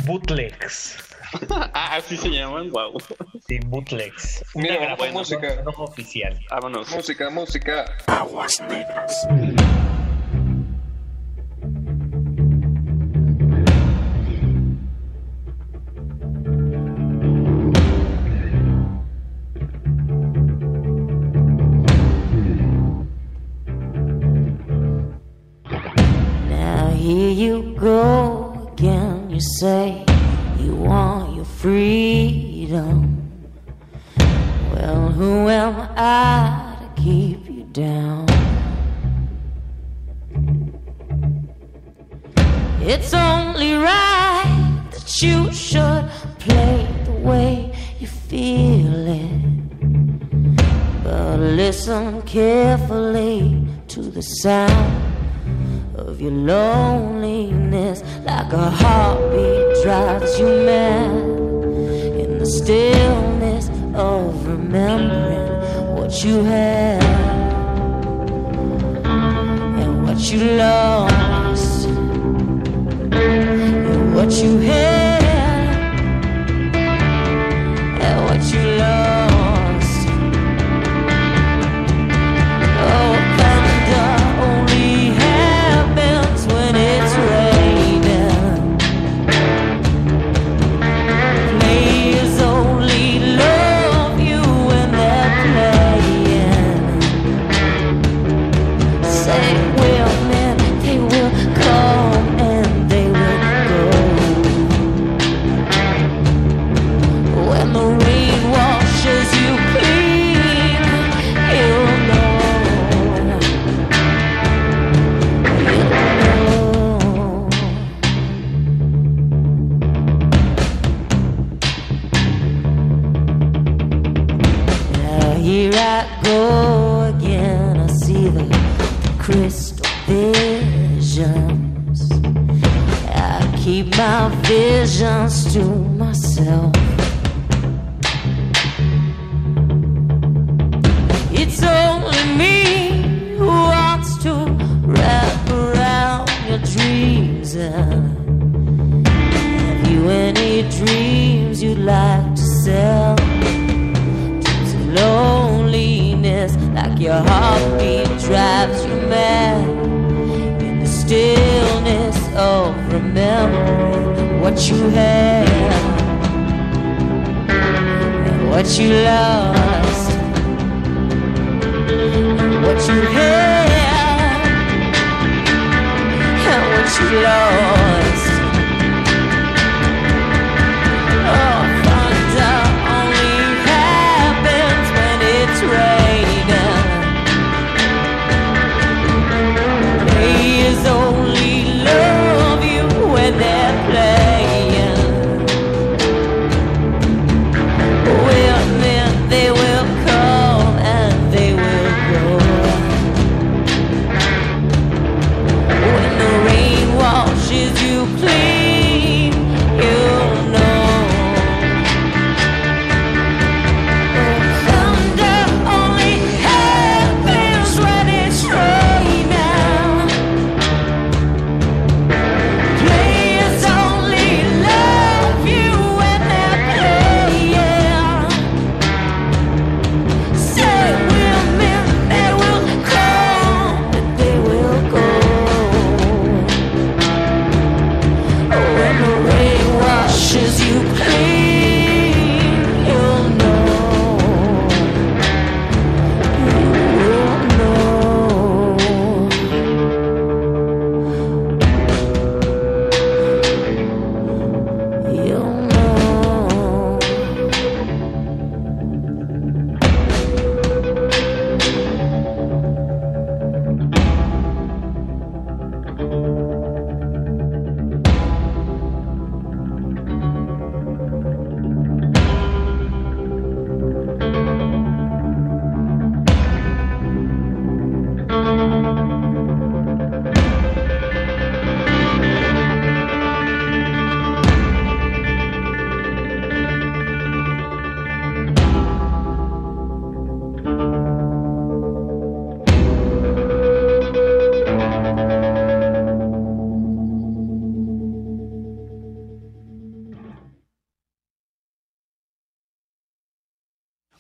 bootlegs. ah, así se llaman, wow. Sí, bootlegs. Mira, Una grabación música. no oficial. Vámonos. Música, música. Aguas negras. Now here you go again. You say you want your freedom. Well, who am I to keep you down? It's only right that you should play the way you feel it. But listen carefully to the sound of your loneliness like a heartbeat drives you mad. In the stillness of remembering what you had and what you lost and what you had My visions to myself. It's only me who wants to wrap around your dreams. Have you any dreams you'd like to sell? Dreams of loneliness, like your heartbeat drives you mad. In the stillness of remembering what you had and what you lost, and what you had and what you lost.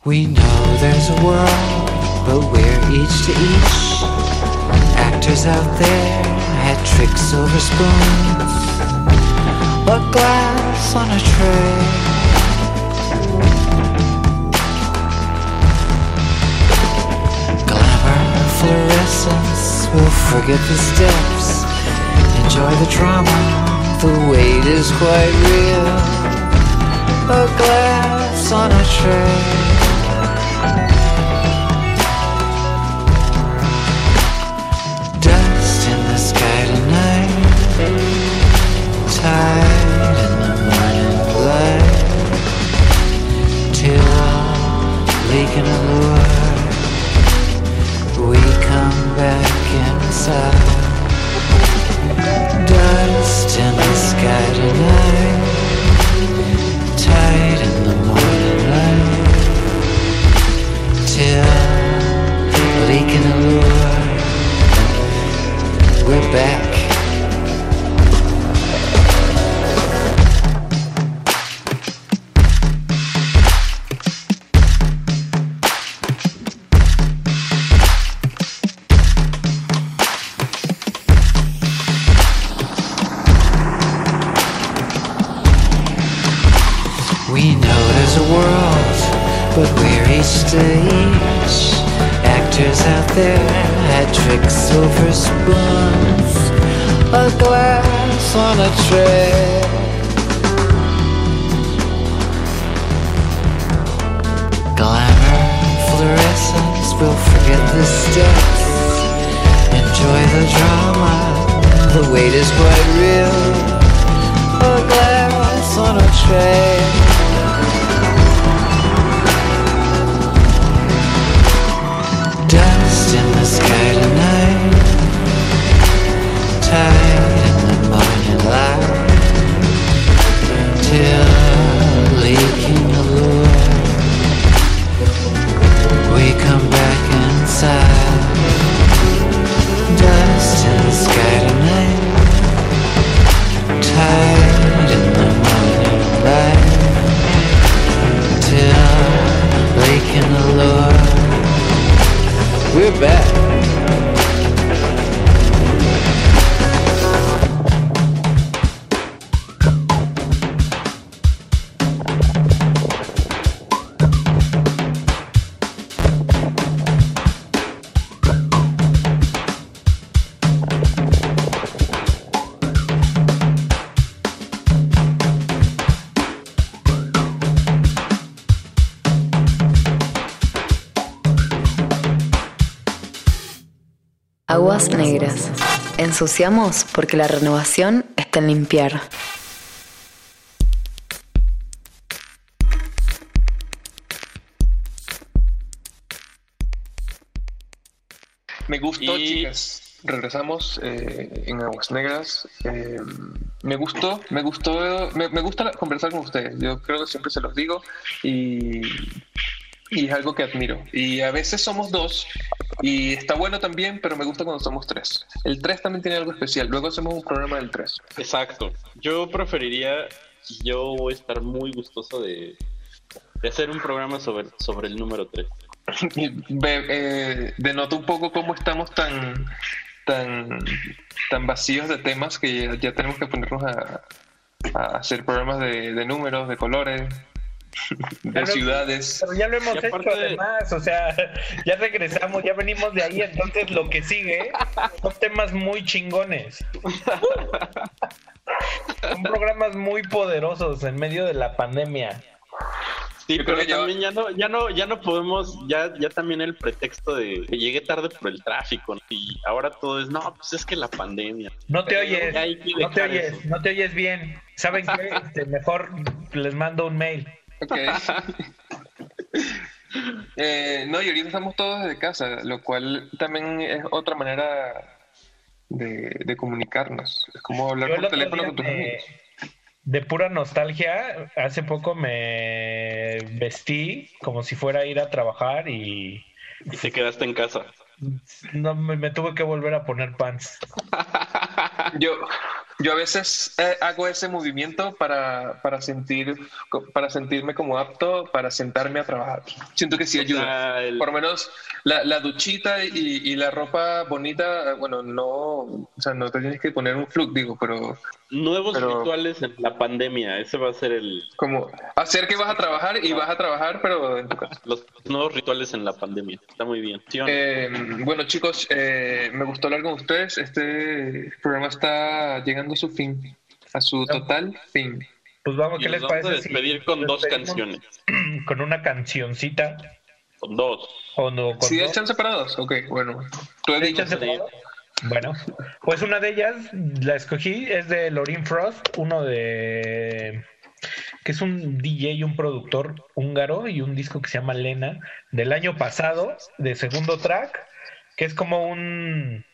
We know there's a world, but we're each to each. Actors out there had tricks over spoons, but glass on a tray. Glamour, fluorescence, we'll forget the steps. Enjoy the drama, the wait is quite real. A glass on a tray. Leaking allure. We come back inside. Dust in the sky tonight. Tide in the morning light. Till leaking allure. We're back. Ensuciamos porque la renovación está en limpiar. Me gustó, chicas. Regresamos eh, en Aguas Negras. Eh, me gustó, me gustó, me, me gusta conversar con ustedes. Yo creo que siempre se los digo y, y es algo que admiro. Y a veces somos dos y está bueno también, pero me gusta cuando somos tres. El tres también tiene algo especial. Luego hacemos un programa del tres. Exacto. Yo preferiría, yo voy a estar muy gustoso de, de hacer un programa sobre, sobre el número 3. Ve- eh, denota un poco cómo estamos tan tan tan vacíos de temas que ya, ya tenemos que ponernos a, a hacer programas de, de números, de colores, de ciudades. Pero ya lo hemos Y hecho además, o sea, ya regresamos, ya venimos de ahí, entonces lo que sigue son temas muy chingones. Son programas muy poderosos en medio de la pandemia. Sí, Yo pero creo que ya- también ya no, ya no, ya no podemos, ya, ya también el pretexto de que llegué tarde por el tráfico ¿no? y ahora todo es, no, pues es que la pandemia. No te Pero oyes, no te oyes, eso. no te oyes bien. ¿Saben qué? Este, mejor les mando un mail. Ok. Eh, no, y ahorita estamos todos desde casa, lo cual también es otra manera de, de comunicarnos. Es como hablar Yo por teléfono con tus amigos. de pura nostalgia, hace poco me vestí como si fuera a ir a trabajar y Y te quedaste en casa. no me, me tuve que volver a poner pants. Yo, yo a veces eh, hago ese movimiento para, para, sentir, para sentirme como apto para sentarme a trabajar. Siento que sí ayuda. el- Por lo menos la, la duchita y, y la ropa bonita, eh, bueno, no, o sea, no te tienes que poner un flux, digo, pero Nuevos Pero- rituales en la pandemia, ese va a ser el... como hacer que vas a trabajar y vas a trabajar, pero en tu casa. Los nuevos rituales en la pandemia. Está muy bien. ¿Sí no? Eh, bueno, chicos, eh, me gustó hablar con ustedes. Este programa está llegando a su fin, a su total fin. Pues vamos, ¿qué les vamos a parece? si despedir con nos dos canciones. Con una cancioncita. Con dos. O no, con ¿Sí dos. están separados? Ok, bueno. Tú ¿Sí eliges. están separados? Bueno, pues una de ellas la escogí, es de Lorin Frost, uno de que es un DJ y un productor húngaro y un disco que se llama Lena del año pasado, de segundo track, que es como un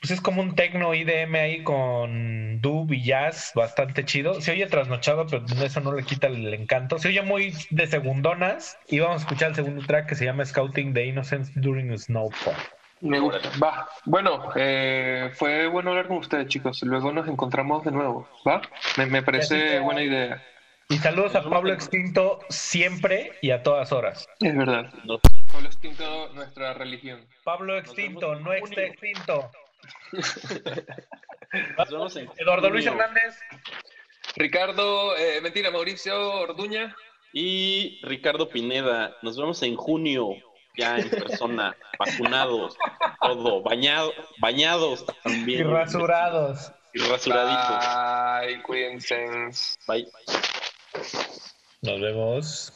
pues es como un techno IDM ahí con dub y jazz bastante chido. Se oye trasnochado, pero eso no le quita el encanto. Se oye muy de segundonas y vamos a escuchar el segundo track que se llama Scouting the Innocence During Snowfall. Me gusta. Va. Bueno, eh, fue bueno hablar con ustedes, chicos. Luego nos encontramos de nuevo. ¿Va? Me, me parece buena idea. Y saludos a Pablo Extinto siempre y a todas horas. Es verdad. Pablo Extinto, nuestra religión. Pablo Extinto, no extinto. Nos vemos en Eduardo Luis. Hernández. Ricardo, eh, mentira, Mauricio Orduña. Y Ricardo Pineda. Nos vemos en junio, ya en persona, vacunados, todo, bañado, bañados también. Y rasurados. Y rasuraditos. Ay, cuídense. Bye. Nos vemos.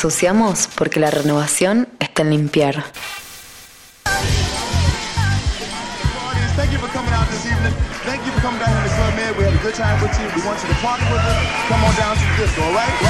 Ensuciamos porque la renovación está en limpiar. We had a good time with you. We want you to party with us. Come on down to the disco.